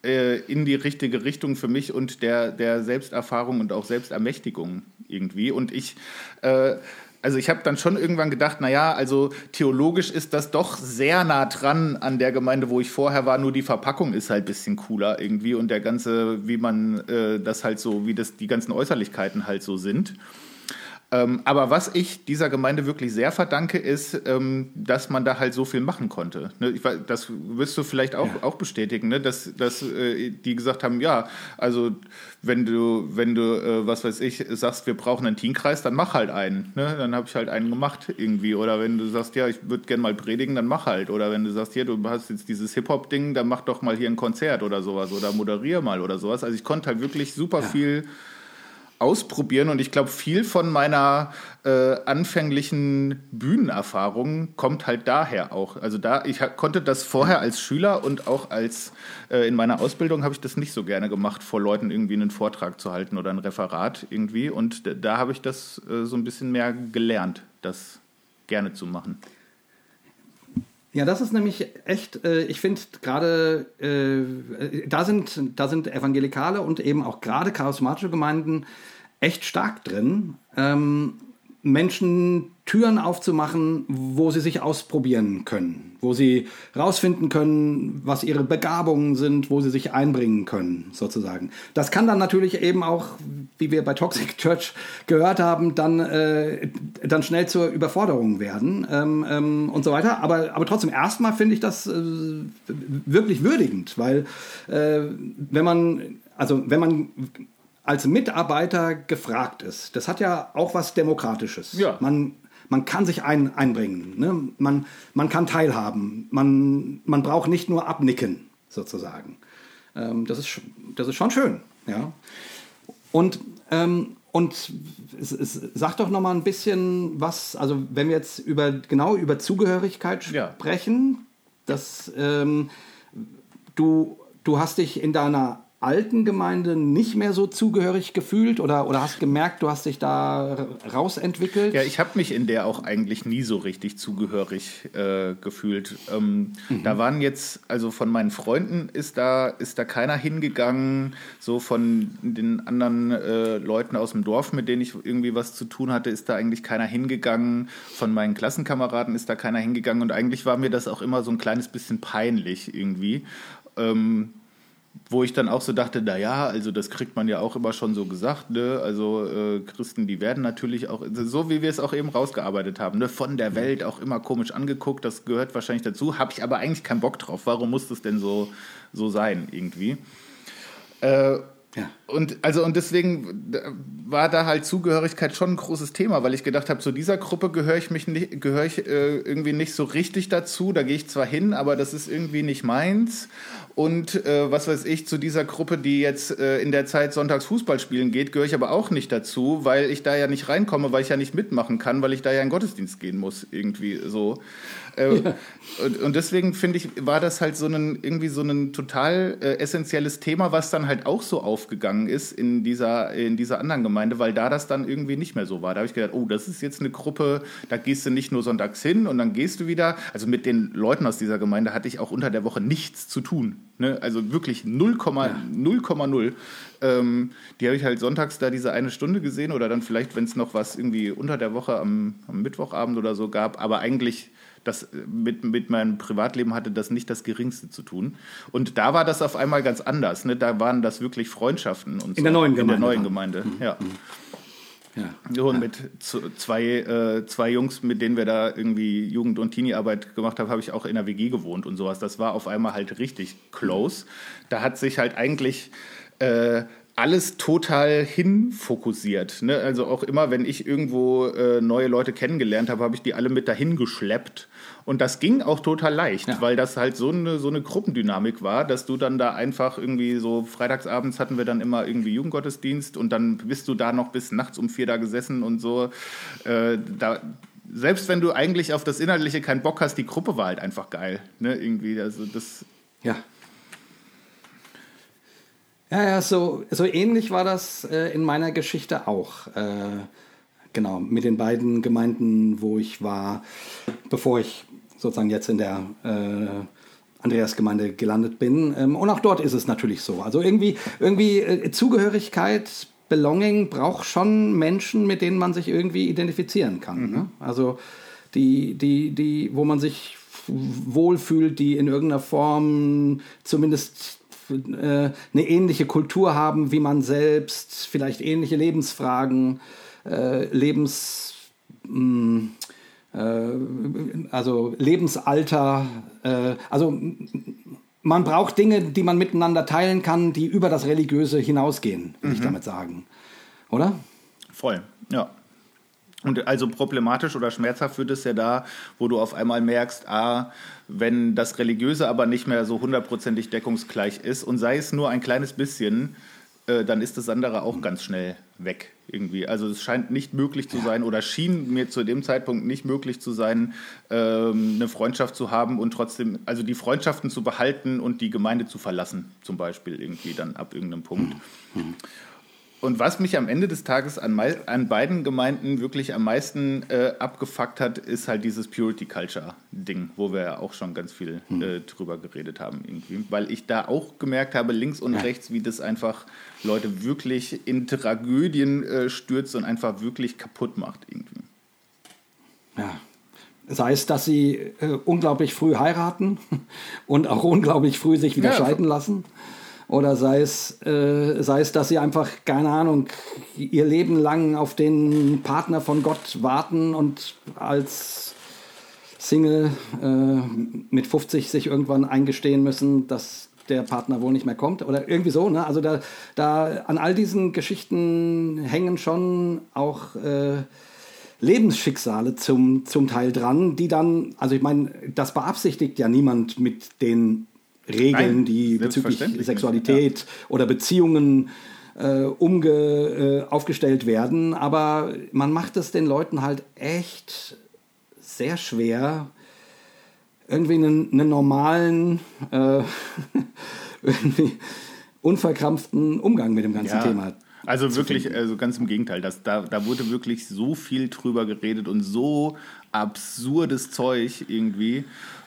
äh, in die richtige Richtung für mich und der, der Selbsterfahrung und auch Selbstermächtigung irgendwie. Und ich, äh, also ich habe dann schon irgendwann gedacht, naja, also theologisch ist das doch sehr nah dran an der Gemeinde, wo ich vorher war, nur die Verpackung ist halt ein bisschen cooler irgendwie und der ganze, wie man äh, das halt so, wie das die ganzen Äußerlichkeiten halt so sind. Ähm, aber was ich dieser Gemeinde wirklich sehr verdanke, ist, ähm, dass man da halt so viel machen konnte. Ne, ich, das wirst du vielleicht auch, ja. auch bestätigen, ne? dass, dass äh, die gesagt haben, ja, also wenn du, wenn du, äh, was weiß ich, sagst, wir brauchen einen Teamkreis, dann mach halt einen. Ne? Dann habe ich halt einen gemacht irgendwie. Oder wenn du sagst, ja, ich würde gerne mal predigen, dann mach halt. Oder wenn du sagst, hier, du hast jetzt dieses Hip-Hop-Ding, dann mach doch mal hier ein Konzert oder sowas. Oder moderier mal oder sowas. Also ich konnte halt wirklich super ja. viel ausprobieren. Und ich glaube, viel von meiner äh, anfänglichen Bühnenerfahrung kommt halt daher auch. Also da, ich konnte das vorher als Schüler und auch als äh, in meiner Ausbildung habe ich das nicht so gerne gemacht, vor Leuten irgendwie einen Vortrag zu halten oder ein Referat irgendwie. Und da habe ich das äh, so ein bisschen mehr gelernt, das gerne zu machen. Ja, das ist nämlich echt, äh, ich finde gerade, äh, da, sind, da sind evangelikale und eben auch gerade charismatische Gemeinden echt stark drin, ähm, Menschen Türen aufzumachen, wo sie sich ausprobieren können, wo sie rausfinden können, was ihre Begabungen sind, wo sie sich einbringen können, sozusagen. Das kann dann natürlich eben auch, wie wir bei Toxic Church gehört haben, dann, äh, dann schnell zur Überforderung werden ähm, ähm, und so weiter. Aber, aber trotzdem, erstmal finde ich das äh, wirklich würdigend, weil äh, wenn man, also wenn man als Mitarbeiter gefragt ist. Das hat ja auch was Demokratisches. Ja. Man, man kann sich ein, einbringen, ne? man, man kann teilhaben, man, man braucht nicht nur abnicken, sozusagen. Ähm, das, ist, das ist schon schön. Ja? Und, ähm, und es, es, sag doch noch mal ein bisschen was, also wenn wir jetzt über, genau über Zugehörigkeit sprechen, ja. dass ähm, du, du hast dich in deiner alten Gemeinde nicht mehr so zugehörig gefühlt oder, oder hast gemerkt, du hast dich da rausentwickelt? Ja, ich habe mich in der auch eigentlich nie so richtig zugehörig äh, gefühlt. Ähm, mhm. Da waren jetzt, also von meinen Freunden ist da, ist da keiner hingegangen, so von den anderen äh, Leuten aus dem Dorf, mit denen ich irgendwie was zu tun hatte, ist da eigentlich keiner hingegangen. Von meinen Klassenkameraden ist da keiner hingegangen und eigentlich war mir das auch immer so ein kleines bisschen peinlich irgendwie. Ähm, wo ich dann auch so dachte, naja, also das kriegt man ja auch immer schon so gesagt, ne? Also äh, Christen, die werden natürlich auch, so wie wir es auch eben rausgearbeitet haben, ne? von der Welt auch immer komisch angeguckt, das gehört wahrscheinlich dazu, habe ich aber eigentlich keinen Bock drauf. Warum muss das denn so, so sein irgendwie? Äh, Ja. Und also und deswegen war da halt Zugehörigkeit schon ein großes Thema, weil ich gedacht habe, zu dieser Gruppe gehöre ich mich nicht, gehöre ich äh, irgendwie nicht so richtig dazu. Da gehe ich zwar hin, aber das ist irgendwie nicht meins. Und äh, was weiß ich, zu dieser Gruppe, die jetzt äh, in der Zeit sonntags Fußball spielen geht, gehöre ich aber auch nicht dazu, weil ich da ja nicht reinkomme, weil ich ja nicht mitmachen kann, weil ich da ja in Gottesdienst gehen muss, irgendwie so. Äh, ja. und, und, deswegen finde ich, war das halt so ein irgendwie so ein total äh, essentielles Thema, was dann halt auch so aufgegangen ist in dieser, in dieser anderen Gemeinde, weil da das dann irgendwie nicht mehr so war. Da habe ich gedacht, oh, das ist jetzt eine Gruppe, da gehst du nicht nur sonntags hin und dann gehst du wieder. Also mit den Leuten aus dieser Gemeinde hatte ich auch unter der Woche nichts zu tun. Ne? Also wirklich 0,0. Ja. Ähm, die habe ich halt sonntags da diese eine Stunde gesehen oder dann vielleicht, wenn es noch was irgendwie unter der Woche am, am Mittwochabend oder so gab, aber eigentlich das mit, mit meinem Privatleben hatte das nicht das Geringste zu tun. Und da war das auf einmal ganz anders. Ne? Da waren das wirklich Freundschaften und In so. der neuen Gemeinde. In der neuen Gemeinde, mhm. ja. Ja. Und mit zwei, äh, zwei Jungs, mit denen wir da irgendwie Jugend- und Teenie-Arbeit gemacht haben, habe ich auch in der WG gewohnt und sowas. Das war auf einmal halt richtig close. Da hat sich halt eigentlich äh, alles total hinfokussiert. Ne? Also auch immer, wenn ich irgendwo äh, neue Leute kennengelernt habe, habe ich die alle mit dahin geschleppt und das ging auch total leicht, ja. weil das halt so eine, so eine Gruppendynamik war, dass du dann da einfach irgendwie so freitagsabends hatten wir dann immer irgendwie Jugendgottesdienst und dann bist du da noch bis nachts um vier da gesessen und so. Äh, da, selbst wenn du eigentlich auf das Inhaltliche keinen Bock hast, die Gruppe war halt einfach geil. Ne? Irgendwie, also das. Ja. Ja, ja, so, so ähnlich war das äh, in meiner Geschichte auch. Äh, genau, mit den beiden Gemeinden, wo ich war, bevor ich sozusagen jetzt in der äh, Andreas-Gemeinde gelandet bin. Ähm, und auch dort ist es natürlich so. Also irgendwie, irgendwie äh, Zugehörigkeit, Belonging braucht schon Menschen, mit denen man sich irgendwie identifizieren kann. Mhm. Ne? Also die, die, die, wo man sich wohlfühlt, die in irgendeiner Form zumindest äh, eine ähnliche Kultur haben wie man selbst, vielleicht ähnliche Lebensfragen, äh, Lebens... Mh, hm, also Lebensalter, äh, also man braucht Dinge, die man miteinander teilen kann, die über das Religiöse hinausgehen, will mhm. ich damit sagen. Oder? Voll, ja. Und also problematisch oder schmerzhaft wird es ja da, wo du auf einmal merkst, ah, wenn das Religiöse aber nicht mehr so hundertprozentig deckungsgleich ist und sei es nur ein kleines bisschen, äh, dann ist das andere auch ganz schnell weg irgendwie. Also es scheint nicht möglich zu sein oder schien mir zu dem Zeitpunkt nicht möglich zu sein, ähm, eine Freundschaft zu haben und trotzdem, also die Freundschaften zu behalten und die Gemeinde zu verlassen, zum Beispiel irgendwie dann ab irgendeinem Punkt. Mhm. Und was mich am Ende des Tages an, an beiden Gemeinden wirklich am meisten äh, abgefuckt hat, ist halt dieses Purity Culture Ding, wo wir ja auch schon ganz viel hm. äh, drüber geredet haben irgendwie. Weil ich da auch gemerkt habe, links und rechts, wie das einfach Leute wirklich in Tragödien äh, stürzt und einfach wirklich kaputt macht irgendwie. Ja. Sei es, dass sie äh, unglaublich früh heiraten und auch unglaublich früh sich wieder ja, scheiden lassen oder sei es, äh, sei es, dass sie einfach, keine Ahnung, ihr Leben lang auf den Partner von Gott warten und als Single äh, mit 50 sich irgendwann eingestehen müssen, dass der Partner wohl nicht mehr kommt oder irgendwie so. Ne? Also da, da an all diesen Geschichten hängen schon auch äh, Lebensschicksale zum, zum Teil dran, die dann, also ich meine, das beabsichtigt ja niemand mit den Regeln, Nein, die bezüglich Sexualität ja. oder Beziehungen äh, umge, äh, aufgestellt werden. Aber man macht es den Leuten halt echt sehr schwer, irgendwie einen, einen normalen, äh, irgendwie unverkrampften Umgang mit dem ganzen ja. Thema also wirklich, also ganz im Gegenteil, das, da, da wurde wirklich so viel drüber geredet und so absurdes Zeug irgendwie.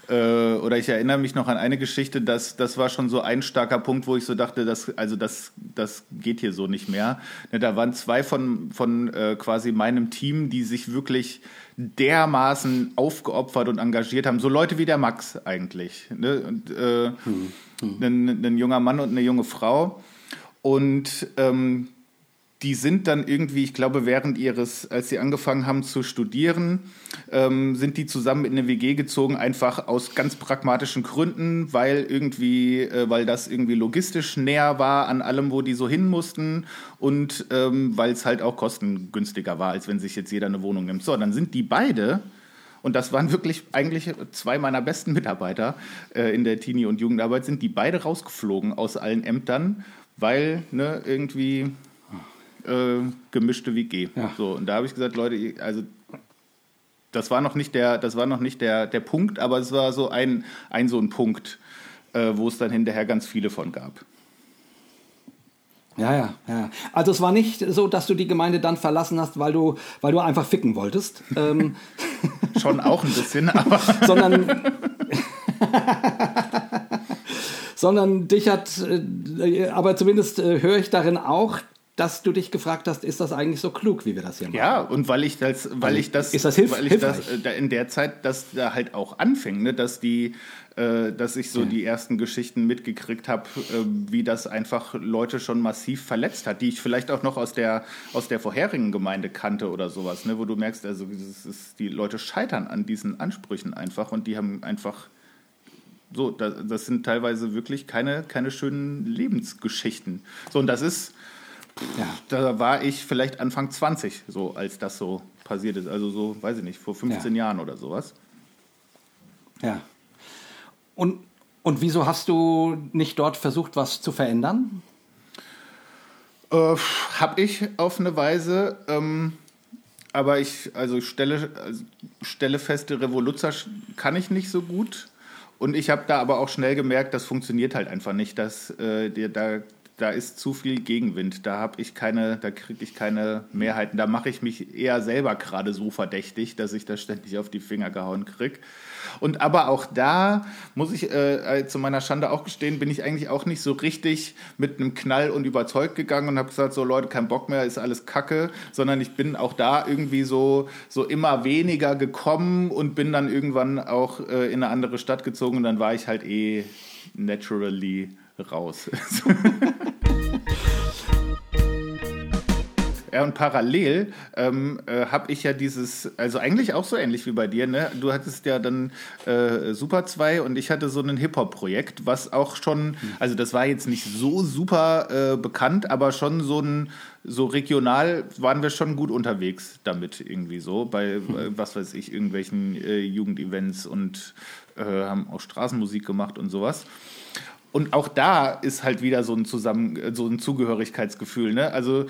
Äh, oder ich erinnere mich noch an eine Geschichte, dass das war schon so ein starker Punkt, wo ich so dachte, dass, also das, das geht hier so nicht mehr. Ne, da waren zwei von, von äh, quasi meinem Team, die sich wirklich dermaßen aufgeopfert und engagiert haben. So Leute wie der Max eigentlich. Ne? Und, äh, hm, hm. Ein, ein, junger Mann und eine junge Frau. Und ähm, die sind dann irgendwie, ich glaube, während ihres, als sie angefangen haben zu studieren, ähm, sind die zusammen in eine WG gezogen, einfach aus ganz pragmatischen Gründen, weil irgendwie, äh, weil das irgendwie logistisch näher war an allem, wo die so hin mussten und ähm, weil es halt auch kostengünstiger war, als wenn sich jetzt jeder eine Wohnung nimmt. So, dann sind die beide und das waren wirklich eigentlich zwei meiner besten Mitarbeiter äh, in der Teenie- und Jugendarbeit, sind die beide rausgeflogen aus allen Ämtern, weil ne, irgendwie äh, gemischte WG. Ja. So, und da habe ich gesagt, Leute, also das war noch nicht der, das war noch nicht der, der Punkt, aber es war so ein, ein so ein Punkt, äh, wo es dann hinterher ganz viele von gab. Ja, ja, ja. Also es war nicht so, dass du die Gemeinde dann verlassen hast, weil du, weil du einfach ficken wolltest. Ähm. Schon auch ein bisschen, aber. sondern, sondern dich hat, äh, aber zumindest äh, höre ich darin auch, dass du dich gefragt hast, ist das eigentlich so klug, wie wir das hier machen? Ja, und weil ich das, weil also, ich das, ist das hilf weil ich das äh, in der Zeit, dass da halt auch anfing, ne, dass die, äh, dass ich so ja. die ersten Geschichten mitgekriegt habe, äh, wie das einfach Leute schon massiv verletzt hat, die ich vielleicht auch noch aus der aus der vorherigen Gemeinde kannte oder sowas, ne, wo du merkst, also ist, die Leute scheitern an diesen Ansprüchen einfach und die haben einfach so, das, das sind teilweise wirklich keine, keine schönen Lebensgeschichten. So, und das ist, ja. Da war ich vielleicht Anfang 20, so als das so passiert ist. Also so, weiß ich nicht, vor 15 ja. Jahren oder sowas. Ja. Und, und wieso hast du nicht dort versucht, was zu verändern? Äh, hab ich auf eine Weise. Ähm, aber ich also stelle, also stelle fest, Revoluzer kann ich nicht so gut. Und ich habe da aber auch schnell gemerkt, das funktioniert halt einfach nicht. Dass, äh, da da ist zu viel Gegenwind. Da habe ich keine, da kriege ich keine Mehrheiten. Da mache ich mich eher selber gerade so verdächtig, dass ich da ständig auf die Finger gehauen kriege. Und aber auch da muss ich äh, äh, zu meiner Schande auch gestehen, bin ich eigentlich auch nicht so richtig mit einem Knall und überzeugt gegangen und habe gesagt, so Leute, kein Bock mehr, ist alles Kacke, sondern ich bin auch da irgendwie so, so immer weniger gekommen und bin dann irgendwann auch äh, in eine andere Stadt gezogen und dann war ich halt eh naturally raus. Ja, und parallel ähm, äh, habe ich ja dieses, also eigentlich auch so ähnlich wie bei dir, ne? Du hattest ja dann äh, Super 2 und ich hatte so ein Hip-Hop-Projekt, was auch schon, also das war jetzt nicht so super äh, bekannt, aber schon so ein, so regional waren wir schon gut unterwegs damit irgendwie so, bei, äh, was weiß ich, irgendwelchen äh, Jugendevents und äh, haben auch Straßenmusik gemacht und sowas. Und auch da ist halt wieder so ein Zusammen, so ein Zugehörigkeitsgefühl. Ne? Also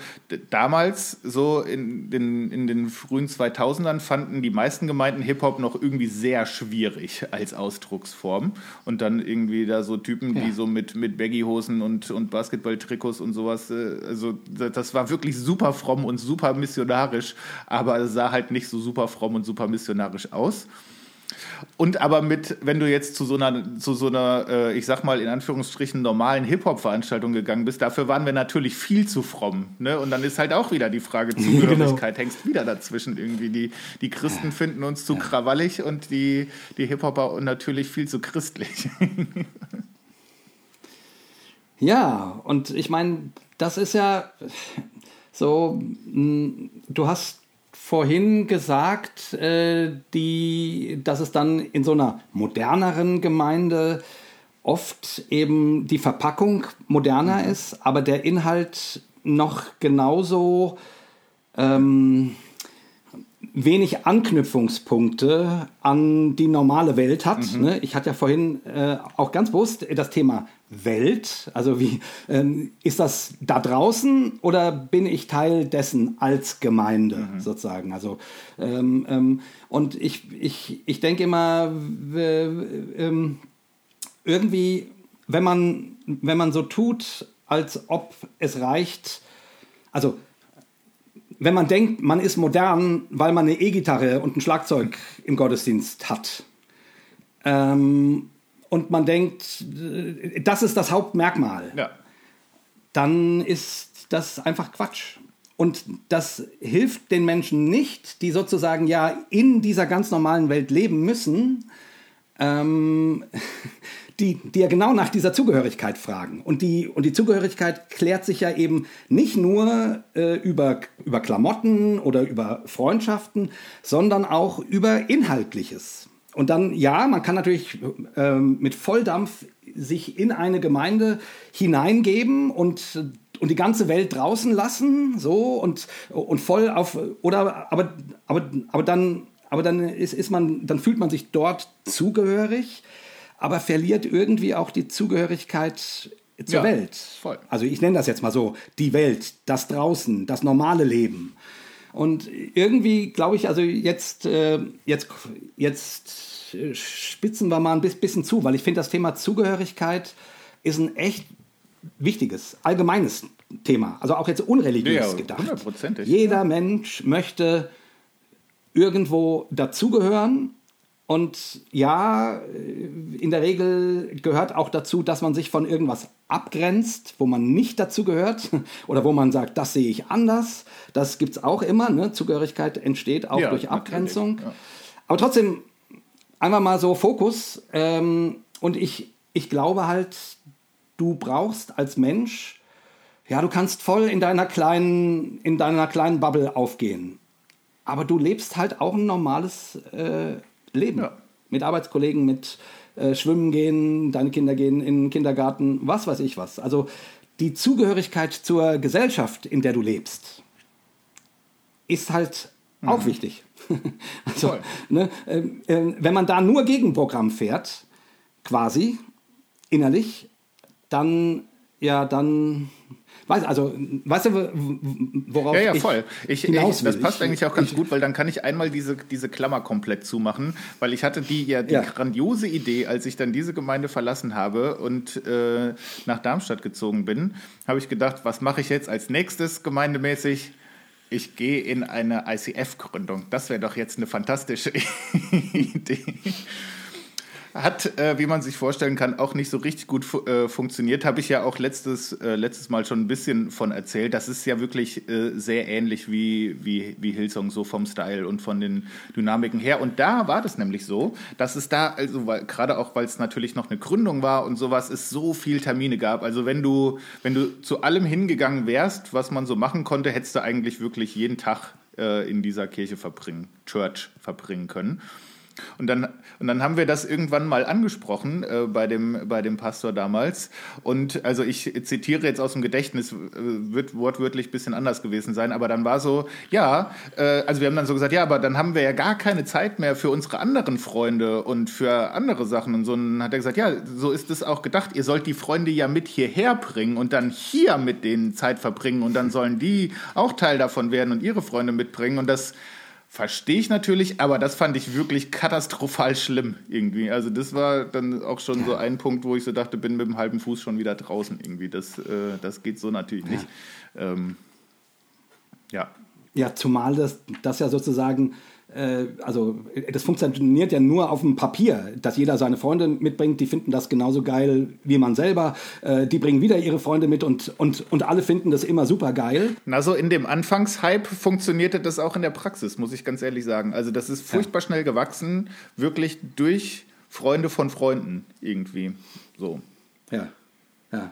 damals, so in den, in den frühen 2000ern, fanden die meisten Gemeinden Hip-Hop noch irgendwie sehr schwierig als Ausdrucksform. Und dann irgendwie da so Typen, ja. die so mit, mit Baggy-Hosen und, und Basketball-Trikots und sowas, äh, also das war wirklich super fromm und super missionarisch, aber sah halt nicht so super fromm und super missionarisch aus. Und aber mit, wenn du jetzt zu so einer, zu so einer, äh, ich sag mal in Anführungsstrichen normalen Hip-Hop-Veranstaltung gegangen bist, dafür waren wir natürlich viel zu fromm. Ne? Und dann ist halt auch wieder die Frage Zugehörigkeit, genau. hängst wieder dazwischen irgendwie. Die, die Christen finden uns zu krawallig und die, die Hip-Hopper natürlich viel zu christlich. ja, und ich meine, das ist ja so, du hast vorhin gesagt, äh, die, dass es dann in so einer moderneren Gemeinde oft eben die Verpackung moderner mhm. ist, aber der Inhalt noch genauso ähm, wenig Anknüpfungspunkte an die normale Welt hat. Mhm. Ne? Ich hatte ja vorhin äh, auch ganz bewusst das Thema Welt? Also wie ähm, ist das da draußen oder bin ich Teil dessen als Gemeinde mhm. sozusagen? Also ähm, ähm, und ich, ich, ich denke immer äh, äh, irgendwie, wenn man, wenn man so tut, als ob es reicht, also wenn man denkt, man ist modern, weil man eine E-Gitarre und ein Schlagzeug im Gottesdienst hat. Ähm, und man denkt, äh, das ist das Hauptmerkmal, ja. dann ist das einfach Quatsch. Und das hilft den Menschen nicht, die sozusagen ja in dieser ganz normalen Welt leben müssen. Ähm, die, die ja genau nach dieser Zugehörigkeit fragen. Und die, und die Zugehörigkeit klärt sich ja eben nicht nur äh, über, über Klamotten oder über Freundschaften, sondern auch über Inhaltliches. Und dann, ja, man kann natürlich ähm, mit Volldampf sich in eine Gemeinde hineingeben und und die ganze Welt draußen lassen, so und, und voll auf oder aber aber aber dann aber dann ist, ist man dann fühlt man sich dort zugehörig, aber verliert irgendwie auch die Zugehörigkeit zur ja, Welt. Voll. Also ich nenne das jetzt mal so die Welt, das draußen, das normale Leben. Und irgendwie glaube ich, also jetzt äh, jetzt jetzt spitzen wir mal ein bisschen zu, weil ich finde, das Thema Zugehörigkeit ist ein echt wichtiges, allgemeines Thema. Also auch jetzt unreligiös ja, gedacht. Jeder Mensch möchte irgendwo dazugehören. Und ja, in der Regel gehört auch dazu, dass man sich von irgendwas abgrenzt, wo man nicht dazu gehört oder wo man sagt, das sehe ich anders. Das gibt es auch immer. Ne? Zugehörigkeit entsteht auch ja, durch Abgrenzung. Ja. Aber trotzdem einfach mal so Fokus. Ähm, und ich, ich glaube halt, du brauchst als Mensch, ja, du kannst voll in deiner kleinen, in deiner kleinen Bubble aufgehen. Aber du lebst halt auch ein normales äh, Leben. Ja. Mit Arbeitskollegen, mit äh, Schwimmen gehen, deine Kinder gehen in den Kindergarten, was weiß ich was. Also die Zugehörigkeit zur Gesellschaft, in der du lebst, ist halt mhm. auch wichtig. also, ne, äh, äh, wenn man da nur Gegenprogramm fährt, quasi innerlich, dann ja, dann Weiß, also, weißt du, worauf ja, ja, voll. Ich, ich, das passt ich, eigentlich auch ganz ich, gut, weil dann kann ich einmal diese, diese Klammer komplett zumachen, weil ich hatte die ja die ja. grandiose Idee, als ich dann diese Gemeinde verlassen habe und äh, nach Darmstadt gezogen bin, habe ich gedacht, was mache ich jetzt als nächstes gemeindemäßig? ich gehe in eine ICF-Gründung. Das wäre doch jetzt eine fantastische Idee. Hat, äh, wie man sich vorstellen kann, auch nicht so richtig gut fu äh, funktioniert. Habe ich ja auch letztes, äh, letztes Mal schon ein bisschen von erzählt. Das ist ja wirklich äh, sehr ähnlich wie, wie, wie Hillsong, so vom Style und von den Dynamiken her. Und da war das nämlich so, dass es da, also gerade auch, weil es natürlich noch eine Gründung war und sowas, es so viel Termine gab. Also wenn du, wenn du zu allem hingegangen wärst, was man so machen konnte, hättest du eigentlich wirklich jeden Tag äh, in dieser Kirche verbringen, Church verbringen können. Und dann, und dann haben wir das irgendwann mal angesprochen äh, bei, dem, bei dem Pastor damals. Und also ich zitiere jetzt aus dem Gedächtnis, wird wortwörtlich ein bisschen anders gewesen sein, aber dann war so, ja, äh, also wir haben dann so gesagt, ja, aber dann haben wir ja gar keine Zeit mehr für unsere anderen Freunde und für andere Sachen. Und so und dann hat er gesagt, ja, so ist es auch gedacht. Ihr sollt die Freunde ja mit hierher bringen und dann hier mit denen Zeit verbringen und dann sollen die auch Teil davon werden und ihre Freunde mitbringen. Und das Verstehe ich natürlich, aber das fand ich wirklich katastrophal schlimm irgendwie. Also das war dann auch schon so ein Punkt, wo ich so dachte, bin mit dem halben Fuß schon wieder draußen irgendwie. Das, äh, das geht so natürlich nicht. Ja. Ähm, ja. Ja, zumal das, das ja sozusagen also das funktioniert ja nur auf dem Papier, dass jeder seine Freunde mitbringt, die finden das genauso geil wie man selber, äh, die bringen wieder ihre Freunde mit und, und, und alle finden das immer super geil. Na so in dem Anfangshype funktionierte das auch in der Praxis, muss ich ganz ehrlich sagen. Also das ist furchtbar ja. schnell gewachsen, wirklich durch Freunde von Freunden irgendwie so. Ja, ja.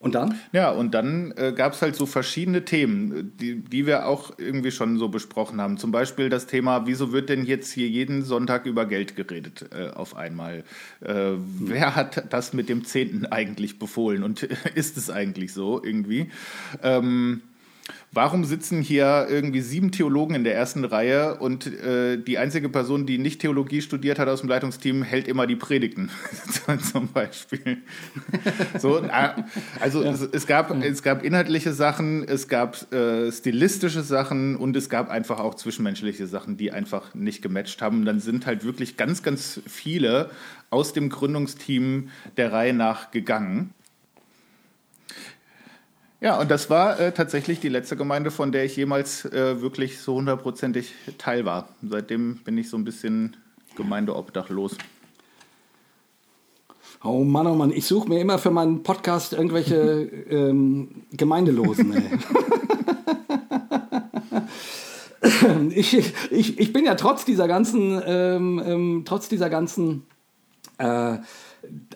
Und dann? Ja, und dann äh, gab es halt so verschiedene Themen, die, die wir auch irgendwie schon so besprochen haben. Zum Beispiel das Thema, wieso wird denn jetzt hier jeden Sonntag über Geld geredet äh, auf einmal? Äh, hm. Wer hat das mit dem Zehnten eigentlich befohlen und ist es eigentlich so irgendwie? Ähm, Warum sitzen hier irgendwie sieben Theologen in der ersten Reihe und äh, die einzige Person, die nicht Theologie studiert hat aus dem Leitungsteam, hält immer die Predigten zum Beispiel? so, also ja. es, es, gab, es gab inhaltliche Sachen, es gab äh, stilistische Sachen und es gab einfach auch zwischenmenschliche Sachen, die einfach nicht gematcht haben. Und dann sind halt wirklich ganz, ganz viele aus dem Gründungsteam der Reihe nach gegangen. Ja, und das war äh, tatsächlich die letzte Gemeinde, von der ich jemals äh, wirklich so hundertprozentig Teil war. Seitdem bin ich so ein bisschen gemeindeobdachlos. Oh Mann, oh Mann, ich suche mir immer für meinen Podcast irgendwelche ähm, Gemeindelosen. ich, ich, ich bin ja trotz dieser ganzen, ähm, ähm, trotz dieser ganzen äh,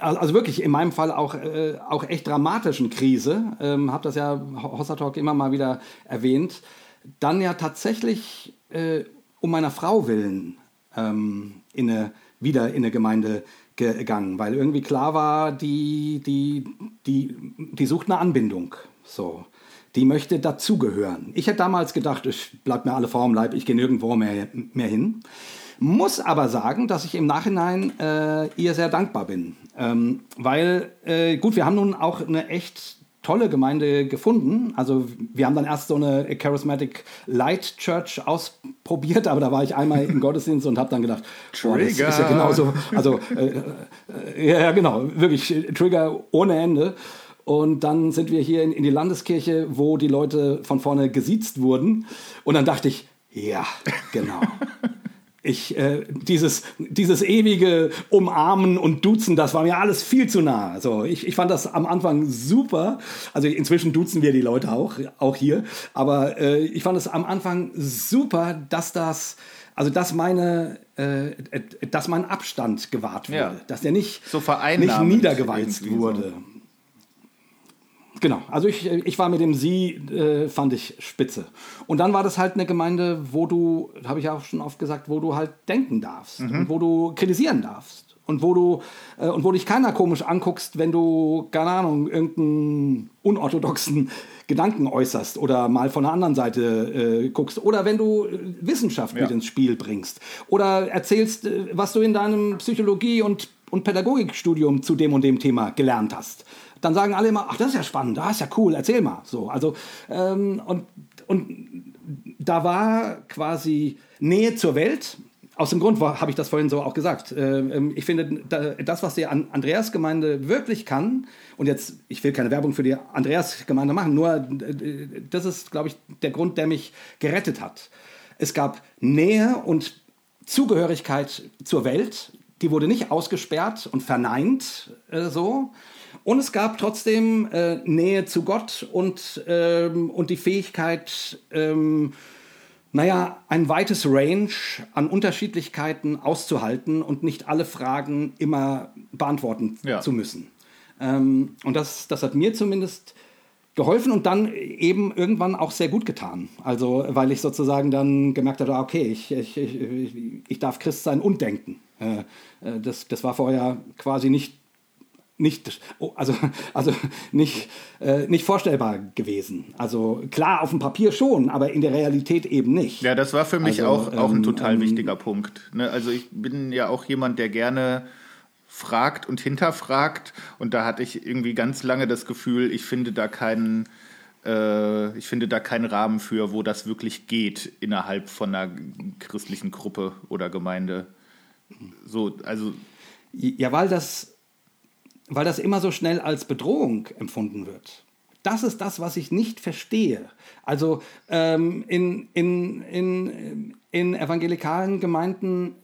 also wirklich in meinem Fall auch, äh, auch echt dramatischen Krise, ähm, habe das ja Hossa Talk immer mal wieder erwähnt, dann ja tatsächlich äh, um meiner Frau willen ähm, in eine, wieder in eine Gemeinde gegangen, weil irgendwie klar war, die, die, die, die sucht eine Anbindung. So. Die möchte dazugehören. Ich hätte damals gedacht, ich bleib mir alle vor dem Leib, ich gehe nirgendwo mehr, mehr hin. Muss aber sagen, dass ich im Nachhinein äh, ihr sehr dankbar bin. Ähm, weil, äh, gut, wir haben nun auch eine echt tolle Gemeinde gefunden. Also wir haben dann erst so eine Charismatic Light Church ausprobiert, aber da war ich einmal im Gottesdienst und habe dann gedacht, oh, das ist ja genauso. Also äh, äh, ja, genau, wirklich Trigger ohne Ende. Und dann sind wir hier in, in die Landeskirche, wo die Leute von vorne gesiezt wurden. Und dann dachte ich, ja, genau. Ich, äh, dieses, dieses ewige Umarmen und Duzen, das war mir alles viel zu nah. Also ich, ich fand das am Anfang super. Also inzwischen duzen wir die Leute auch, auch hier. Aber äh, ich fand es am Anfang super, dass das, also dass meine, äh, dass mein Abstand gewahrt wurde, ja. dass der nicht, so nicht niedergewalzt wurde. So. Genau, also ich, ich war mit dem Sie, äh, fand ich spitze. Und dann war das halt eine Gemeinde, wo du, habe ich auch schon oft gesagt, wo du halt denken darfst mhm. und wo du kritisieren darfst. Und wo du äh, und wo dich keiner komisch anguckst, wenn du, keine Ahnung, irgendeinen unorthodoxen Gedanken äußerst oder mal von der anderen Seite äh, guckst. Oder wenn du Wissenschaft ja. mit ins Spiel bringst. Oder erzählst, äh, was du in deinem Psychologie- und, und Pädagogikstudium zu dem und dem Thema gelernt hast dann sagen alle immer, ach, das ist ja spannend, das ist ja cool, erzähl mal. So, also, ähm, und, und da war quasi Nähe zur Welt. Aus dem Grund habe ich das vorhin so auch gesagt. Ähm, ich finde, das, was die Andreas-Gemeinde wirklich kann, und jetzt, ich will keine Werbung für die Andreas-Gemeinde machen, nur äh, das ist, glaube ich, der Grund, der mich gerettet hat. Es gab Nähe und Zugehörigkeit zur Welt, die wurde nicht ausgesperrt und verneint äh, so, und es gab trotzdem äh, Nähe zu Gott und, ähm, und die Fähigkeit, ähm, naja, ein weites Range an Unterschiedlichkeiten auszuhalten und nicht alle Fragen immer beantworten ja. zu müssen. Ähm, und das, das hat mir zumindest geholfen und dann eben irgendwann auch sehr gut getan. Also, weil ich sozusagen dann gemerkt habe, okay, ich, ich, ich, ich darf Christ sein und denken. Äh, äh das, das war vorher quasi nicht nicht, oh, also, also nicht, äh, nicht vorstellbar gewesen. Also klar, auf dem Papier schon, aber in der Realität eben nicht. Ja, das war für mich also, auch, auch ein ähm, total ähm, wichtiger Punkt. Ne? Also ich bin ja auch jemand, der gerne fragt und hinterfragt und da hatte ich irgendwie ganz lange das Gefühl, ich finde da keinen äh, ich finde da keinen Rahmen für, wo das wirklich geht innerhalb von einer christlichen Gruppe oder Gemeinde. So, also ja, weil das weil das immer so schnell als Bedrohung empfunden wird. Das ist das, was ich nicht verstehe. Also ähm, in, in, in, in evangelikalen Gemeinden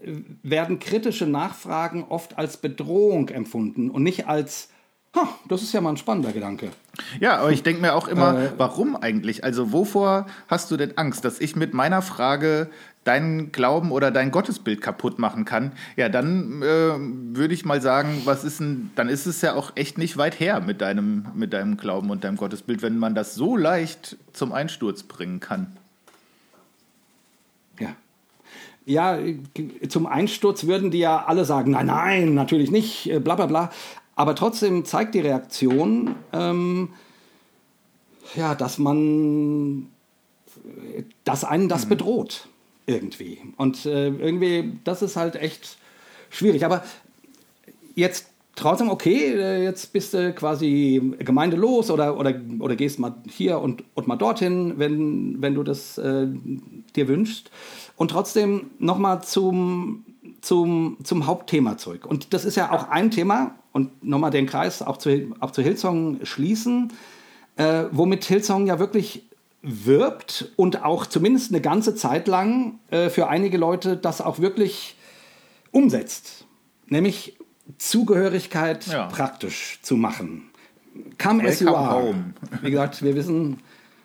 werden kritische Nachfragen oft als Bedrohung empfunden und nicht als Ha, das ist ja mal ein spannender Gedanke. Ja, aber ich denke mir auch immer, äh, warum eigentlich? Also wovor hast du denn Angst, dass ich mit meiner Frage deinen Glauben oder dein Gottesbild kaputt machen kann? Ja, dann äh, würde ich mal sagen, was ist denn, dann ist es ja auch echt nicht weit her mit deinem, mit deinem Glauben und deinem Gottesbild, wenn man das so leicht zum Einsturz bringen kann. Ja. Ja, zum Einsturz würden die ja alle sagen, nein, nein, natürlich nicht, äh, bla bla bla. Aber trotzdem zeigt die Reaktion, ähm, ja, dass man, dass einen das mhm. bedroht irgendwie. Und äh, irgendwie, das ist halt echt schwierig. Aber jetzt trotzdem, okay, äh, jetzt bist du quasi gemeindelos oder, oder, oder gehst mal hier und, und mal dorthin, wenn, wenn du das äh, dir wünschst. Und trotzdem nochmal zum, zum, zum Hauptthema zurück. Und das ist ja auch ein Thema, und nochmal den Kreis auch zu, auch zu Hillsong schließen, äh, womit Hillsong ja wirklich wirbt und auch zumindest eine ganze Zeit lang äh, für einige Leute das auch wirklich umsetzt. Nämlich Zugehörigkeit ja. praktisch zu machen. Come welcome as you are. Home. Wie gesagt, wir wissen,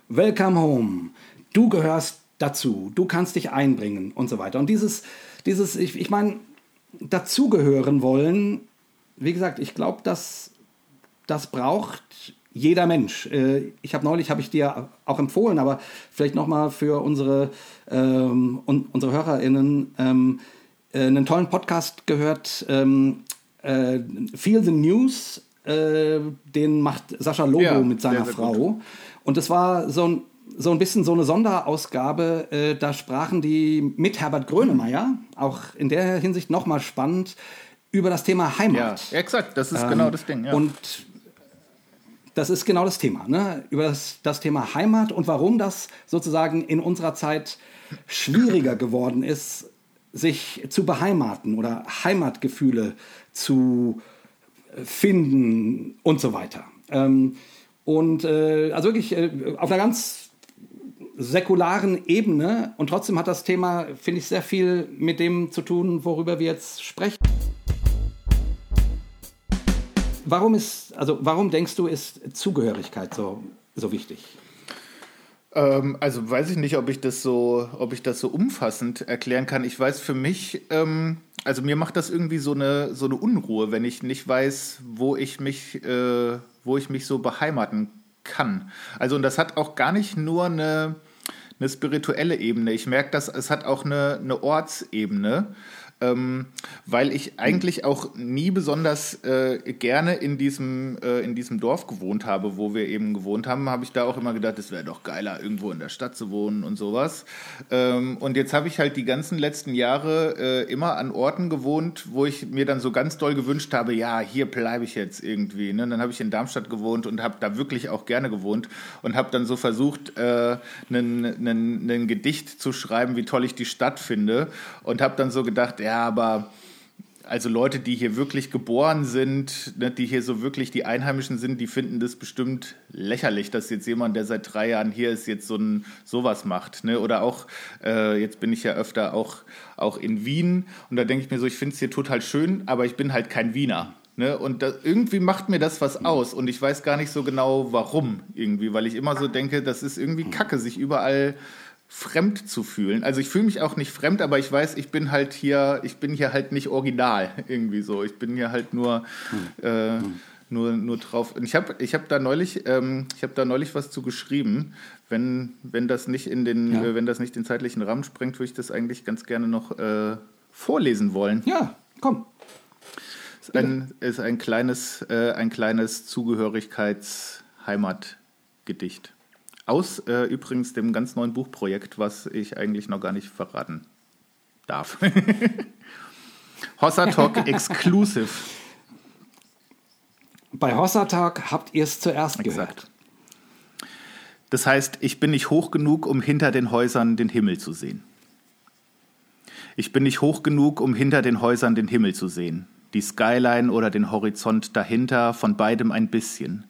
welcome home. Du gehörst dazu, du kannst dich einbringen und so weiter. Und dieses, dieses ich, ich meine, dazugehören wollen wie gesagt, ich glaube, dass das braucht jeder Mensch. Äh, ich habe neulich, habe ich dir auch empfohlen, aber vielleicht nochmal für unsere, ähm, unsere HörerInnen ähm, äh, einen tollen Podcast gehört, ähm, äh, Feel the News, äh, den macht Sascha Lobo ja, mit seiner sehr, sehr Frau. Gut. Und es war so ein, so ein bisschen so eine Sonderausgabe, äh, da sprachen die mit Herbert Grönemeyer, auch in der Hinsicht nochmal spannend, über das Thema Heimat. Ja, exakt, das ist ähm, genau das Ding. Ja. Und das ist genau das Thema, ne? über das, das Thema Heimat und warum das sozusagen in unserer Zeit schwieriger geworden ist, sich zu beheimaten oder Heimatgefühle zu finden und so weiter. Ähm, und äh, also wirklich äh, auf einer ganz säkularen Ebene und trotzdem hat das Thema, finde ich, sehr viel mit dem zu tun, worüber wir jetzt sprechen. Warum ist, also warum denkst du, ist Zugehörigkeit so, so wichtig? Ähm, also weiß ich nicht, ob ich das so, ob ich das so umfassend erklären kann. Ich weiß für mich, ähm, also mir macht das irgendwie so eine, so eine Unruhe, wenn ich nicht weiß, wo ich mich, äh, wo ich mich so beheimaten kann. Also und das hat auch gar nicht nur eine, eine spirituelle Ebene. Ich merke, dass es hat auch eine, eine Ortsebene ähm, weil ich eigentlich auch nie besonders äh, gerne in diesem, äh, in diesem Dorf gewohnt habe, wo wir eben gewohnt haben, habe ich da auch immer gedacht, es wäre doch geiler, irgendwo in der Stadt zu wohnen und sowas. Ähm, und jetzt habe ich halt die ganzen letzten Jahre äh, immer an Orten gewohnt, wo ich mir dann so ganz doll gewünscht habe, ja, hier bleibe ich jetzt irgendwie. Ne? Dann habe ich in Darmstadt gewohnt und habe da wirklich auch gerne gewohnt und habe dann so versucht, äh, ein Gedicht zu schreiben, wie toll ich die Stadt finde und habe dann so gedacht, ja, aber also Leute, die hier wirklich geboren sind, ne, die hier so wirklich die Einheimischen sind, die finden das bestimmt lächerlich, dass jetzt jemand, der seit drei Jahren hier ist, jetzt so ein sowas macht. Ne? Oder auch, äh, jetzt bin ich ja öfter auch, auch in Wien und da denke ich mir so, ich finde es hier total schön, aber ich bin halt kein Wiener. Ne? Und da, irgendwie macht mir das was aus und ich weiß gar nicht so genau, warum irgendwie, weil ich immer so denke, das ist irgendwie Kacke, sich überall fremd zu fühlen. Also ich fühle mich auch nicht fremd, aber ich weiß, ich bin halt hier, ich bin hier halt nicht original irgendwie so. Ich bin hier halt nur, hm. äh, hm. nur, nur drauf. Und ich habe ich hab da neulich, ähm, ich habe da neulich was zu geschrieben. Wenn, wenn das nicht in den, ja. äh, wenn das nicht den zeitlichen Rahmen sprengt, würde ich das eigentlich ganz gerne noch äh, vorlesen wollen. Ja, komm. Ist ein, ist ein kleines, äh, ein kleines Zugehörigkeitsheimatgedicht. Aus äh, übrigens dem ganz neuen Buchprojekt, was ich eigentlich noch gar nicht verraten darf. Hossa Talk Exclusive. Bei Hossa Talk habt ihr es zuerst Exakt. gehört. Das heißt, ich bin nicht hoch genug, um hinter den Häusern den Himmel zu sehen. Ich bin nicht hoch genug, um hinter den Häusern den Himmel zu sehen. Die Skyline oder den Horizont dahinter, von beidem ein bisschen.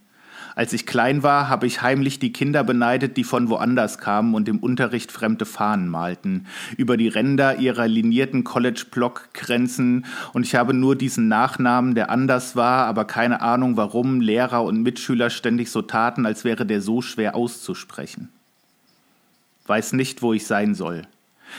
Als ich klein war, habe ich heimlich die Kinder beneidet, die von woanders kamen und im Unterricht fremde Fahnen malten, über die Ränder ihrer linierten College-Block-Grenzen, und ich habe nur diesen Nachnamen, der anders war, aber keine Ahnung, warum Lehrer und Mitschüler ständig so taten, als wäre der so schwer auszusprechen. Weiß nicht, wo ich sein soll.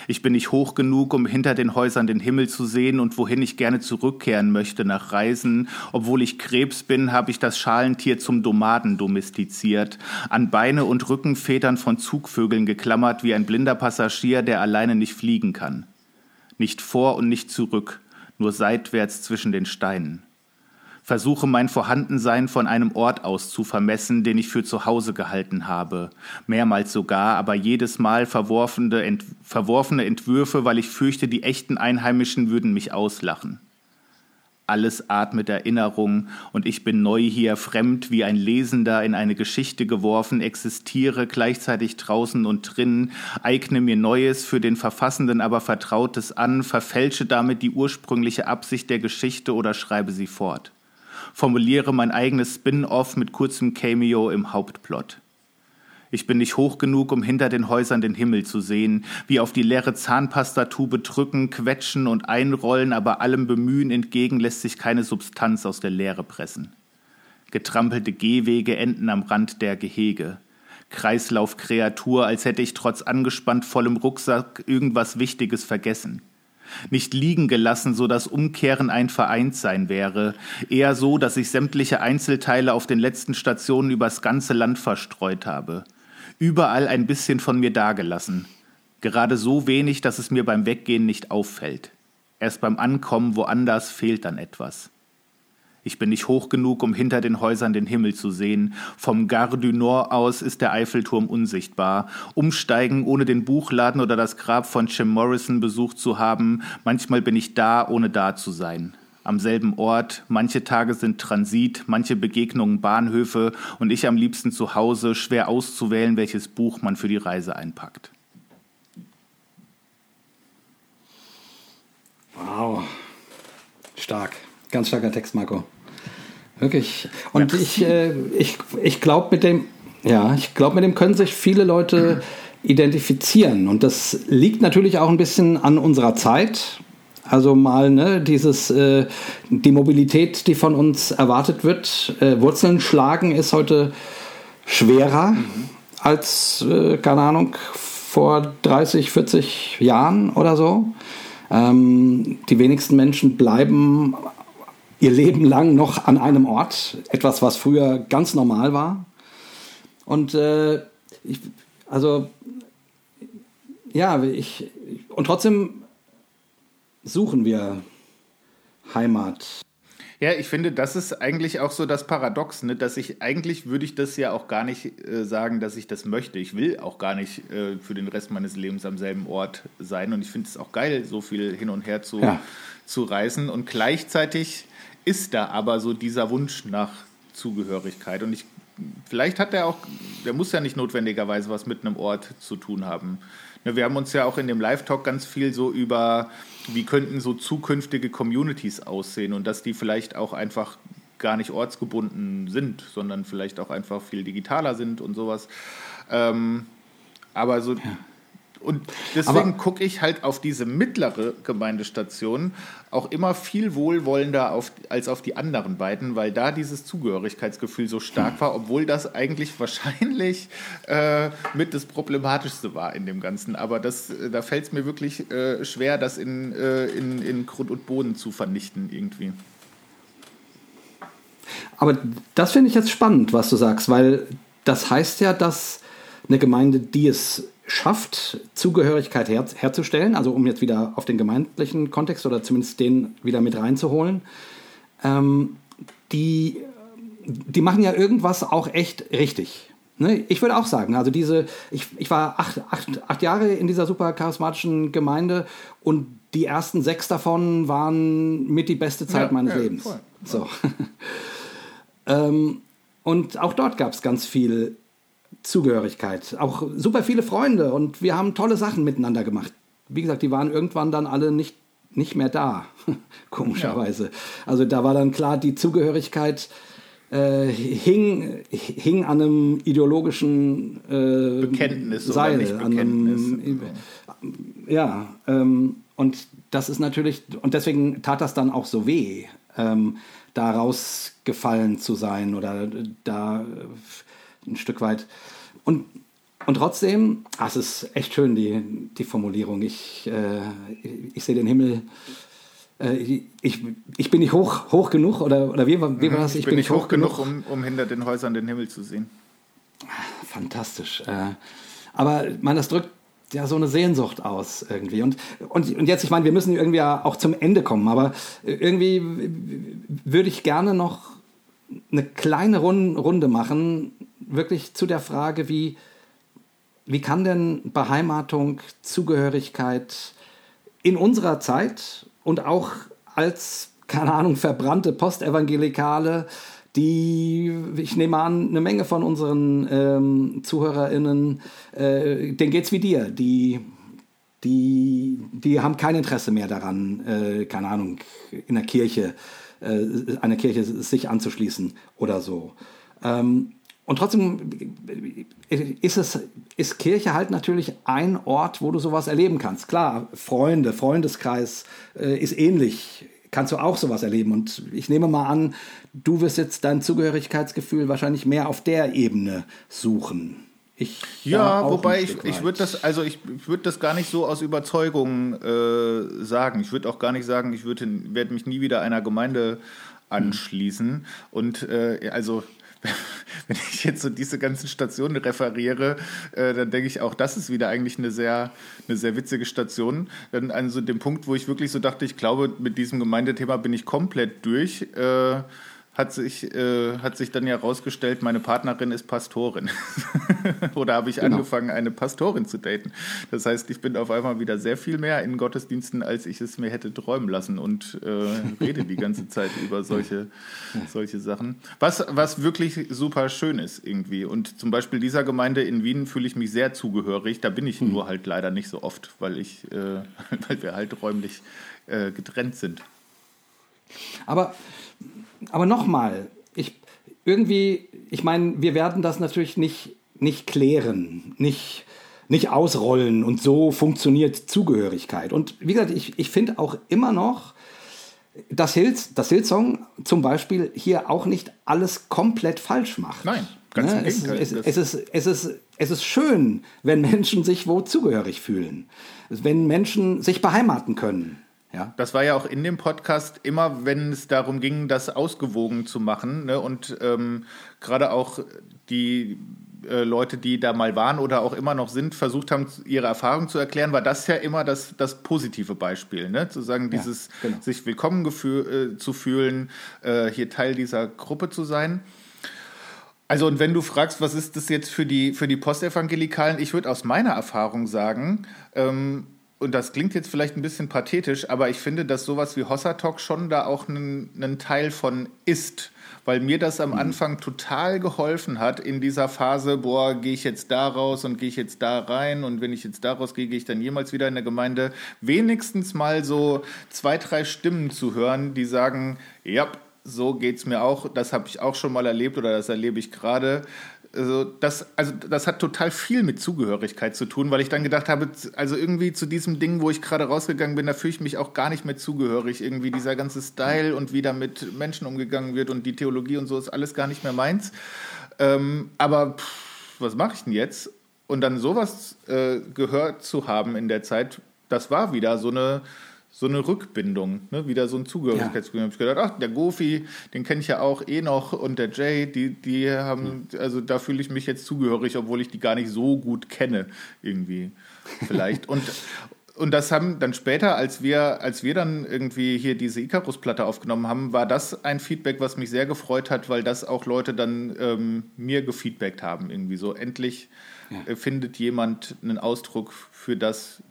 Ich bin nicht hoch genug, um hinter den Häusern den Himmel zu sehen und wohin ich gerne zurückkehren möchte nach Reisen. Obwohl ich Krebs bin, habe ich das Schalentier zum Domaden domestiziert, an Beine und Rückenfedern von Zugvögeln geklammert wie ein blinder Passagier, der alleine nicht fliegen kann. Nicht vor und nicht zurück, nur seitwärts zwischen den Steinen versuche mein Vorhandensein von einem Ort aus zu vermessen, den ich für zu Hause gehalten habe, mehrmals sogar, aber jedes Mal verworfene, ent, verworfene Entwürfe, weil ich fürchte, die echten Einheimischen würden mich auslachen. Alles atmet Erinnerung, und ich bin neu hier, fremd wie ein Lesender in eine Geschichte geworfen, existiere gleichzeitig draußen und drinnen, eigne mir Neues, für den Verfassenden aber Vertrautes an, verfälsche damit die ursprüngliche Absicht der Geschichte oder schreibe sie fort formuliere mein eigenes Spin-off mit kurzem Cameo im Hauptplot. Ich bin nicht hoch genug, um hinter den Häusern den Himmel zu sehen, wie auf die leere Zahnpastatube drücken, quetschen und einrollen, aber allem Bemühen entgegen lässt sich keine Substanz aus der Leere pressen. Getrampelte Gehwege enden am Rand der Gehege. Kreislaufkreatur, als hätte ich trotz angespannt vollem Rucksack irgendwas Wichtiges vergessen. Nicht liegen gelassen, so dass Umkehren ein Vereintsein wäre, eher so, dass ich sämtliche Einzelteile auf den letzten Stationen übers ganze Land verstreut habe. Überall ein bisschen von mir dagelassen. Gerade so wenig, dass es mir beim Weggehen nicht auffällt. Erst beim Ankommen woanders fehlt dann etwas. Ich bin nicht hoch genug, um hinter den Häusern den Himmel zu sehen. Vom Gare du Nord aus ist der Eiffelturm unsichtbar. Umsteigen, ohne den Buchladen oder das Grab von Jim Morrison besucht zu haben. Manchmal bin ich da, ohne da zu sein. Am selben Ort, manche Tage sind Transit, manche Begegnungen Bahnhöfe und ich am liebsten zu Hause, schwer auszuwählen, welches Buch man für die Reise einpackt. Wow. Stark. Ganz starker Text, Marco. Wirklich. Und ja. ich, äh, ich, ich glaube, mit dem, ja, ich glaube, mit dem können sich viele Leute identifizieren. Und das liegt natürlich auch ein bisschen an unserer Zeit. Also mal ne, dieses äh, die Mobilität, die von uns erwartet wird, äh, Wurzeln schlagen ist heute schwerer mhm. als äh, keine Ahnung vor 30, 40 Jahren oder so. Ähm, die wenigsten Menschen bleiben ihr Leben lang noch an einem Ort. Etwas, was früher ganz normal war. Und äh, ich, also, ja, ich, und trotzdem suchen wir Heimat. Ja, ich finde, das ist eigentlich auch so das Paradox, ne? dass ich eigentlich würde ich das ja auch gar nicht äh, sagen, dass ich das möchte. Ich will auch gar nicht äh, für den Rest meines Lebens am selben Ort sein und ich finde es auch geil, so viel hin und her zu, ja. zu reisen und gleichzeitig ist da aber so dieser Wunsch nach Zugehörigkeit. Und ich, vielleicht hat er auch, der muss ja nicht notwendigerweise was mit einem Ort zu tun haben. Ne, wir haben uns ja auch in dem Live-Talk ganz viel so über, wie könnten so zukünftige Communities aussehen und dass die vielleicht auch einfach gar nicht ortsgebunden sind, sondern vielleicht auch einfach viel digitaler sind und sowas. Ähm, aber so ja. Und deswegen gucke ich halt auf diese mittlere Gemeindestation auch immer viel wohlwollender auf, als auf die anderen beiden, weil da dieses Zugehörigkeitsgefühl so stark war, obwohl das eigentlich wahrscheinlich äh, mit das Problematischste war in dem Ganzen. Aber das, äh, da fällt es mir wirklich äh, schwer, das in, äh, in, in Grund und Boden zu vernichten irgendwie. Aber das finde ich jetzt spannend, was du sagst, weil das heißt ja, dass eine Gemeinde, die es schafft, Zugehörigkeit her herzustellen, also um jetzt wieder auf den gemeindlichen Kontext oder zumindest den wieder mit reinzuholen, ähm, die, die machen ja irgendwas auch echt richtig. Ne? Ich würde auch sagen, also diese, ich, ich war acht, acht, acht Jahre in dieser super charismatischen Gemeinde und die ersten sechs davon waren mit die beste Zeit ja, meines ja, Lebens. Voll, voll. So. ähm, und auch dort gab es ganz viel Zugehörigkeit. Auch super viele Freunde und wir haben tolle Sachen miteinander gemacht. Wie gesagt, die waren irgendwann dann alle nicht, nicht mehr da, komischerweise. Ja. Also da war dann klar, die Zugehörigkeit äh, hing, hing an einem ideologischen äh, Bekenntnis Seil. Oder nicht Bekenntnis. Einem, ja, ähm, und das ist natürlich, und deswegen tat das dann auch so weh, ähm, da rausgefallen zu sein oder da ein Stück weit. Und, und trotzdem, ach, es ist echt schön, die, die Formulierung. Ich, äh, ich sehe den Himmel. Äh, ich, ich bin nicht hoch, hoch genug, oder, oder wie, wie war das? Ich, ich bin, bin, nicht hoch, hoch genug, genug, um, um hinter den Häusern den Himmel zu sehen. Fantastisch. Äh, aber man, das drückt ja so eine Sehnsucht aus irgendwie. Und, und, und jetzt, ich meine, wir müssen irgendwie auch zum Ende kommen, aber irgendwie würde ich gerne noch eine kleine Runde machen, wirklich zu der Frage, wie, wie kann denn Beheimatung, Zugehörigkeit in unserer Zeit und auch als, keine Ahnung, verbrannte Postevangelikale, die, ich nehme an, eine Menge von unseren ähm, ZuhörerInnen, äh, denen geht's wie dir, die, die, die haben kein Interesse mehr daran, äh, keine Ahnung, in der Kirche, äh, einer Kirche sich anzuschließen oder so. Ähm, und trotzdem ist es, ist Kirche halt natürlich ein Ort, wo du sowas erleben kannst. Klar, Freunde, Freundeskreis äh, ist ähnlich. Kannst du auch sowas erleben. Und ich nehme mal an, du wirst jetzt dein Zugehörigkeitsgefühl wahrscheinlich mehr auf der Ebene suchen. ich ja, wobei ich, ich würde das, also ich, ich würde das gar nicht so aus Überzeugung äh, sagen. Ich würde auch gar nicht sagen, ich würde werde mich nie wieder einer Gemeinde anschließen. Und äh, also wenn ich jetzt so diese ganzen Stationen referiere, äh, dann denke ich auch, das ist wieder eigentlich eine sehr, eine sehr witzige Station. Dann an so dem Punkt, wo ich wirklich so dachte, ich glaube, mit diesem Gemeindethema bin ich komplett durch. Äh, hat sich, äh, hat sich dann ja herausgestellt, meine Partnerin ist Pastorin. Oder habe ich genau. angefangen, eine Pastorin zu daten. Das heißt, ich bin auf einmal wieder sehr viel mehr in Gottesdiensten, als ich es mir hätte träumen lassen und äh, rede die ganze Zeit über solche, solche Sachen. Was, was wirklich super schön ist irgendwie. Und zum Beispiel dieser Gemeinde in Wien fühle ich mich sehr zugehörig. Da bin ich hm. nur halt leider nicht so oft, weil, ich, äh, weil wir halt räumlich äh, getrennt sind. Aber aber nochmal, ich irgendwie, ich meine, wir werden das natürlich nicht, nicht klären, nicht, nicht ausrollen und so funktioniert Zugehörigkeit. Und wie gesagt, ich, ich finde auch immer noch, dass Hills, das Hillsong zum Beispiel hier auch nicht alles komplett falsch macht. Nein, ganz ne? im es, es, es, ist, es, ist, es ist schön, wenn Menschen sich wo zugehörig fühlen, wenn Menschen sich beheimaten können. Ja. Das war ja auch in dem Podcast immer, wenn es darum ging, das ausgewogen zu machen. Ne? Und ähm, gerade auch die äh, Leute, die da mal waren oder auch immer noch sind, versucht haben, ihre Erfahrung zu erklären, war das ja immer das, das positive Beispiel. Ne? Zu sagen, dieses ja, genau. sich willkommen äh, zu fühlen, äh, hier Teil dieser Gruppe zu sein. Also und wenn du fragst, was ist das jetzt für die, für die Postevangelikalen, ich würde aus meiner Erfahrung sagen, ähm, und das klingt jetzt vielleicht ein bisschen pathetisch, aber ich finde, dass sowas wie Hossa Talk schon da auch einen Teil von ist weil mir das am mhm. Anfang total geholfen hat in dieser Phase, boah, gehe ich jetzt da raus und gehe ich jetzt da rein und wenn ich jetzt da rausgehe, gehe ich dann jemals wieder in der Gemeinde, wenigstens mal so zwei, drei Stimmen zu hören, die sagen, ja, so geht es mir auch, das habe ich auch schon mal erlebt oder das erlebe ich gerade. Also das, also das hat total viel mit Zugehörigkeit zu tun, weil ich dann gedacht habe, also irgendwie zu diesem Ding, wo ich gerade rausgegangen bin, da fühle ich mich auch gar nicht mehr zugehörig. Irgendwie dieser ganze Style und wie da mit Menschen umgegangen wird und die Theologie und so ist alles gar nicht mehr meins. Ähm, aber pff, was mache ich denn jetzt? Und dann sowas äh, gehört zu haben in der Zeit, das war wieder so eine so eine Rückbindung, ne? wieder so ein Zugehörigkeitsgefühl. Ja. habe ich gedacht, ach, der Gofi, den kenne ich ja auch eh noch und der Jay, die, die haben, also da fühle ich mich jetzt zugehörig, obwohl ich die gar nicht so gut kenne, irgendwie vielleicht. und, und das haben dann später, als wir, als wir dann irgendwie hier diese Icarus-Platte aufgenommen haben, war das ein Feedback, was mich sehr gefreut hat, weil das auch Leute dann ähm, mir gefeedbackt haben, irgendwie so. Endlich ja. Äh, findet jemand einen Ausdruck für das,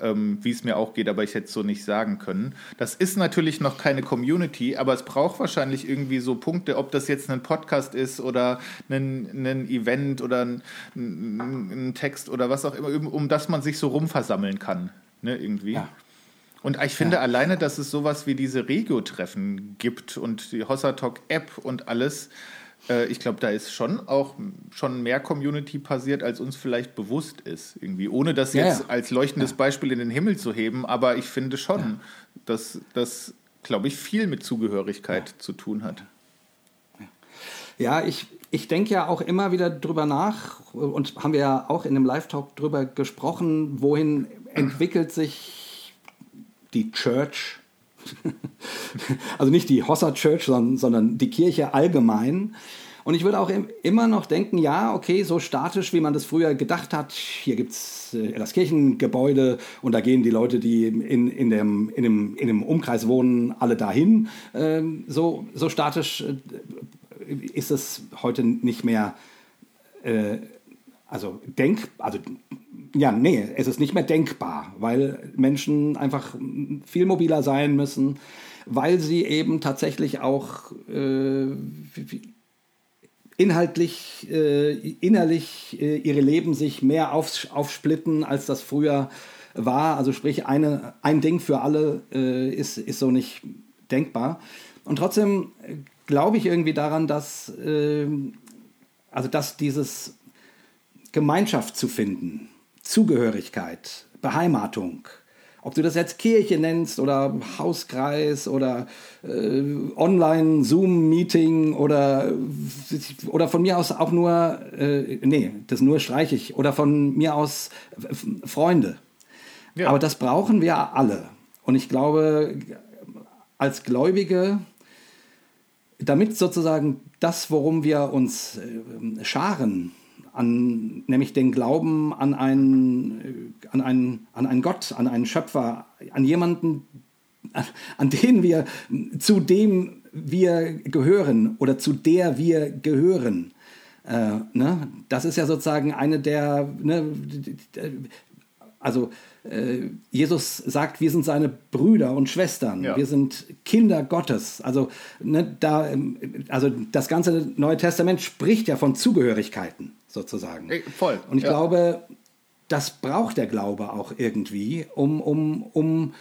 ähm, wie es mir auch geht, aber ich hätte es so nicht sagen können. Das ist natürlich noch keine Community, aber es braucht wahrscheinlich irgendwie so Punkte, ob das jetzt ein Podcast ist oder ein, ein Event oder ein, ein, Text oder was auch immer, um das man sich so rumversammeln kann, ne, irgendwie. Ja. Und ich finde ja. alleine, dass es sowas wie diese Regio-Treffen gibt und die Hossa Talk App und alles, äh, ich glaube, da ist schon auch schon mehr Community passiert, als uns vielleicht bewusst ist. Irgendwie. Ohne das ja, jetzt ja. als leuchtendes Beispiel in den Himmel zu heben, aber ich finde schon, dass das, glaube ich, viel mit Zugehörigkeit zu tun hat. Ja, ich, ich denke ja auch immer wieder drüber nach und haben wir ja auch in dem Live-Talk drüber gesprochen, wohin entwickelt sich die Church also nicht die Hossa Church, sondern, sondern die Kirche allgemein. Und ich würde auch immer noch denken, ja, okay, so statisch, wie man das früher gedacht hat, hier gibt es äh, das Kirchengebäude und da gehen die Leute, die in, in, dem, in, dem, in dem Umkreis wohnen, alle dahin. Ähm, so, so statisch äh, ist es heute nicht mehr. Äh, also denk, also ja, nee, es ist nicht mehr denkbar, weil Menschen einfach viel mobiler sein müssen, weil sie eben tatsächlich auch äh, inhaltlich, äh, innerlich äh, ihre Leben sich mehr auf, aufsplitten, als das früher war. Also sprich, eine, ein Ding für alle äh, ist, ist so nicht denkbar. Und trotzdem glaube ich irgendwie daran, dass, äh, also dass dieses Gemeinschaft zu finden, Zugehörigkeit, Beheimatung ob du das jetzt Kirche nennst oder Hauskreis oder äh, Online-Zoom-Meeting oder, oder von mir aus auch nur, äh, nee, das nur streiche ich, oder von mir aus Freunde. Ja. Aber das brauchen wir alle. Und ich glaube, als Gläubige, damit sozusagen das, worum wir uns äh, scharen, an, nämlich den Glauben an einen, an, einen, an einen Gott, an einen Schöpfer, an jemanden, an, an den wir, zu dem wir gehören oder zu der wir gehören. Äh, ne? Das ist ja sozusagen eine der, ne, also äh, Jesus sagt, wir sind seine Brüder und Schwestern, ja. wir sind Kinder Gottes. Also, ne, da, ähm, also das ganze Neue Testament spricht ja von Zugehörigkeiten sozusagen. Ey, voll. Und ich ja. glaube, das braucht der Glaube auch irgendwie, um, um, um,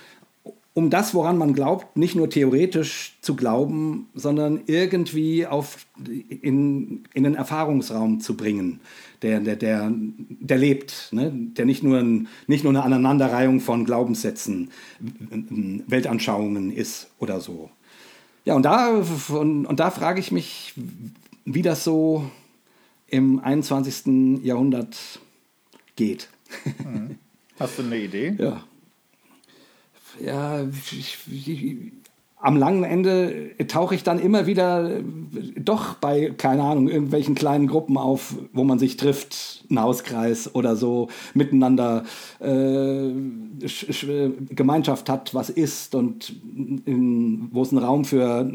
um das, woran man glaubt, nicht nur theoretisch zu glauben, sondern irgendwie auf, in, in den Erfahrungsraum zu bringen, der, der, der, der lebt, ne? der nicht nur, ein, nicht nur eine Aneinanderreihung von Glaubenssätzen, Weltanschauungen ist oder so. Ja, und da, und, und da frage ich mich, wie das so im 21. Jahrhundert geht. Mhm. Hast du eine Idee? Ja. Ja, ich, ich, am langen Ende tauche ich dann immer wieder äh, doch bei, keine Ahnung, irgendwelchen kleinen Gruppen auf, wo man sich trifft, ein Hauskreis oder so, miteinander äh, Gemeinschaft hat, was ist und in, wo es einen Raum für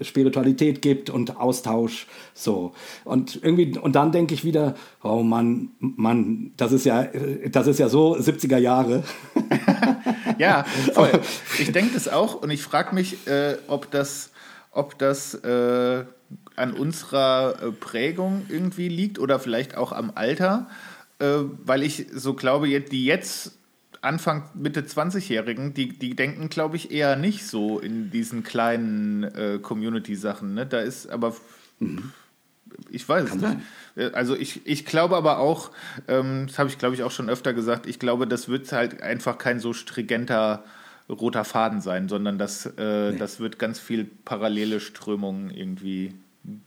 Spiritualität gibt und Austausch. So. Und irgendwie, und dann denke ich wieder, oh Mann, Mann, das ist ja, das ist ja so 70er Jahre. ja, voll. Ich denke das auch und ich frage mich, äh, ob das, ob das äh, an unserer äh, Prägung irgendwie liegt oder vielleicht auch am Alter, äh, weil ich so glaube, die jetzt Anfang, Mitte 20-Jährigen, die, die denken, glaube ich, eher nicht so in diesen kleinen äh, Community-Sachen. Ne? Da ist aber. Mhm ich weiß Kann es nicht. Sein. Also ich, ich glaube aber auch, ähm, das habe ich glaube ich auch schon öfter gesagt, ich glaube, das wird halt einfach kein so stringenter roter Faden sein, sondern das, äh, nee. das wird ganz viel parallele Strömungen irgendwie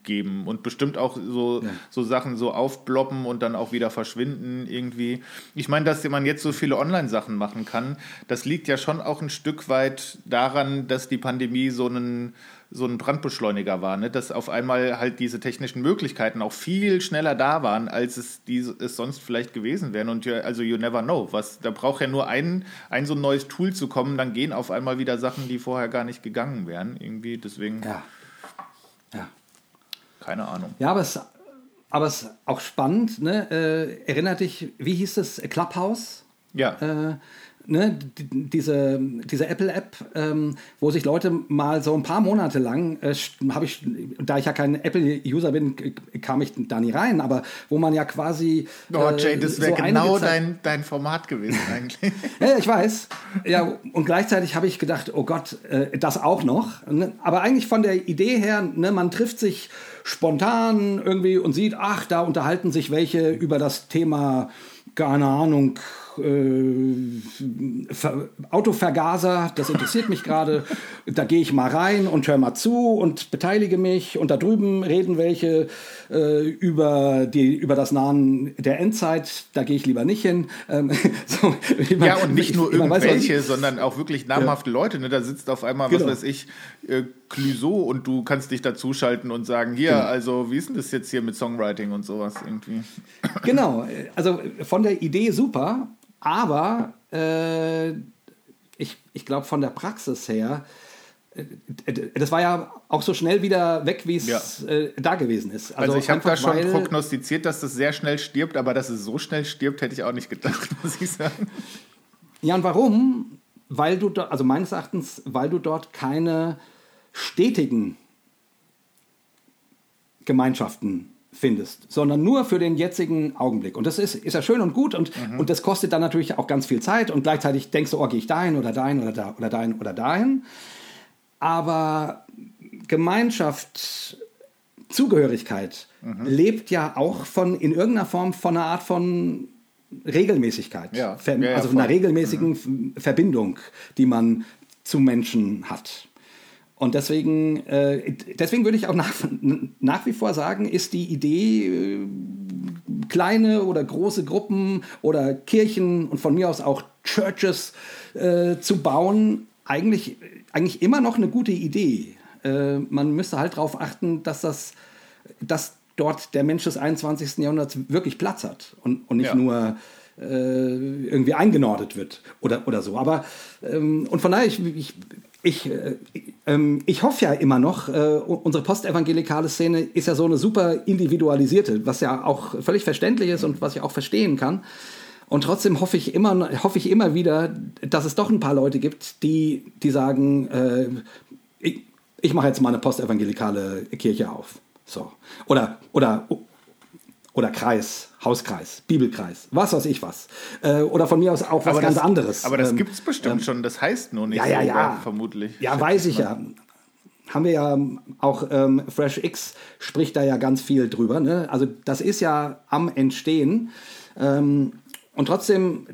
geben und bestimmt auch so, ja. so Sachen so aufbloppen und dann auch wieder verschwinden irgendwie. Ich meine, dass man jetzt so viele Online-Sachen machen kann, das liegt ja schon auch ein Stück weit daran, dass die Pandemie so einen so ein Brandbeschleuniger war, ne? dass auf einmal halt diese technischen Möglichkeiten auch viel schneller da waren, als es, die, es sonst vielleicht gewesen wären. Und ja, also you never know. Was, da braucht ja nur ein, ein so ein neues Tool zu kommen, dann gehen auf einmal wieder Sachen, die vorher gar nicht gegangen wären. Irgendwie, deswegen. Ja. Ja. Keine Ahnung. Ja, aber es, aber es ist auch spannend, ne? Äh, erinnert dich, wie hieß es, Clubhouse? Ja. Äh, ne, diese, diese Apple-App, ähm, wo sich Leute mal so ein paar Monate lang, äh, habe ich, da ich ja kein Apple-User bin, kam ich da nie rein, aber wo man ja quasi. Oh, Jay, das wäre so genau dein, dein Format gewesen eigentlich. ja, ich weiß. Ja, und gleichzeitig habe ich gedacht, oh Gott, äh, das auch noch. Ne? Aber eigentlich von der Idee her, ne, man trifft sich spontan irgendwie und sieht, ach, da unterhalten sich welche über das Thema, keine Ahnung, äh, Autovergaser, das interessiert mich gerade. Da gehe ich mal rein und höre mal zu und beteilige mich. Und da drüben reden welche äh, über, die, über das Nahen der Endzeit. Da gehe ich lieber nicht hin. Ähm, so, ja, und nicht nur irgendwelche, weiß, sondern auch wirklich namhafte ja. Leute. Ne? Da sitzt auf einmal, genau. was weiß ich, äh, Clouseau und du kannst dich dazuschalten und sagen, hier, genau. also wie ist denn das jetzt hier mit Songwriting und sowas irgendwie? Genau, also von der Idee super, aber äh, ich, ich glaube, von der Praxis her, äh, das war ja auch so schnell wieder weg, wie es ja. äh, da gewesen ist. Also, also ich habe da schon prognostiziert, dass das sehr schnell stirbt, aber dass es so schnell stirbt, hätte ich auch nicht gedacht, muss ich sagen. Ja, und warum? Weil du, also meines Erachtens, weil du dort keine stetigen Gemeinschaften findest, sondern nur für den jetzigen Augenblick. Und das ist, ist ja schön und gut und, mhm. und das kostet dann natürlich auch ganz viel Zeit und gleichzeitig denkst du, oh, gehe ich dahin oder dahin oder da oder dahin oder dahin. Aber Gemeinschaft, Zugehörigkeit mhm. lebt ja auch von in irgendeiner Form von einer Art von Regelmäßigkeit, Ja. Ver- Ja, ja, also von einer regelmäßigen F- Verbindung, die man zu Menschen hat. Und deswegen, äh, deswegen würde ich auch nach, nach wie vor sagen, ist die Idee, äh, kleine oder große Gruppen oder Kirchen und von mir aus auch Churches äh, zu bauen, eigentlich, eigentlich immer noch eine gute Idee. Äh, man müsste halt darauf achten, dass das, dass dort der Mensch des 21. Jahrhunderts wirklich Platz hat und, und nicht Ja. nur äh, irgendwie eingenordet wird oder, oder so. Aber ähm, und von daher, ich, ich, ich, äh, ähm, ich hoffe ja immer noch, äh, unsere postevangelikale Szene ist ja so eine super individualisierte, was ja auch völlig verständlich ist und was ich auch verstehen kann. Und trotzdem hoffe ich immer, hoffe ich immer wieder, dass es doch ein paar Leute gibt, die, die sagen, äh, ich, ich mache jetzt mal eine postevangelikale Kirche auf. So. Oder, oder, oder Kreis, Hauskreis, Bibelkreis, was weiß ich was. Äh, oder von mir aus auch was Aber ganz das, anderes. Aber das Ähm, gibt es bestimmt schon. Das heißt nur nicht ja, ja, so, ja. vermutlich. Ja, weiß ich ja. Haben wir ja auch, ähm, Fresh X spricht da ja ganz viel drüber. Ne? Also das ist ja am Entstehen. Ähm, und trotzdem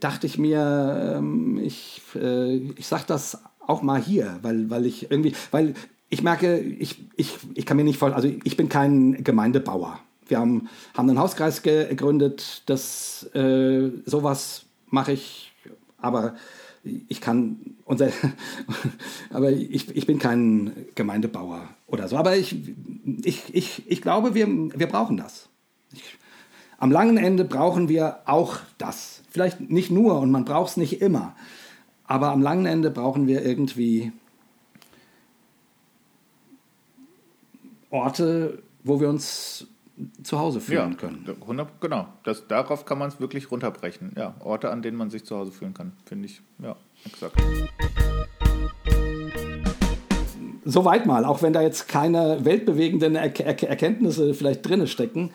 dachte ich mir, ähm, ich, äh, ich sag das auch mal hier, weil, weil ich irgendwie, weil ich merke, ich, ich, ich kann mir nicht voll, also ich bin kein Gemeindebauer. Wir haben, haben einen Hauskreis ge- gegründet, das äh, sowas mache ich, aber ich kann unser, aber ich, ich bin kein Gemeindebauer oder so. Aber ich, ich, ich, ich glaube, wir, wir brauchen das. Ich, am langen Ende brauchen wir auch das. Vielleicht nicht nur und man braucht es nicht immer. Aber am langen Ende brauchen wir irgendwie Orte, wo wir uns zu Hause fühlen Ja, können. 100, genau. Das, darauf kann man es wirklich runterbrechen. Ja, Orte, an denen man sich zu Hause fühlen kann, finde ich. Ja, exakt. Soweit mal, auch wenn da jetzt keine weltbewegenden er er Erkenntnisse vielleicht drinne stecken,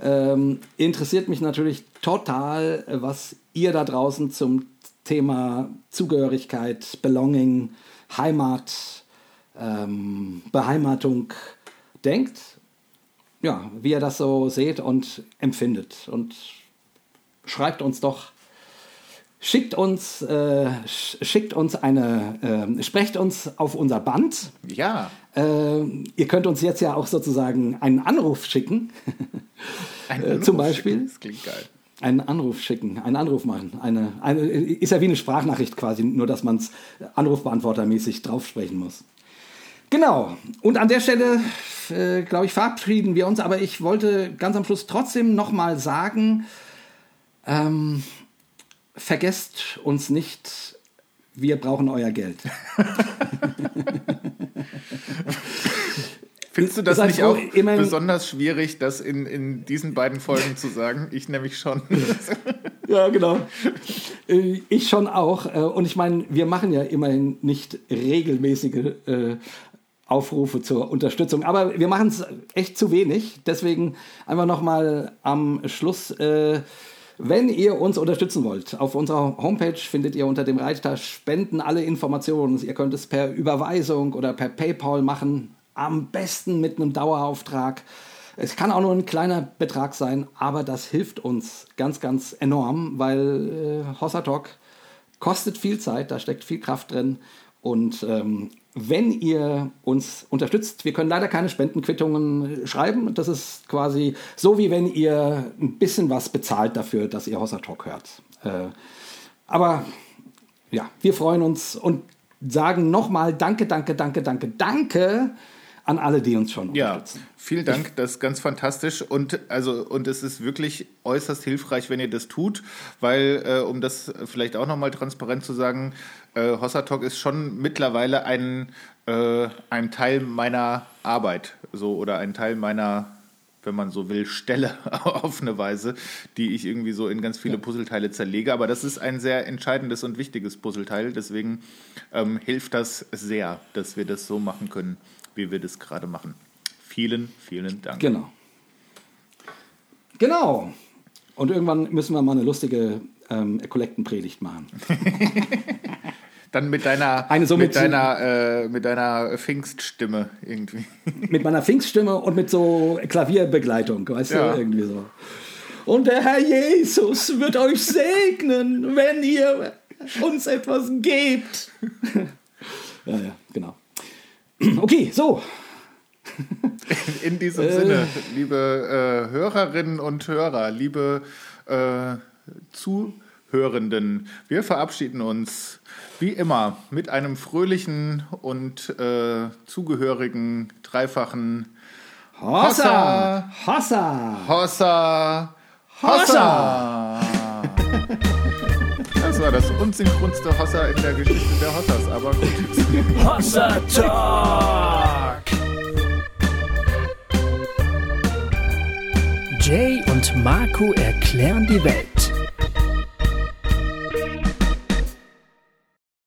ähm, interessiert mich natürlich total, was ihr da draußen zum Thema Zugehörigkeit, Belonging, Heimat, ähm, Beheimatung denkt. Ja, wie ihr das so seht und empfindet. Und schreibt uns doch Schickt uns, äh, sch- schickt uns eine, äh, sprecht uns auf unser Band. Ja, Äh, ihr könnt uns jetzt ja auch sozusagen einen Anruf schicken. ein Äh, Anruf zum Beispiel? schicken, Das klingt geil. einen Anruf schicken, einen Anruf machen. Eine, eine, ist ja wie eine Sprachnachricht quasi, nur dass man es anrufbeantwortermäßig draufsprechen muss. Genau. Und an der Stelle, äh, glaube ich, verabschieden wir uns. Aber ich wollte ganz am Schluss trotzdem nochmal sagen, ähm, vergesst uns nicht, wir brauchen euer Geld. Findest du das Seid nicht auch immerhin- besonders schwierig, das in, in diesen beiden Folgen zu sagen? Ich nämlich schon. Ja, genau. Äh, Ich schon auch. Äh, Und ich meine, wir machen ja immerhin nicht regelmäßige äh, Aufrufe zur Unterstützung, aber wir machen es echt zu wenig. Deswegen einfach nochmal am Schluss, äh, wenn ihr uns unterstützen wollt, auf unserer Homepage findet ihr unter dem Reiter Spenden alle Informationen. Ihr könnt es per Überweisung oder per PayPal machen. Am besten mit einem Dauerauftrag. Es kann auch nur ein kleiner Betrag sein, aber das hilft uns ganz, ganz enorm, weil äh, Hossa Talk kostet viel Zeit, da steckt viel Kraft drin. Und ähm, wenn ihr uns unterstützt, wir können leider keine Spendenquittungen schreiben. Das ist quasi so, wie wenn ihr ein bisschen was bezahlt dafür, dass ihr Hossa Talk hört. Äh, aber ja, wir freuen uns und sagen nochmal Danke, danke, danke, danke, danke an alle, die uns schon Ja, unterstützen. vielen Dank, das ist ganz fantastisch und also und es ist wirklich äußerst hilfreich, wenn ihr das tut, weil äh, um das vielleicht auch nochmal transparent zu sagen, äh, Hossa Talk ist schon mittlerweile ein äh, ein Teil meiner Arbeit, so oder ein Teil meiner wenn man so will, Stelle auf eine Weise, die ich irgendwie so in ganz viele Puzzleteile zerlege. Aber das ist ein sehr entscheidendes und wichtiges Puzzleteil. Deswegen ähm, hilft das sehr, dass wir das so machen können, wie wir das gerade machen. Vielen, vielen Dank. Genau. Genau. Und irgendwann müssen wir mal eine lustige ähm, Kollektenpredigt machen. Dann mit deiner, Eine so mit mit- deiner, äh, mit deiner Pfingststimme irgendwie. Mit meiner Pfingststimme und mit so Klavierbegleitung, weißt Ja. du, irgendwie so. Und der Herr Jesus wird euch segnen, wenn ihr uns etwas gebt. ja, ja, genau. Okay, so. In diesem äh. Sinne, liebe äh, Hörerinnen und Hörer, liebe äh, Zuhörenden, wir verabschieden uns wie immer mit einem fröhlichen und äh, zugehörigen dreifachen Hossa! Hossa! Hossa! Hossa! Das war das unsynchronste Hossa in der Geschichte der Hossas, aber gut. Hossa Talk! Jay und Marco erklären die Welt.